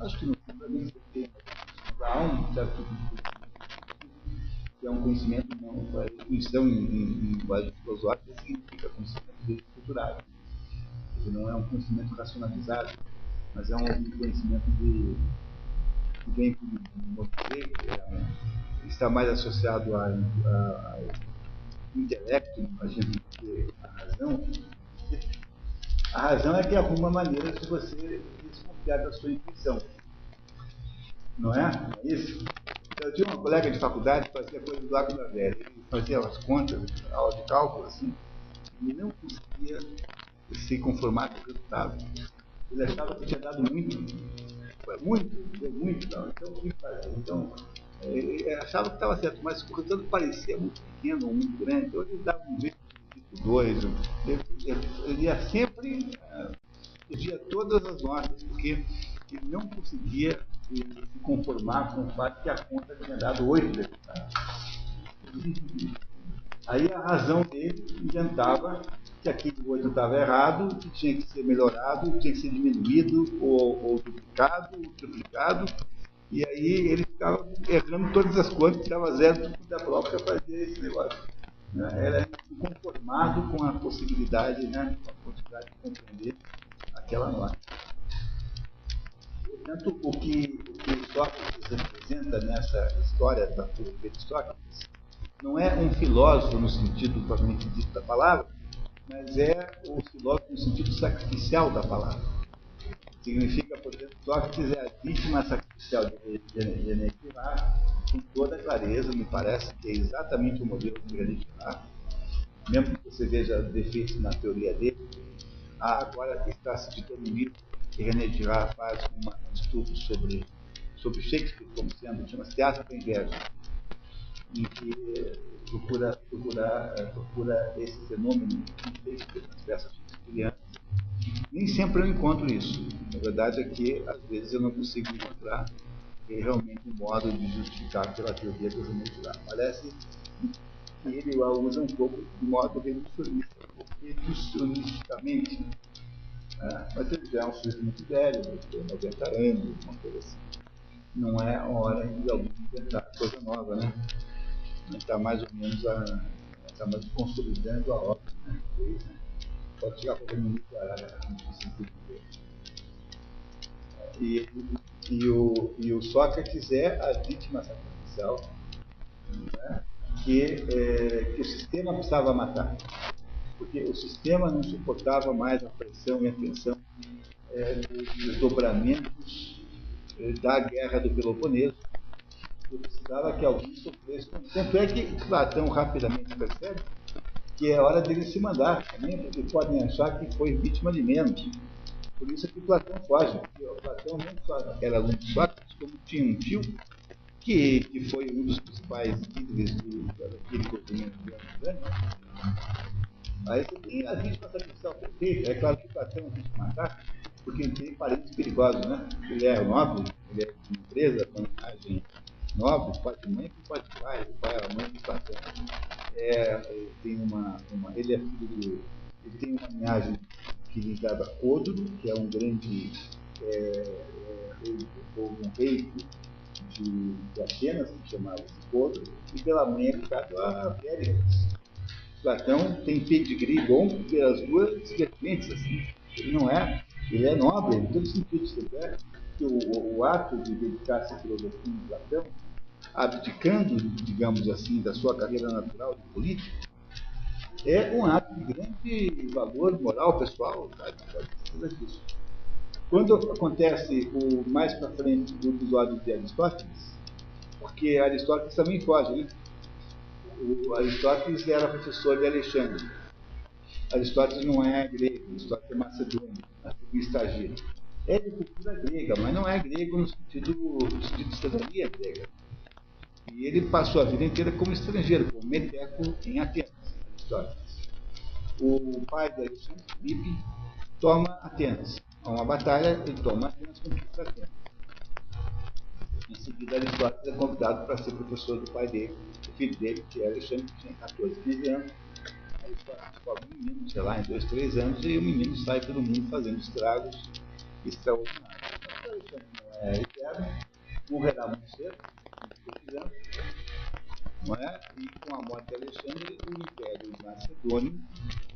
Acho que no fundo a gente tem um certo tipo que é um conhecimento, não, a intuição em, em, linguagem filosófica significa conhecimento estruturado. Não é um conhecimento racionalizado, mas é um conhecimento de, que vem por é está mais associado ao intelecto, imagino, que a razão. A razão é que alguma maneira de você desconfiar da sua intuição. Não é? É isso? Eu tinha uma colega de faculdade que fazia coisa do Arco da Velha. Ele fazia as contas, aula de cálculo, assim, e não conseguia se conformar com o resultado. Ele achava que tinha dado muito, muito, deu muito, então o que fazer? Então, ele achava que estava certo, mas o resultado parecia muito pequeno, muito grande, então ele dava um jeito tipo 2, ele, ia sempre, uh, pedia todas as notas, porque ele não conseguia se conformar com o fato que a conta tinha dado 8 deputados. Aí a razão dele inventava que aquele 8 estava errado, que tinha que ser melhorado, tinha que ser diminuído, ou, ou duplicado, ou triplicado, e aí ele ficava errando todas as contas, dava zero da para fazer esse negócio. Né? Era inconformado com a possibilidade, né, a possibilidade de compreender aquela nota. Portanto, o que, o que Sócrates representa nessa história da filosofia de Sócrates não é um filósofo no sentido propriamente dito da palavra, mas é o filósofo no sentido sacrificial da palavra. Significa, portanto, Sócrates é a vítima sacrificial de Girard, com toda clareza, me parece que é exatamente o modelo de Girard. Mesmo que você veja defeitos na teoria dele, agora está se livro que René Girard faz um estudo sobre, sobre Shakespeare como sendo, chama-se Teatro da Inveja, em que procura, procura, eh, procura esse fenômeno em Shakespeare, nas peças shakespearianas. Nem sempre eu encontro isso. A verdade é que, às vezes, eu não consigo encontrar realmente um modo de justificar pela teoria do René Girard. Parece que ele a usa um pouco de modo reducionista, reducionisticamente né? Mas ele já é um sujeito muito velho, tem 90 anos, uma coisa assim. Não é hora de alguém inventar coisa nova, né? Está mais ou menos a, está mais consolidando a obra, né? Fez, né? Pode chegar muito no sentido e, e, o, e o Sócrates é a vítima sacrificial né? que, é, que o sistema precisava matar porque o sistema não suportava mais a pressão e a tensão é, dos desdobramentos é, da guerra do Peloponeso. Eu precisava que alguém sofresse. Tanto é que Platão rapidamente percebe que é hora dele se mandar, também, porque podem achar que foi vítima de menos. Por isso é que Platão foge. Porque Platão não só era aluno de Sócrates, como tinha um tio que, que foi um dos principais líderes do, daquele movimento grande, Aí você tem a vítima sacrificial perfeita. É claro que Platão a gente matar, porque ele tem parentes perigosos, né? Ele é nobre, ele é de empresa, imagem nobre, pai mãe com pai de pai, o pai é a mãe de Platão. É, ele tem uma, uma, ele é filho do, ele tem uma linhagem que ligada a Odro, que é um grande é, é, um rei de, de Atenas, que chamava Odro, e pela mãe é ligado a Péricles Platão tem pedigree bom pelas duas vertentes, assim. Ele não é, ele é nobre em todos os sentidos. Você que o, o, o, ato de dedicar-se à filosofia de Platão, abdicando, digamos assim, da sua carreira natural de político, é um ato de grande valor moral pessoal, sabe? Disso. Quando acontece o mais para frente do episódio de Aristóteles, porque Aristóteles também foge, né? O Aristóteles era professor de Alexandre. Aristóteles não é grego, Aristóteles é macedônio, nasceu estagiário. É de cultura grega, mas não é grego no sentido, no sentido de cidadania grega. E ele passou a vida inteira como estrangeiro, como meteco em Atenas, Aristóteles. O pai de Alexandre, Filipe, toma Atenas. Há uma batalha, ele toma Atenas, conquista Atenas. Em seguida, Aristóteles é convidado para ser professor do pai dele, do filho dele, que é Alexandre, que tinha 14, 15 anos. Aristóteles descobre um menino, sei lá, em 2, 3 anos, e o menino sai pelo mundo fazendo estragos extraordinários. Então, Alexandre não é eterno, morrerá muito cedo, anos, não é? E com a morte de Alexandre, o Império Macedônio,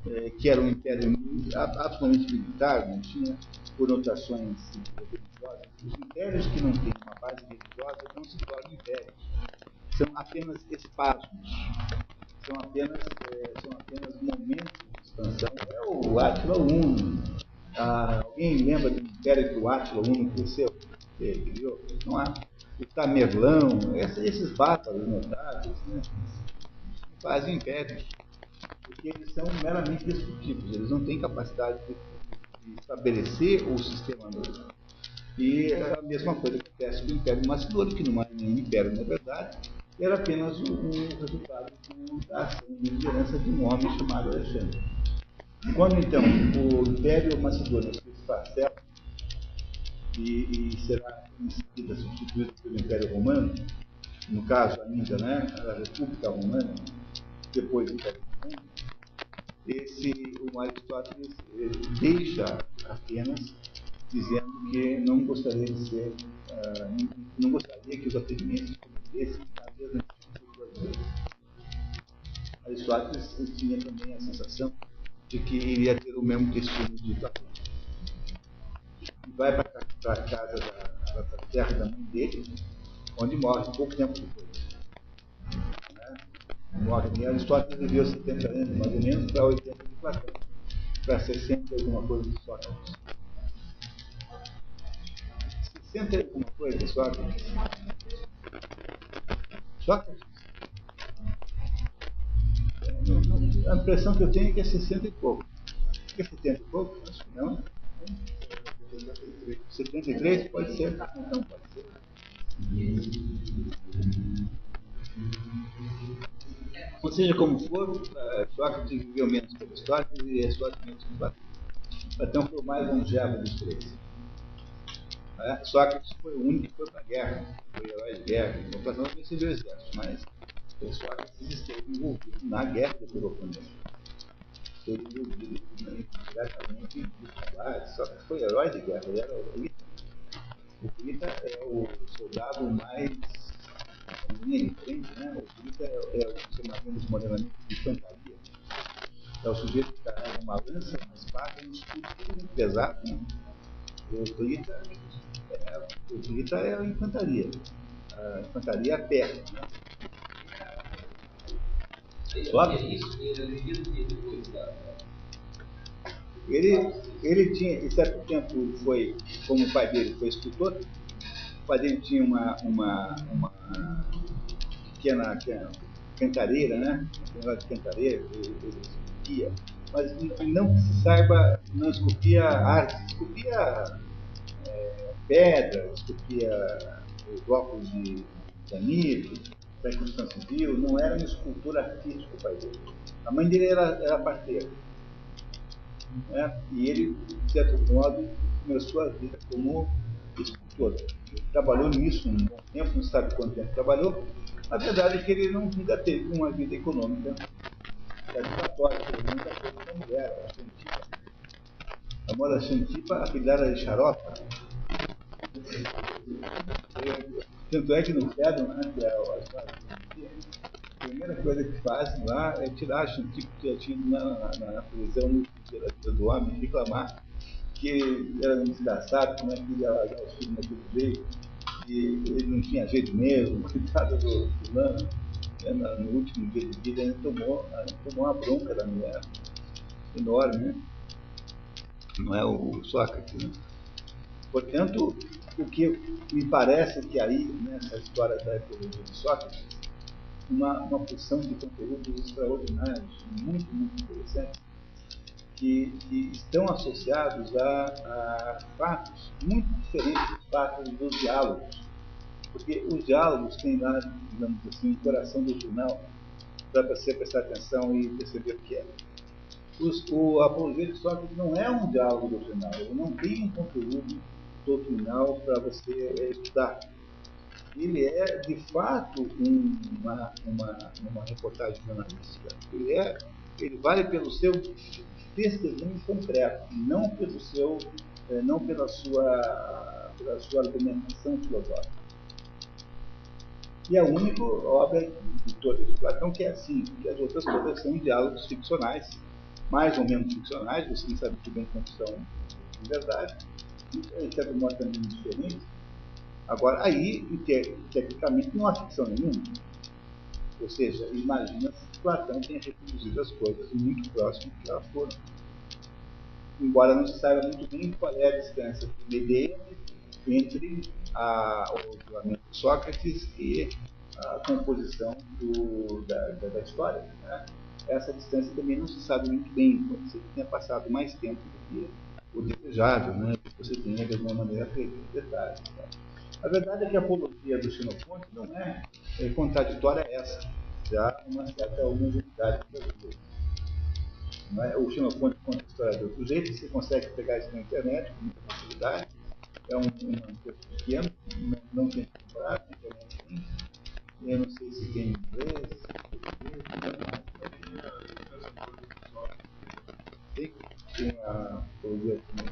é, que era um império absolutamente militar, não tinha conotações religiosas. Os impérios que não têm uma base religiosa não se tornam impérios. São apenas espasmos. São apenas, é, são apenas momentos de expansão. É o Átila Uno. Ah, alguém lembra do império que o Átila Uno cresceu? Criou? Não há. O Tamerlão, esses bárbaros notáveis, né? fazem impérios. Porque eles são meramente destrutivos. Eles não têm capacidade de, de estabelecer o sistema novo. E a mesma coisa acontece com o Império Macedônio, que não é nenhum império, na verdade, era apenas o, resultado da ação de liderança de um homem chamado Alexandre. Quando então o Império Macedônio se esparcela e, e, será em seguida substituído pelo Império Romano, no caso ainda, né, a República Romana, depois do Império Romano, esse, o Aristóteles deixa Atenas dizendo que não gostaria de ser, uh, não gostaria que os atenienses cometessem a mesma Aristóteles tinha também a sensação de que iria ter o mesmo destino de Platão. Vai para a casa da, da, terra da mãe dele, onde morre pouco tempo depois. Né? Morre. E Aristóteles viveu 70 anos, mais ou menos, para 80 de Platão, para 60 alguma coisa de Sócrates. Senta alguma coisa, Sócrates. Sócrates? A impressão que eu tenho é que é 60 e pouco. É 70 e pouco? Acho que não. 73 pode ser? Então pode ser. Ou seja, como for, Sócrates viveu menos que Aristóteles e Aristóteles menos que Platão. Platão foi mais longevo dos três. É, Sócrates foi o único que foi para a guerra, foi herói de guerra. O Platão também serviu o exército, mas Sócrates esteve envolvido na guerra do Peloponeso. Esteve envolvido diretamente nos combates. Sócrates foi herói de guerra, ele era o Rita. O Rita é o soldado mais linha de frente, né? O Rita é, é o que chamamos modernamente de infantaria. É o sujeito que carrega uma lança, uma espada um escudo muito pesado. Né? O Rita Rita é a infantaria. A infantaria é a pé. Né? Ele, ele tinha, em certo tempo, foi, como o pai dele foi escultor, o pai dele tinha uma, uma, uma pequena, pequena cantareira, né? Um de cantareira, ele, ele esculpia, mas não que se saiba, não esculpia arte, esculpia pedra, esculpia blocos de granito, da construção civil, não era uma escultura artística o pai dele. A mãe dele era, era parteira. Né? E ele, de certo modo, começou a vida como escultor. Ele trabalhou nisso um bom tempo, não sabe quanto tempo trabalhou. A verdade é que ele não ainda teve uma vida econômica satisfatória, teve muita coisa com a mulher, a Xantipa. A moda Xantipa, a filha era de xaropa. Tanto é que no Fedon, né, que é a primeira coisa que fazem lá é tirar a Xantipa que já tinha na, na, na prisão do homem, reclamar que era muito desgraçado, como é que ia largar os filhos naquele jeito, e ele não tinha jeito mesmo, coitado do fulano. Né, no último dia de vida, ele tomou, tomou uma bronca da mulher enorme, né? Não é o Sócrates, né? Portanto, o que me parece que aí, nessa história da ecologia de Sócrates, uma, uma porção de conteúdos extraordinários, muito, muito interessantes, que, que estão associados a, a, fatos muito diferentes dos fatos dos diálogos Porque os diálogos têm lá, digamos assim, o coração do final para você prestar atenção e perceber o que é. Os, o Apologia de Sócrates não é um diálogo doutrinal, ele não tem um conteúdo doutrinal para você estudar. Ele é, de fato, um, uma, uma, uma reportagem jornalística. Ele, é, ele vale pelo seu testemunho concreto, não pelo seu, eh, não pela sua, pela sua argumentação filosófica. E a única obra de todas de Platão que é assim, porque as outras todas são diálogos ficcionais, mais ou menos ficcionais, você não sabe muito bem como são de verdade, de certo modo também diferentes. Agora, aí, tecnicamente, não há ficção nenhuma. Ou seja, imagina se Platão tenha reproduzido as coisas muito próximo que elas foram. Embora não se saiba muito bem qual é a distância ideia entre a, o julgamento de Sócrates e a composição do, da, da, da, história. Né? Essa distância também não se sabe muito bem, pode ser que tenha passado mais tempo do que o desejado, né? que você tenha de alguma maneira perdido detalhes. Né? A verdade é que a apologia do Xenofonte não é, é contraditória a essa, já uma certa homogeneidade das duas. É? O Xenofonte conta a história de outro jeito, você consegue pegar isso na internet com muita facilidade, é um, um texto pequeno, não, não tem internet tem. Eu não sei se tem em inglês, português, tem, tem a apologia aqui.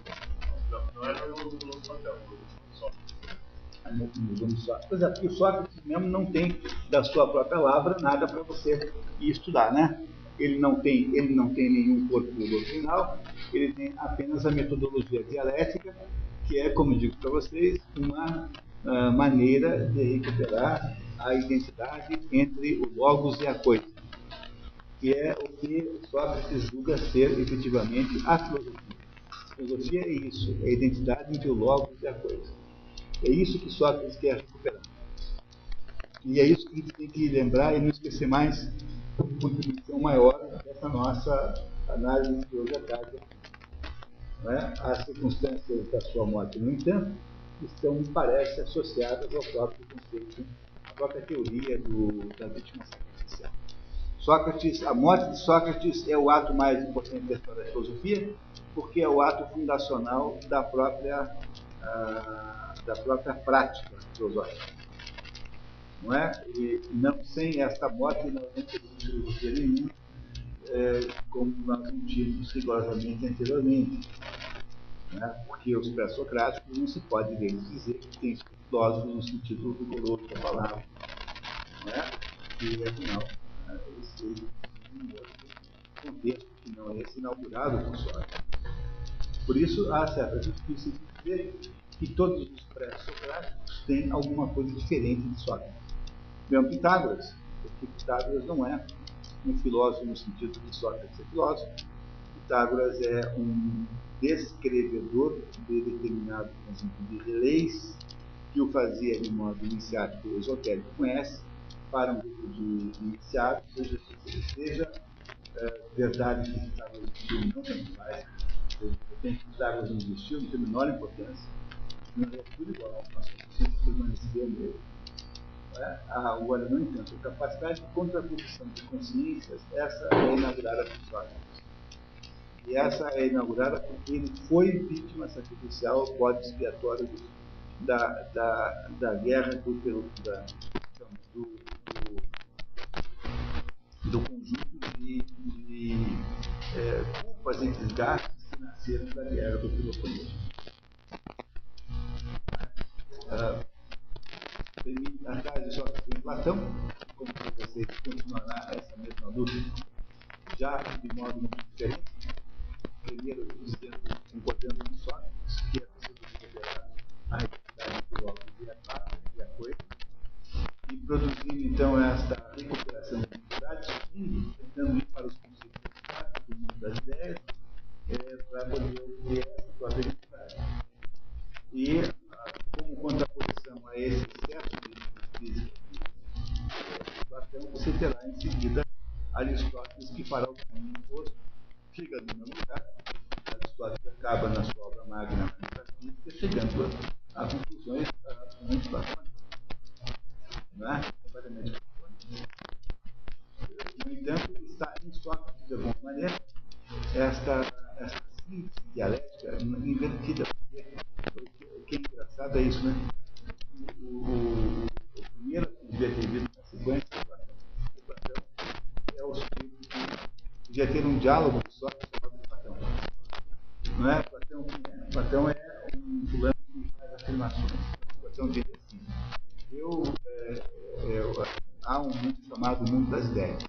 Não, não é no nosso papel, Pois é, porque o Sócrates mesmo não tem da sua própria palavra nada para você estudar, né? Ele não tem, ele não tem nenhum corpo doutrinal, ele tem apenas a metodologia dialética, que é, como digo para vocês, uma uh, maneira de recuperar a identidade entre o logos e a coisa, que é o que Sócrates julga ser efetivamente a filosofia. A filosofia é isso, é a identidade entre o logos e a coisa. É isso que Sócrates quer recuperar. E é isso que a gente tem que lembrar e não esquecer mais a contribuição maior dessa nossa análise de hoje à tarde. É? As circunstâncias da sua morte, no entanto, estão, parece, associadas ao próprio conceito, à própria teoria do, da vítima sacrificial. Sócrates, a morte de Sócrates é o ato mais importante da história da filosofia, porque é o ato fundacional da própria ah, da própria prática filosófica. Não é? E não, sem esta morte não teríamos filosofia nenhuma, é, como nós tínhamos rigorosamente anteriormente. É? Porque os pré-socráticos não se pode deles dizer que têm filósofos no sentido rigoroso da palavra. Não é? E afinal, é, um outro contexto que não é inaugurado Sócrates. Por isso, há certa justiça de dizer que todos os pré-socráticos têm alguma coisa diferente de Sócrates. Mesmo Pitágoras, porque Pitágoras não é um filósofo no sentido de Sócrates é filósofo. Pitágoras é um descrevedor de determinado conjunto de leis que o fazia de modo iniciático esotérico conhece para um grupo de iniciados, seja, seja é, verdade que Pitágoras existiu, não tanto faz, de repente Pitágoras não existiu, não tem a menor importância não é tudo igual, nós precisamos permanecer nele. É? Agora, no entanto, a capacidade de contraposição de consciências, essa é inaugurada por Sócrates. E essa é inaugurada porque ele foi vítima sacrificial, bode expiatório da, da, da guerra do, da, do, do, conjunto de, de é, culpas e desgastes que nasceram da guerra do Peloponeso uh, atrás de Platão, como vocês continuará essa mesma luta, já de modo muito diferente. Primeiro, dizendo, concordando com Sócrates, que é possível recuperar a identidade do óculos e a pátria e a coisa, e produzindo então esta recuperação da identidade, tentando ir para os conceitos do mundo das ideias, é, para poder obter essa própria identidade. E como contraposição a esse excesso de física de Platão, você terá em seguida Aristóteles que fará o caminho oposto, chega no mesmo lugar. Aristóteles acaba na sua obra magna, chegando a conclusões muito platônicas. Não é? No entanto, está em Sócrates, de alguma maneira, esta, esta síntese dialética invertida. O que é engraçado é isso, né? O, o, o primeiro que devia ter visto na sequência do Platão é o sujeito que devia ter um diálogo Sócrates com Platão. Não é? Platão, é? Platão é um fulano que faz afirmações. Platão diz assim: eu, é, é, há um mundo chamado mundo das ideias.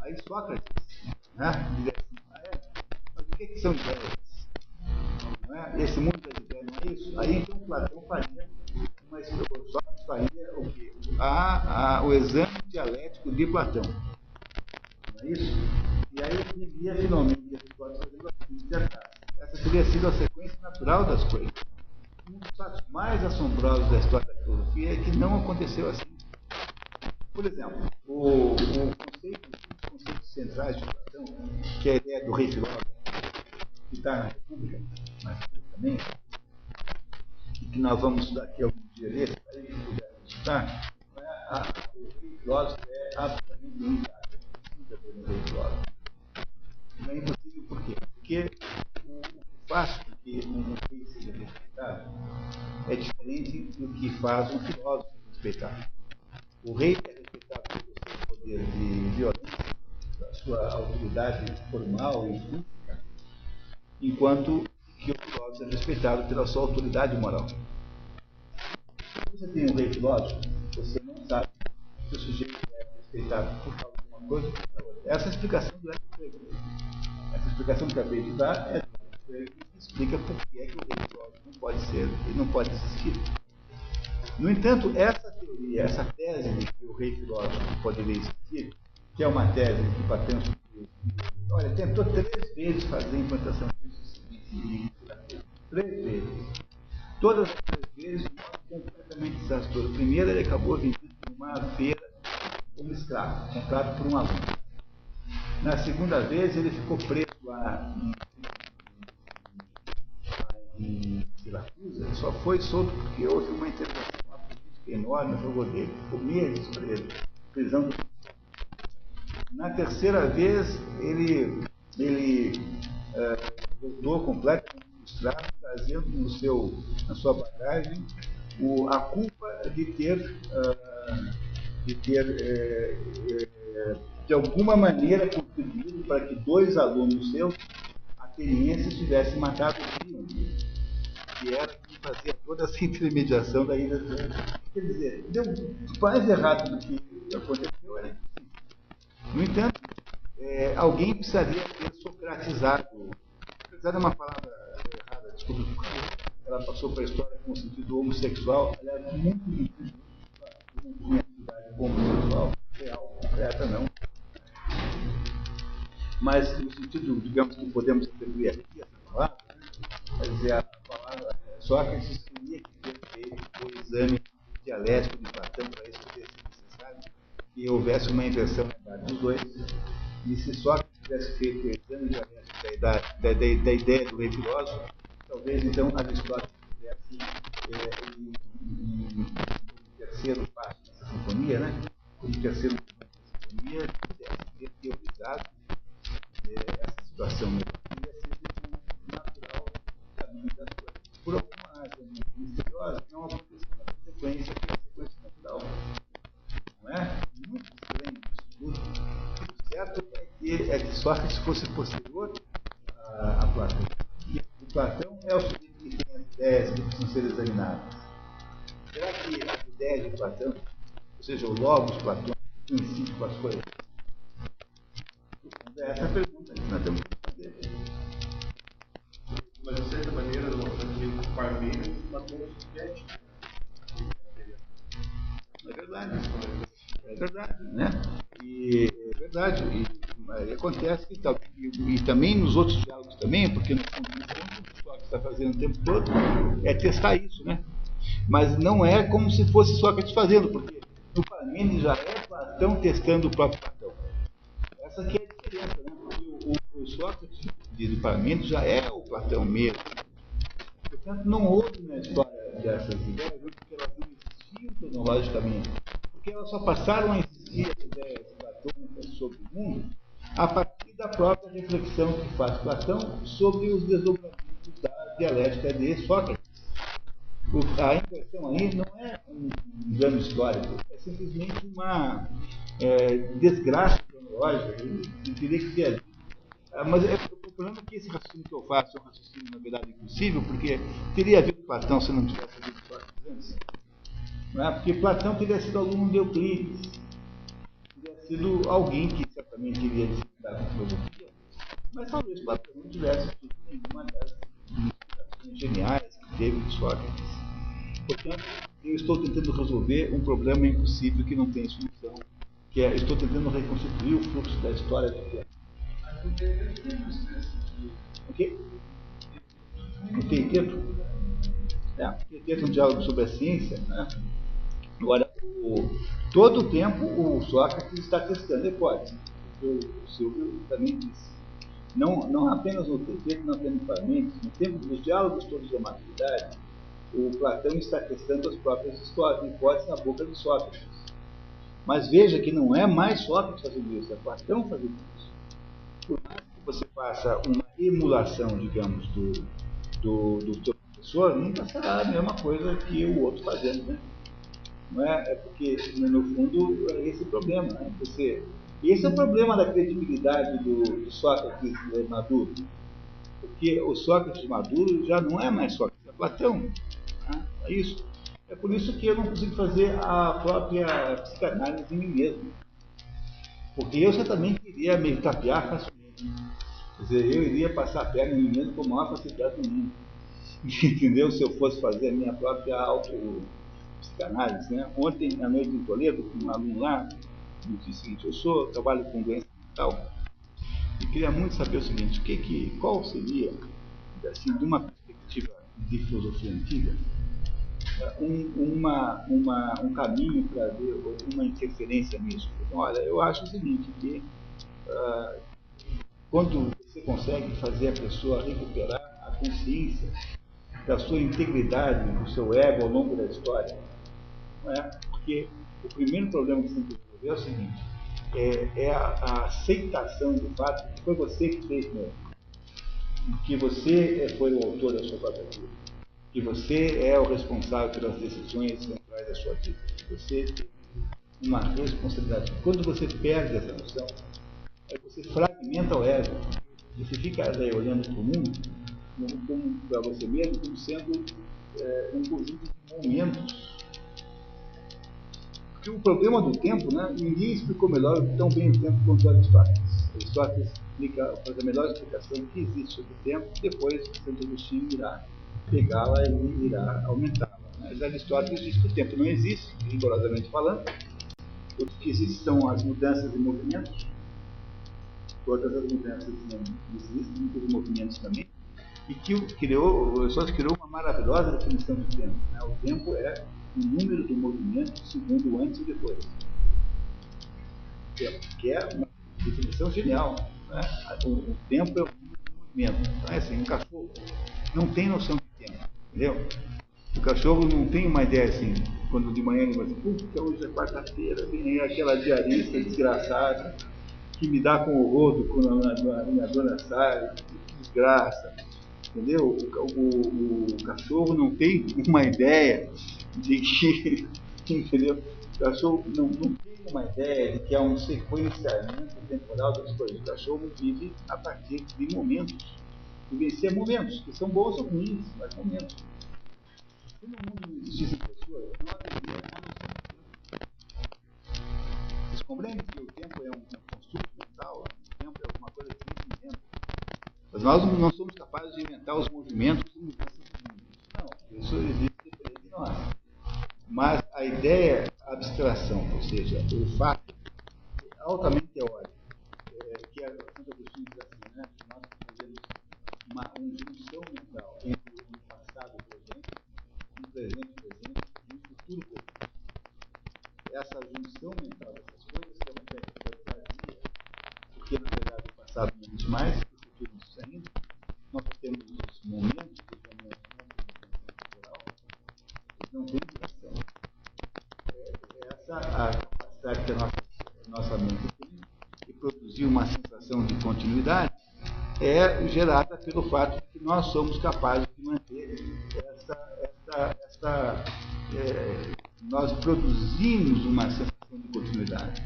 Aí Sócrates né, diz assim: ah, é? mas o que, que são ideias? Não é? Esse mundo das ideias não é isso? Aí então Platão faria uma Sócrates faria o quê? A, a, o exame dialético de Platão. Não é isso? E aí viria finalmente Aristóteles fazendo assim. Essa teria sido a sequência natural das coisas. Um dos fatos mais assombrosos da história da filosofia é que não aconteceu assim. Por exemplo, o, o conceito, os conceitos centrais de Platão, que é a ideia do rei filósofo, que está na República, República também, e que nós vamos estudar aqui algum dia desse, para ele puder estudar, é a, o rei filósofo é absolutamente limitado. Precisa ter um rei filósofo. Não é impossível por quê? Porque o, o faz que um rei seja respeitado é diferente do que faz um filósofo respeitado. O rei é respeitado pelo seu poder de violência, pela sua autoridade formal e física, enquanto que o filósofo é respeitado pela sua autoridade moral. Se você tem um rei filósofo, você não sabe se o sujeito é respeitado por causa de uma coisa ou por outra. Essa é a explicação do Essa explicação que acabei de dar é do explica por que é que o filósofo não pode ser, ele não pode existir. No entanto, essa teoria, essa tese de que o rei filósofo poderia existir, que é uma tese que Platão olha, tentou três vezes fazer a implantação disso Três vezes. Todas as três vezes, completamente desastroso. Primeiro, ele acabou vendido numa feira como escravo, comprado por um aluno. Na segunda vez, ele ficou preso lá em, Siracusa, só foi solto porque houve uma intervenção enorme a favor dele. Ficou meses preso, prisão do na terceira vez, ele, ele uh, voltou completamente frustrado, trazendo no seu, na sua bagagem o, a culpa de ter, uh, de, ter uh, de alguma maneira contribuído para que dois alunos seus, atenienses, tivessem matado o filho, que era que fazia toda essa intermediação da ilha. Quer dizer, deu mais errado do que aconteceu era no entanto, é, alguém precisaria ter socratizado. Socratizado é uma palavra errada, desculpe, ela passou para a história com o sentido homossexual, ela é muito difícil. Não tinha atividade homossexual, real, concreta, não. Mas no sentido, digamos que podemos atribuir aqui essa palavra, dizer, a palavra Sócrates que ter feito o exame dialético de Platão para isso ter sido necessário que houvesse uma inversão dos dois. E se Sócrates tivesse feito o exame de da, da, da, da, ideia do rei filósofo, talvez então Aristóteles tivesse é, em, em, terceiro passo dessa sinfonia, né? Como terceiro passo dessa sinfonia, tivesse teorizado é, essa situação um Por alguma razão misteriosa, não aconteceu na sequência, que é a sequência natural. Não é? muito estranho isso tudo. O certo é que, é que Sócrates fosse posterior a, a Platão. E o Platão é o sujeito que tem as ideias que precisam ser examinadas. Será que as ideias de Platão, ou seja, o logos platônico, coincide com as coisas? É essa a pergunta que nós temos É verdade. É verdade, né? E é verdade. E, acontece que tal, e, e, também nos outros diálogos também, porque no fundo, o que está fazendo o tempo todo é testar isso, né? Mas não é como se fosse Sócrates fazendo, porque no Parmênides já é Platão testando o próprio Platão. Essa aqui é a diferença, né? O, o, o Sócrates de Parmênides já é o Platão mesmo. Portanto, não houve na história dessas ideias, porque elas não existiam cronologicamente porque elas só passaram a existir as ideias platônicas sobre o mundo a partir da própria reflexão que faz Platão sobre os desdobramentos da dialética de Sócrates. A impressão aí não é um engano histórico, é simplesmente uma é, desgraça cronológica, eu diria que viajou. Ah, mas é, problema é que esse raciocínio que eu faço é um raciocínio, na verdade, impossível, porque teria havido Platão se não tivesse havido Sócrates. Não é? Porque Platão teria sido aluno de Euclides, teria sido alguém que certamente iria disciplinar com filosofia, mas talvez Platão não tivesse tido nenhuma das inspirações geniais que teve de Sócrates. Portanto, eu estou tentando resolver um problema impossível que não tem solução, que é, estou tentando reconstituir o fluxo da história do tempo. O quê? O quinteto? É, o é um diálogo sobre a ciência. Né? Agora, o, todo o tempo o Sócrates está testando hipóteses. O Silvio também disse. Não, não apenas no quinteto, não apenas no Parmênides, no tempo dos diálogos todos da maturidade, o Platão está testando as próprias hipóteses na boca de Sócrates. Mas veja que não é mais Sócrates fazendo isso, é Platão fazendo isso. Por que você faça uma emulação, digamos, do, do, do seu professor, nunca será a mesma coisa que o outro fazendo, né? Não é? é porque, no fundo, é esse o problema. Né? Você, esse é o problema da credibilidade do, do Sócrates maduro. Porque o Sócrates maduro já não é mais Sócrates, é Platão. Né? É isso. É por isso que eu não consigo fazer a própria psicanálise em mim mesmo. Porque eu certamente iria me tapear. Quer dizer, eu iria passar a perna em mim mesmo com a maior facilidade do mundo. Entendeu? Se eu fosse fazer a minha própria auto-psicanálise. Né? Ontem, à noite em Toledo, um aluno lá me disse o seguinte: eu sou, trabalho com doença mental e queria muito saber o seguinte: o que, que, qual seria, assim, de uma perspectiva de filosofia antiga, um, uma, uma, um caminho para ver uma interferência nisso. Olha, eu acho o seguinte, que uh, quando você consegue fazer a pessoa recuperar a consciência da sua integridade, do seu ego ao longo da história, não é? porque o primeiro problema que você tem que resolver é o seguinte, é, é a, a, aceitação do fato que foi você que fez mesmo, que você foi o autor da sua própria vida que você é o responsável pelas decisões centrais da sua vida. Você tem uma responsabilidade. Quando você perde essa noção, é que você fragmenta o ego. Você fica daí olhando para o mundo, para você mesmo, como sendo é, um conjunto de momentos. Porque o problema do tempo, né, ninguém explicou melhor tão bem o tempo quanto Aristóteles. Aristóteles explica, faz a melhor explicação que existe sobre o tempo, depois Santo Agostinho irá pegá-la e irá aumentá-la. Mas Aristóteles diz que o tempo não existe, rigorosamente falando. O que existe são as mudanças de movimentos. Todas as mudanças existem, muitos movimentos também. E que criou, o Aristóteles criou uma maravilhosa definição de tempo. Né? O tempo é o número do movimento segundo antes e depois. Que é uma definição genial. Né? O tempo é o número do movimento. Então, é assim, um cachorro não tem noção de tempo, entendeu? O cachorro não tem uma ideia assim, quando de manhã ele vai dizer, puta, hoje é quarta-feira, vem aquela diarista desgraçada que me dá com o rodo quando a, minha dona sai, desgraça, entendeu? O, o, o, cachorro não tem uma ideia de que, entendeu? O cachorro não, não tem uma ideia de que há um sequenciamento temporal das coisas. O cachorro vive a partir de momentos vivencia momentos, que são bons ou ruins, mas momentos. Mundo não existissem pessoas, não a Vocês compreendem que o tempo é um, um construto mental? O tempo é alguma coisa que a inventa. Mas nós não somos capazes de inventar os movimentos e mudanças do mundo. Não, isso existe diferente de nós. Mas a ideia, a abstração, ou seja, o fato, é altamente teórico, é, que a Santo Agostinho diz assim, né? Nós uma junção mental entre o passado presente, o presente presente e o futuro presente essa junção mental dessas coisas que é uma técnica vazia, porque na verdade o passado não existe mais, o futuro não existe ainda, nós temos os momentos que chamamos de temporal, eles não têm duração. É essa a capacidade que a nossa, a nossa mente tem de produzir uma sensação de continuidade é gerada pelo fato de que nós somos capazes produzimos uma sensação de continuidade.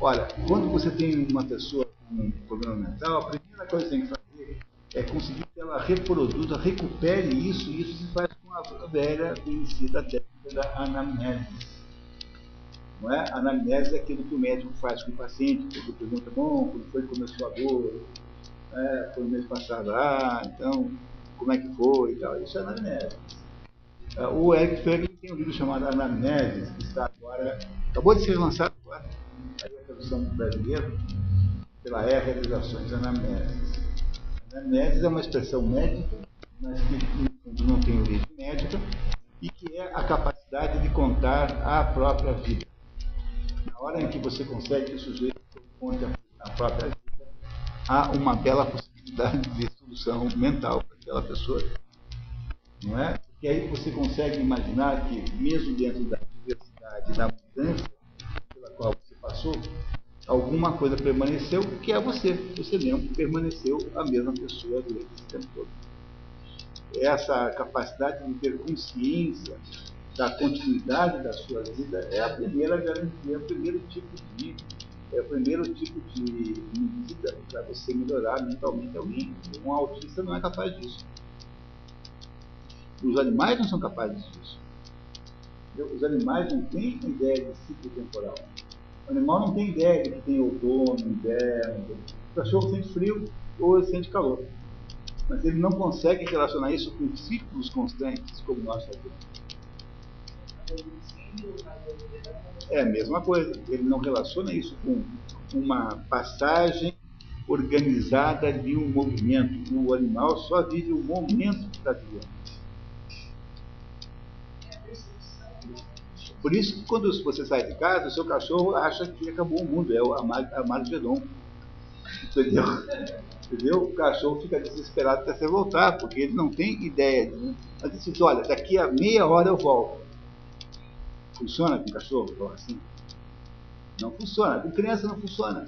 Olha, quando você tem uma pessoa com um problema mental, a primeira coisa que tem que fazer é conseguir que ela reproduza, recupere isso, e isso se faz com a velha conhecida técnica da anamnese. Não é? A anamnese é aquilo que o médico faz com o paciente, ele pergunta, bom, como foi que começou a dor? É, foi no mês passado, ah, então, como é que foi e tal. Isso é anamnese. É, o Eric Feiglin tem um livro chamado Anamnese, que está agora, acabou de ser lançado agora, aí a tradução brasileira, pela E Realizações Anamnese. Anamnese é uma expressão médica, mas que não tem origem médica, e que é a capacidade de contar a própria vida. Na hora em que você consegue que o sujeito conte a própria vida, há uma bela possibilidade de solução mental para aquela pessoa. Não é? E aí você consegue imaginar que, mesmo dentro da diversidade, da mudança pela qual você passou, alguma coisa permaneceu, que é você. Você mesmo permaneceu a mesma pessoa durante esse tempo todo. Essa capacidade de ter consciência da continuidade da sua vida é a primeira garantia, é o primeiro tipo de é o primeiro tipo de medida para você melhorar mentalmente alguém. Um autista não é capaz disso. Os animais não são capazes disso. Os animais não têm ideia de ciclo temporal. O animal não tem ideia de que tem outono, inverno. O cachorro sente frio ou ele sente calor. Mas ele não consegue relacionar isso com ciclos constantes, como nós fazemos. É a mesma coisa. Ele não relaciona isso com uma passagem organizada de um movimento. O animal só vive o momento que está vivendo. Por isso que quando você sai de casa, o seu cachorro acha que acabou o mundo, é a Margedon. Entendeu? Entendeu? O cachorro fica desesperado até você voltar, porque ele não tem ideia. De... Mas ele diz, olha, daqui a meia hora eu volto. Funciona com cachorro? Assim? Não funciona. Com criança não funciona.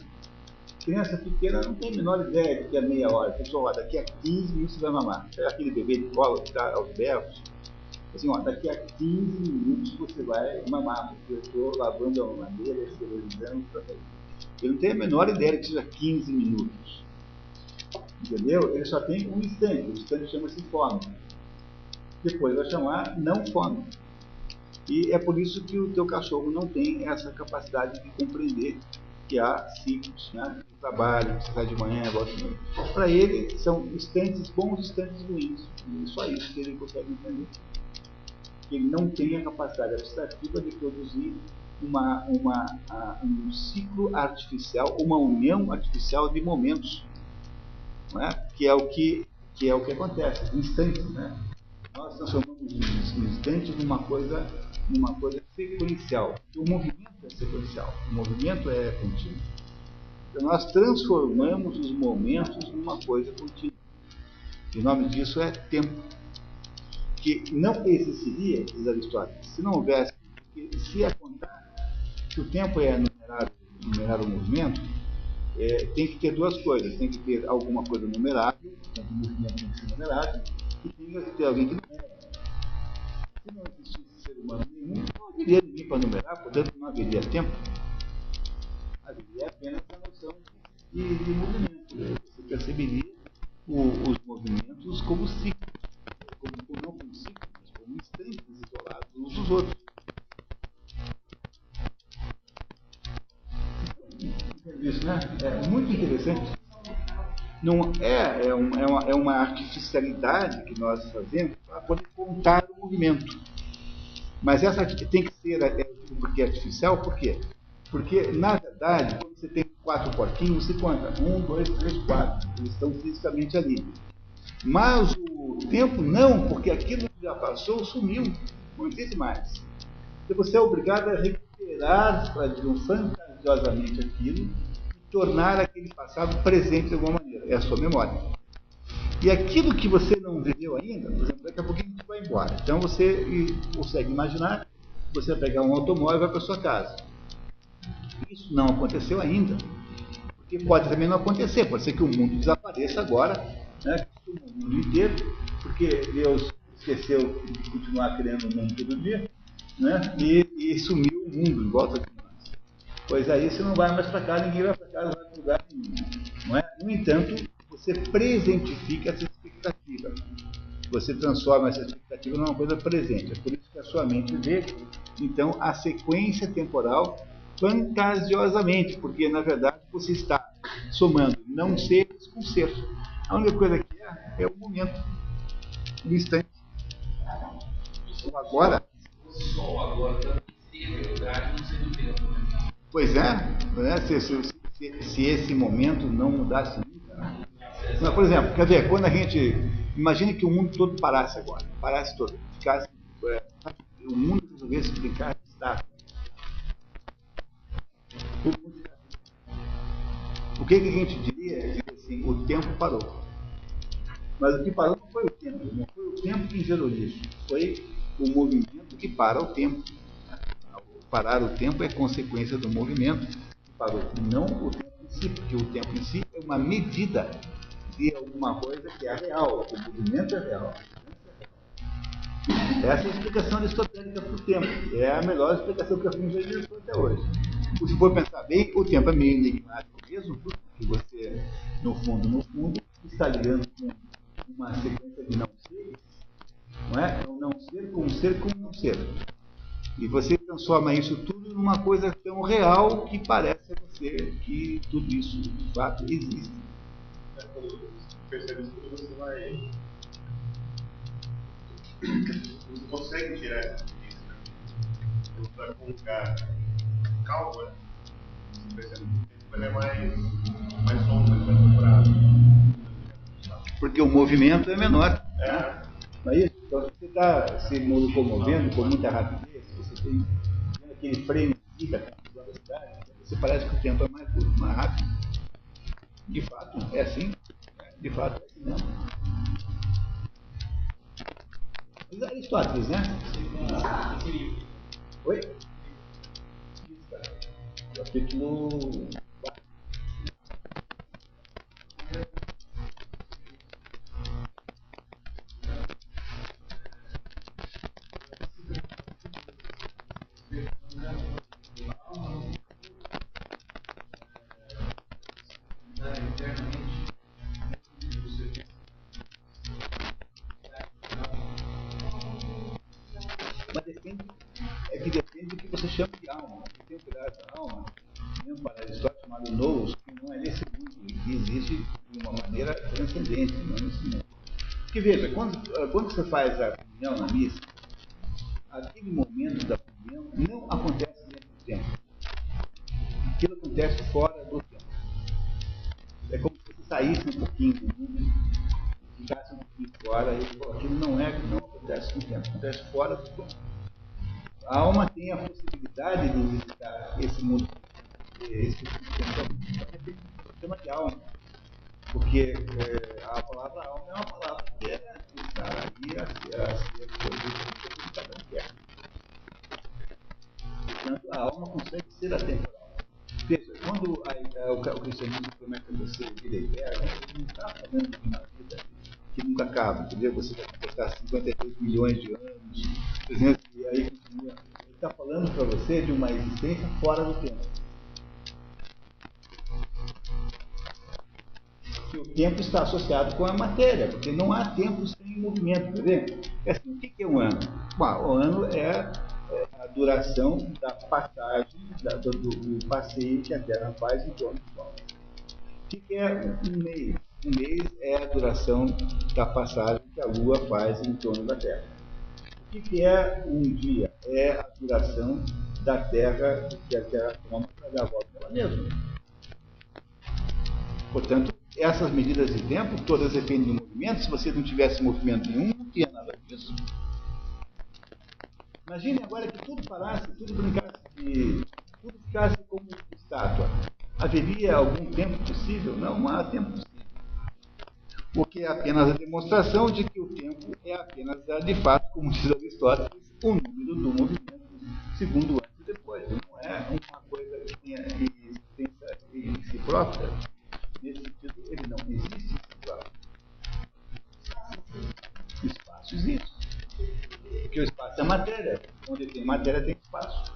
Criança pequena não tem a menor ideia de que é meia hora. Pessoal, daqui a 15 minutos você vai mamar. É aquele bebê de cola que está aos berros assim, ó, daqui a 15 minutos você vai mamar, porque eu estou lavando a mamadeira, esterilizando Ele não tem a menor ideia que seja 15 minutos. Entendeu? Ele só tem um instante, o instante chama-se fome. Depois vai chamar não fome. E é por isso que o teu cachorro não tem essa capacidade de compreender que há ciclos né, trabalho, você sai de manhã, volta de. Para ele, são instantes bons instantes ruins. E só isso que ele consegue entender que ele não tem a capacidade abstrativa de produzir uma, uma, um ciclo artificial, uma união artificial de momentos, é? que, é o que, que é o que acontece, instantes. Né? Nós transformamos os instantes numa coisa, numa coisa sequencial. O movimento é sequencial, o movimento é contínuo. Então, nós transformamos os momentos numa coisa contínua. E o nome disso é tempo que não existiria, diz Aristóteles, se não houvesse, porque se contar que o tempo é numerado, numerado movimento, é, tem que ter duas coisas, tem que ter alguma coisa numerável, então o movimento tem que ser numerável, e tem que ter alguém que numera. Se não existisse ser humano nenhum, não haveria ninguém para numerar, portanto não haveria tempo. Haveria apenas a noção de, de movimento. Você perceberia o, os movimentos como ciclos como, não como ciclos, mas como instantes isolados uns dos outros. Isso, né? É muito interessante. Não é, é, um, é, uma, é uma artificialidade que nós fazemos para poder contar o movimento. Mas essa tem que ser é, porque é artificial, por quê? Porque, na verdade, quando você tem quatro porquinhos, você conta um, dois, três, quatro. Eles estão fisicamente ali. Mas o tempo não, porque aquilo que já passou sumiu, não existe mais. Então você é obrigado a recuperar, para dizer, fantasiosamente aquilo e tornar aquele passado presente de alguma maneira. É a sua memória. E aquilo que você não viveu ainda, por exemplo, daqui a pouquinho gente vai embora. Então você consegue imaginar você vai pegar um automóvel e vai para sua casa. Isso não aconteceu ainda. que pode também não acontecer, pode ser que o mundo desapareça agora, né, o mundo inteiro, porque Deus esqueceu de continuar criando o mundo todo dia, né, e, e sumiu o mundo em volta de nós. Pois aí você não vai mais para cá, ninguém vai para não vai para lugar nenhum. Não é? No entanto, você presentifica essa expectativa. Você transforma essa expectativa numa coisa presente. É por isso que a sua mente vê, então, a sequência temporal fantasiosamente, porque na verdade você está somando não seres com ser. A única coisa que é é o momento, o instante. O agora. Pois é, né? se, se, se, se esse momento não mudasse nunca. Né? Mas, por exemplo, quer ver, quando a gente. Imagine que o mundo todo parasse agora, parasse todo, ficasse. É, o mundo resolvesse brincar de estátua. O que, que a gente diria? Diria assim, o tempo parou. Mas o que parou não foi o tempo, não foi o tempo que gerou isso, foi o movimento que para o tempo. Parar o tempo é consequência do movimento que parou, não o tempo em si, porque o tempo em si é uma medida de alguma coisa que é real, o movimento é real. Essa é a explicação aristotélica para o tempo. É a melhor explicação que a gente já até hoje. Se for pensar bem, o tempo é meio enigmático mesmo, porque você, no fundo, no fundo, está ligando com uma sequência de não seres, não é? Um não ser com um ser com um não ser. E você transforma isso tudo numa coisa tão real que parece a você que tudo isso de fato existe. É, quando você percebe isso, você vai. Você consegue tirar essa né? Você vai colocar calma, né? ele é mais, mais sombra, mais demorado. Porque o movimento é menor. É. Não é isso? Então, se você está se locomovendo com muita rapidez, você tem aquele freio de velocidade, você parece que o tempo é mais curto, mais rápido. De fato, é assim. De fato, é assim mesmo. Mas Aristóteles, né? Oi? Capítulo 4. Você faz a 3 milhões de anos, 300, e aí continua. Ele está falando para você de uma existência fora do tempo. Que o tempo está associado com a matéria, porque não há tempo sem movimento. Por exemplo, é assim, o que é um ano? Bom, o ano é, é a duração da passagem da, do, do, do, paciente até Terra faz em torno do sol. O que é um mês? Um mês é a duração da passagem que a Lua faz em torno da Terra. O que é um dia? É a duração da Terra que a Terra toma para dar a volta dela mesma. Portanto, essas medidas de tempo, todas dependem do movimento. Se você não tivesse movimento nenhum, não tinha nada disso. Imagine agora que tudo parasse, tudo brincasse de. tudo ficasse como estátua. Haveria algum tempo possível? Não, não há tempo possível o que é apenas a demonstração de que o tempo é apenas, é, de fato, como diz Aristóteles, o número do movimento, segundo antes e depois. Não é uma coisa que tenha existência em si própria. Nesse sentido, ele não existe espaço. Espaço existe. Porque o espaço é matéria. Onde tem matéria, tem espaço.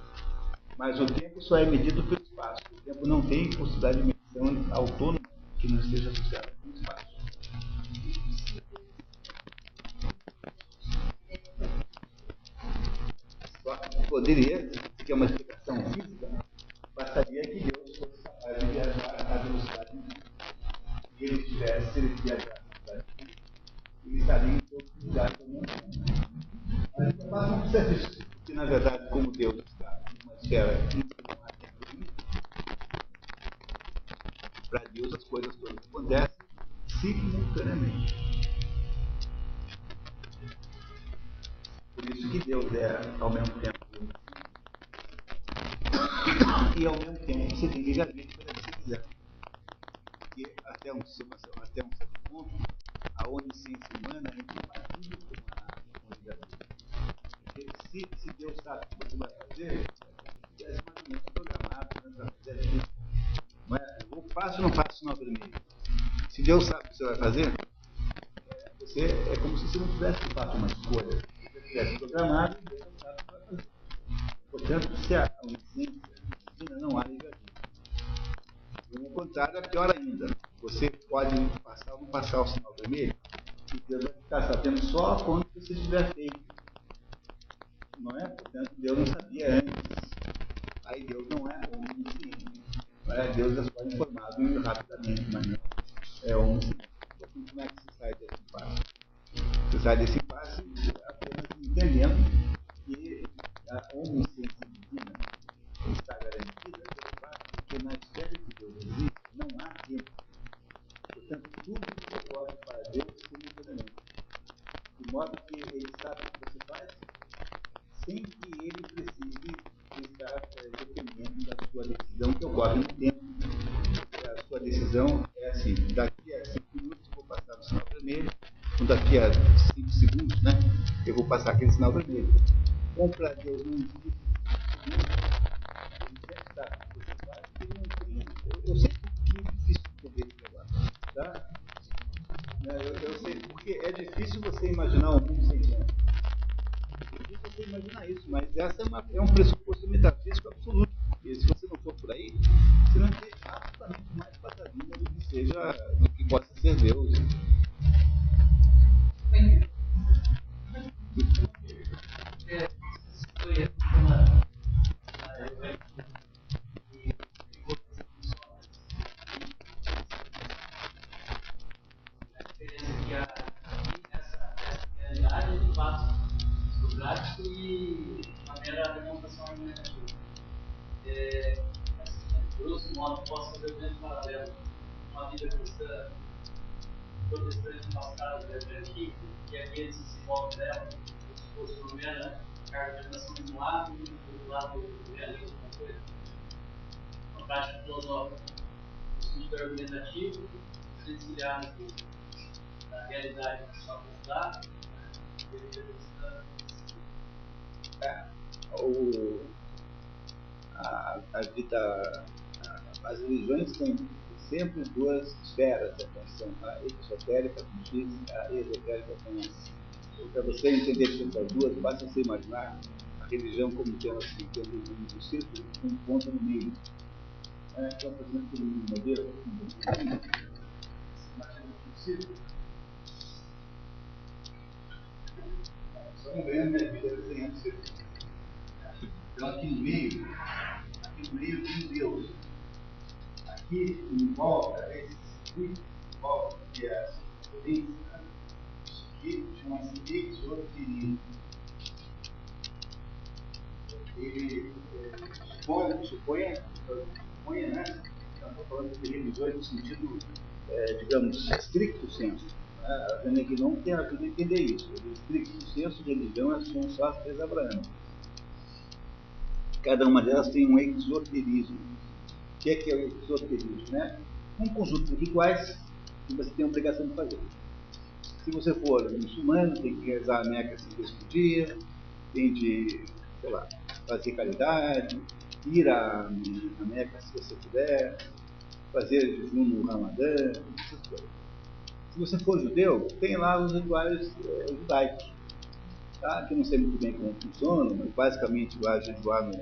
Mas o tempo só é medido pelo espaço. O tempo não tem possibilidade de medição autônoma que não esteja associada com o espaço. Poderia, que é uma explicação física, bastaria que Deus fosse capaz de viajar a velocidade e ele tivesse, se ele viajar a velocidade ele estaria em todos os lugares do mundo. Mas não precisa disso, porque na verdade, como Deus está numa esfera para Deus as coisas todas acontecem simultaneamente. Por isso que Deus é ao mesmo tempo e ao mesmo tempo você tem livre-arbítrio para você quiser. Porque até um, até um certo ponto, a onisciência humana é incompatível com a livre-arbítrio. Porque se, se Deus sabe o que você vai fazer, é ou menos programado aquilo. Mas eu faço ou não faço sinal vermelho? Se Deus sabe o que você vai fazer, é, você, é como se você não tivesse feito uma escolha. Se você tivesse programado, Deus não sabe o que vai fazer. Portanto, se a O contrário é pior ainda. Você pode passar ou não passar o sinal vermelho, e Deus vai ficar sabendo só quando você estiver feito. Têm sempre duas esferas de atenção, a exotérica com X, a esotérica S. Então, para você entender essas duas, basta você imaginar a religião como assim, tendo um, um círculo com um ponto no meio. É, então, exemplo, um modelo, imagina um círculo. Vamos ver, né? Vida desenhando círculo. Então, aqui no meio, aqui no meio tem Deus. Aqui em volta, esse circuito, em volta, que é a província, né? isso aqui chama-se exoterismo. Ele é, supõe, suponha, suponha, né? Estamos falando de religiões no sentido, é, digamos, estricto senso. Né? A René não tem ajuda a entender isso. O estricto senso de religião são só as três abraâmicas cada uma delas tem um exoterismo. Que é, que é o exoterismo? Né? Um conjunto de rituais que você tem a obrigação de fazer. Se você for muçulmano, tem que rezar a Meca cinco vezes por dia, tem de, sei lá, fazer caridade, ir à, Meca se você puder, fazer jejum no Ramadã, essas coisas. Se você for judeu, tem lá os rituais é, judaicos. tá? que eu não sei muito bem como funciona, mas basicamente vai jejuar no,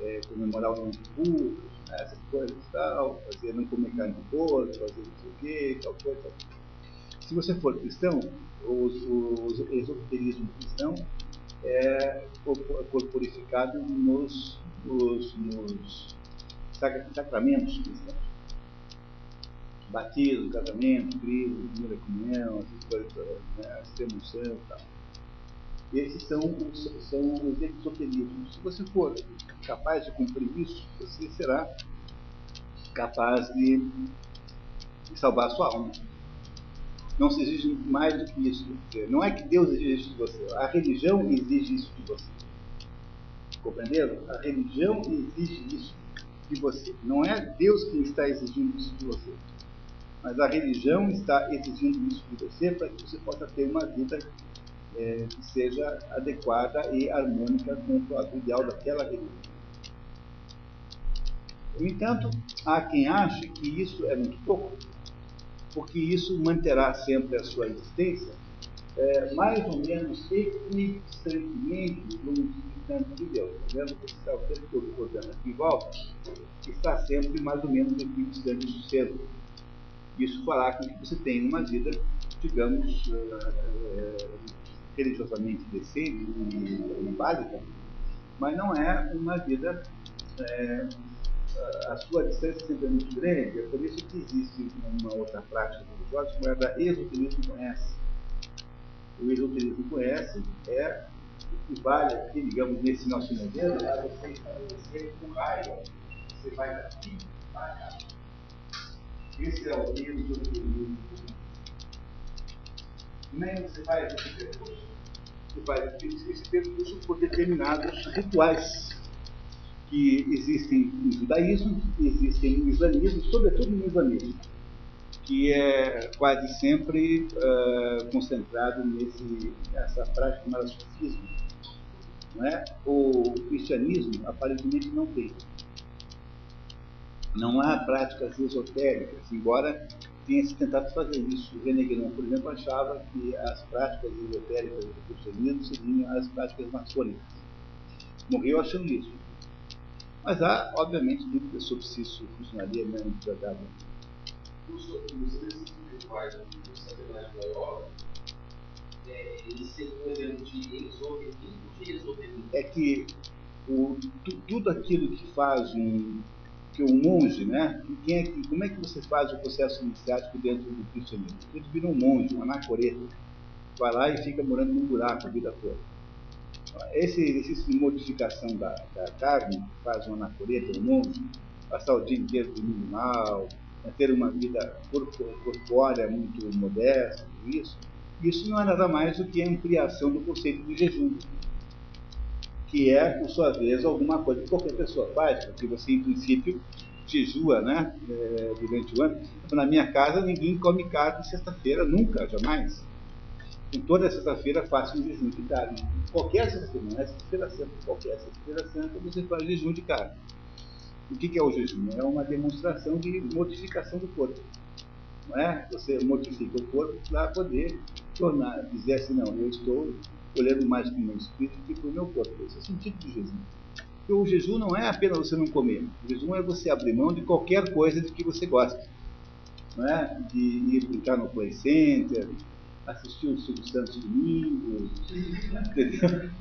é, comemorar o nome de culto, essas coisas tal, fazer, não comer carne de porco, fazer não sei o quê, tal coisa, tal. Se você for cristão, os, os esoterismo cristão é corporificado nos, nos, nos sacramentos cristãos. Batismo, casamento, crise, primeira comunhão, essas coisas, né, extremoção e tal. Esses são os, são os exoterismos. Se você for capaz de cumprir isso, você será capaz de, de salvar a sua alma. Não se exige mais do que isso. Não é que Deus exige isso de você, a religião exige isso de você. Compreenderam? A religião exige isso de você. Não é Deus quem está exigindo isso de você. Mas a religião está exigindo isso de você para que você possa ter uma vida é, que seja adequada e harmônica com o ideal daquela religião. No entanto, há quem ache que isso é muito pouco, porque isso manterá sempre a sua existência é, mais ou menos equidistantemente do distante de Deus. Tá vendo que está o tempo todo rodando aqui em volta, está sempre mais ou menos equidistante do centro. Isso fará com que você tenha uma vida, digamos, é, religiosamente decente e básica, mas não é uma vida. É, a sua distância sempre é muito grande, é por isso que existe uma outra prática religiosa chamada esoterismo conhece. O esoterismo conhece é equivale aqui, digamos, nesse nosso modelo, a você estabelecer um raio. Você vai daqui para cá. Esse é o esoterismo. Nem você esse percurso. Você faz esse percurso por determinados rituais que existem no judaísmo, existem no islamismo, sobretudo no islamismo, que é quase sempre uh, concentrado nesse, nessa prática chamada. Não é? O cristianismo aparentemente não tem. Não há práticas esotéricas, embora tenha se tentado fazer isso. O René por exemplo, achava que as práticas esotéricas do cristianismo seriam as práticas maçônicas. Morreu achando isso. Mas há, obviamente, dúvidas sobre se isso funcionaria mesmo devagarmente. Os exercícios rituais do Satanás Europa, eles seriam um exemplo de exoterismo ou de esoterismo? É que o, tu, tudo aquilo que faz um um monge, né? Quem é que, como é que você faz o processo iniciático dentro do cristianismo? Ele vira um monge, um anacoreta, vai lá e fica morando num buraco a vida toda. Esse exercício de modificação da, da carne, faz um anacoreta, um monge, passar o dia inteiro dormindo mal, né, ter uma vida corpórea muito modesta, isso, isso não é nada mais do que a ampliação do conceito de jejum que é, por sua vez, alguma coisa que qualquer pessoa faz, porque você, em princípio, jejua né, é, durante o ano. Na minha casa, ninguém come carne sexta-feira, nunca, jamais. Em toda sexta-feira faço um jejum de carne. Qualquer sexta-feira, não é sexta-feira santa, qualquer sexta-feira santa você faz jejum de carne. O que, que é o jejum? É uma demonstração de modificação do corpo. Não é? Você modifica o corpo para poder tornar, dizer assim, não, eu estou olhando mais para o meu espírito que para o meu corpo. Esse é o sentido do jejum. Porque o jejum não é apenas você não comer. O jejum é você abrir mão de qualquer coisa de que você gosta. Não é? De ir brincar no play center, assistir o Silvio Santos domingo, entendeu?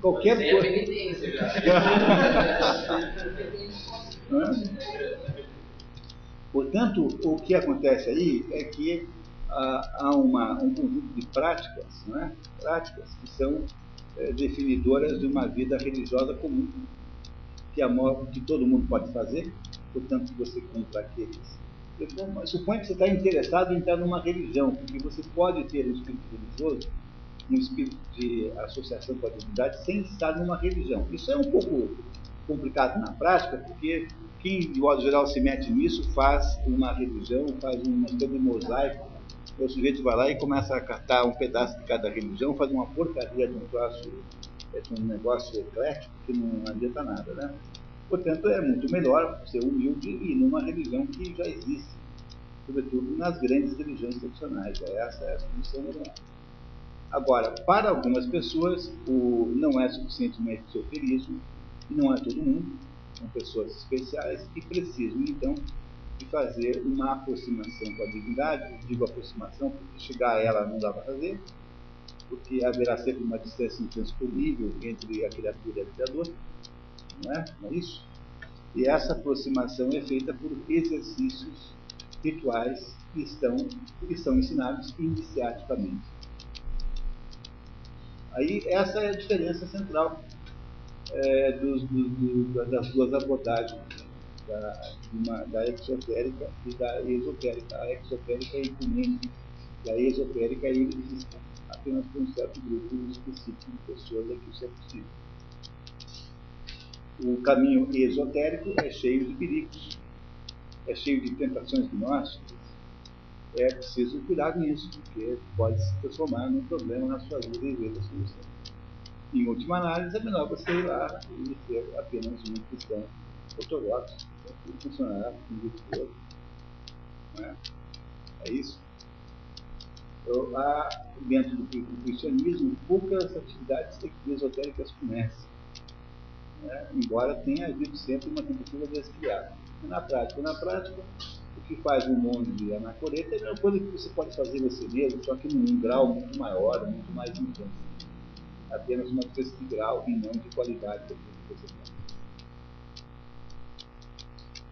Qualquer coisa. É? Portanto, o que acontece aí é que há uma, um conjunto de práticas, é? práticas que são é, definidoras de uma vida religiosa comum, que, a, que todo mundo pode fazer, portanto você cumpra aqueles. Então, suponha que você está interessado em entrar numa religião, porque você pode ter um espírito religioso, um espírito de associação com a divindade, sem estar numa religião. Isso é um pouco complicado na prática, porque quem, de modo geral, se mete nisso faz uma religião, faz uma espécie de mosaico o sujeito vai lá e começa a catar um pedaço de cada religião, faz uma porcaria de um troço, é, de um negócio eclético que não adianta nada, né? Portanto, é muito melhor ser humilde e ir numa religião que já existe, sobretudo nas grandes religiões tradicionais. É essa é a solução melhor. Agora, para algumas pessoas, o, não é suficientemente esoterismo, e não é todo mundo, são pessoas especiais que precisam, então, de fazer uma aproximação com a divindade, digo aproximação, porque chegar a ela não dá para fazer, porque haverá sempre uma distância intransponível entre a criatura e o Criador, não é? Não é isso? E essa aproximação é feita por exercícios rituais que estão, que são ensinados iniciaticamente. Aí essa é a diferença central é, dos, do, do, das duas abordagens da, uma, da exotérica e da esotérica. A exotérica é incumente, e a esotérica é inexistente, apenas para um certo grupo específico de pessoas é que isso é possível. O caminho esotérico é cheio de perigos, é cheio de tentações gnósticas. É preciso cuidar nisso, porque pode se transformar num problema na sua vida e ver a solução. Em última análise, é melhor você ir lá e ser apenas um cristão que funcionará com o grupo todo. Não é? é isso? Então, há, dentro do, cristianismo, poucas atividades esotéricas conhecem. Né? Embora tenha havido sempre uma tentativa de esfriar. Na prática, na prática, o que faz o mundo de anacoreta é uma coisa que você pode fazer você mesmo, só que num grau muito maior, muito mais intenso. Apenas uma diferença de grau e não de qualidade daquilo que você.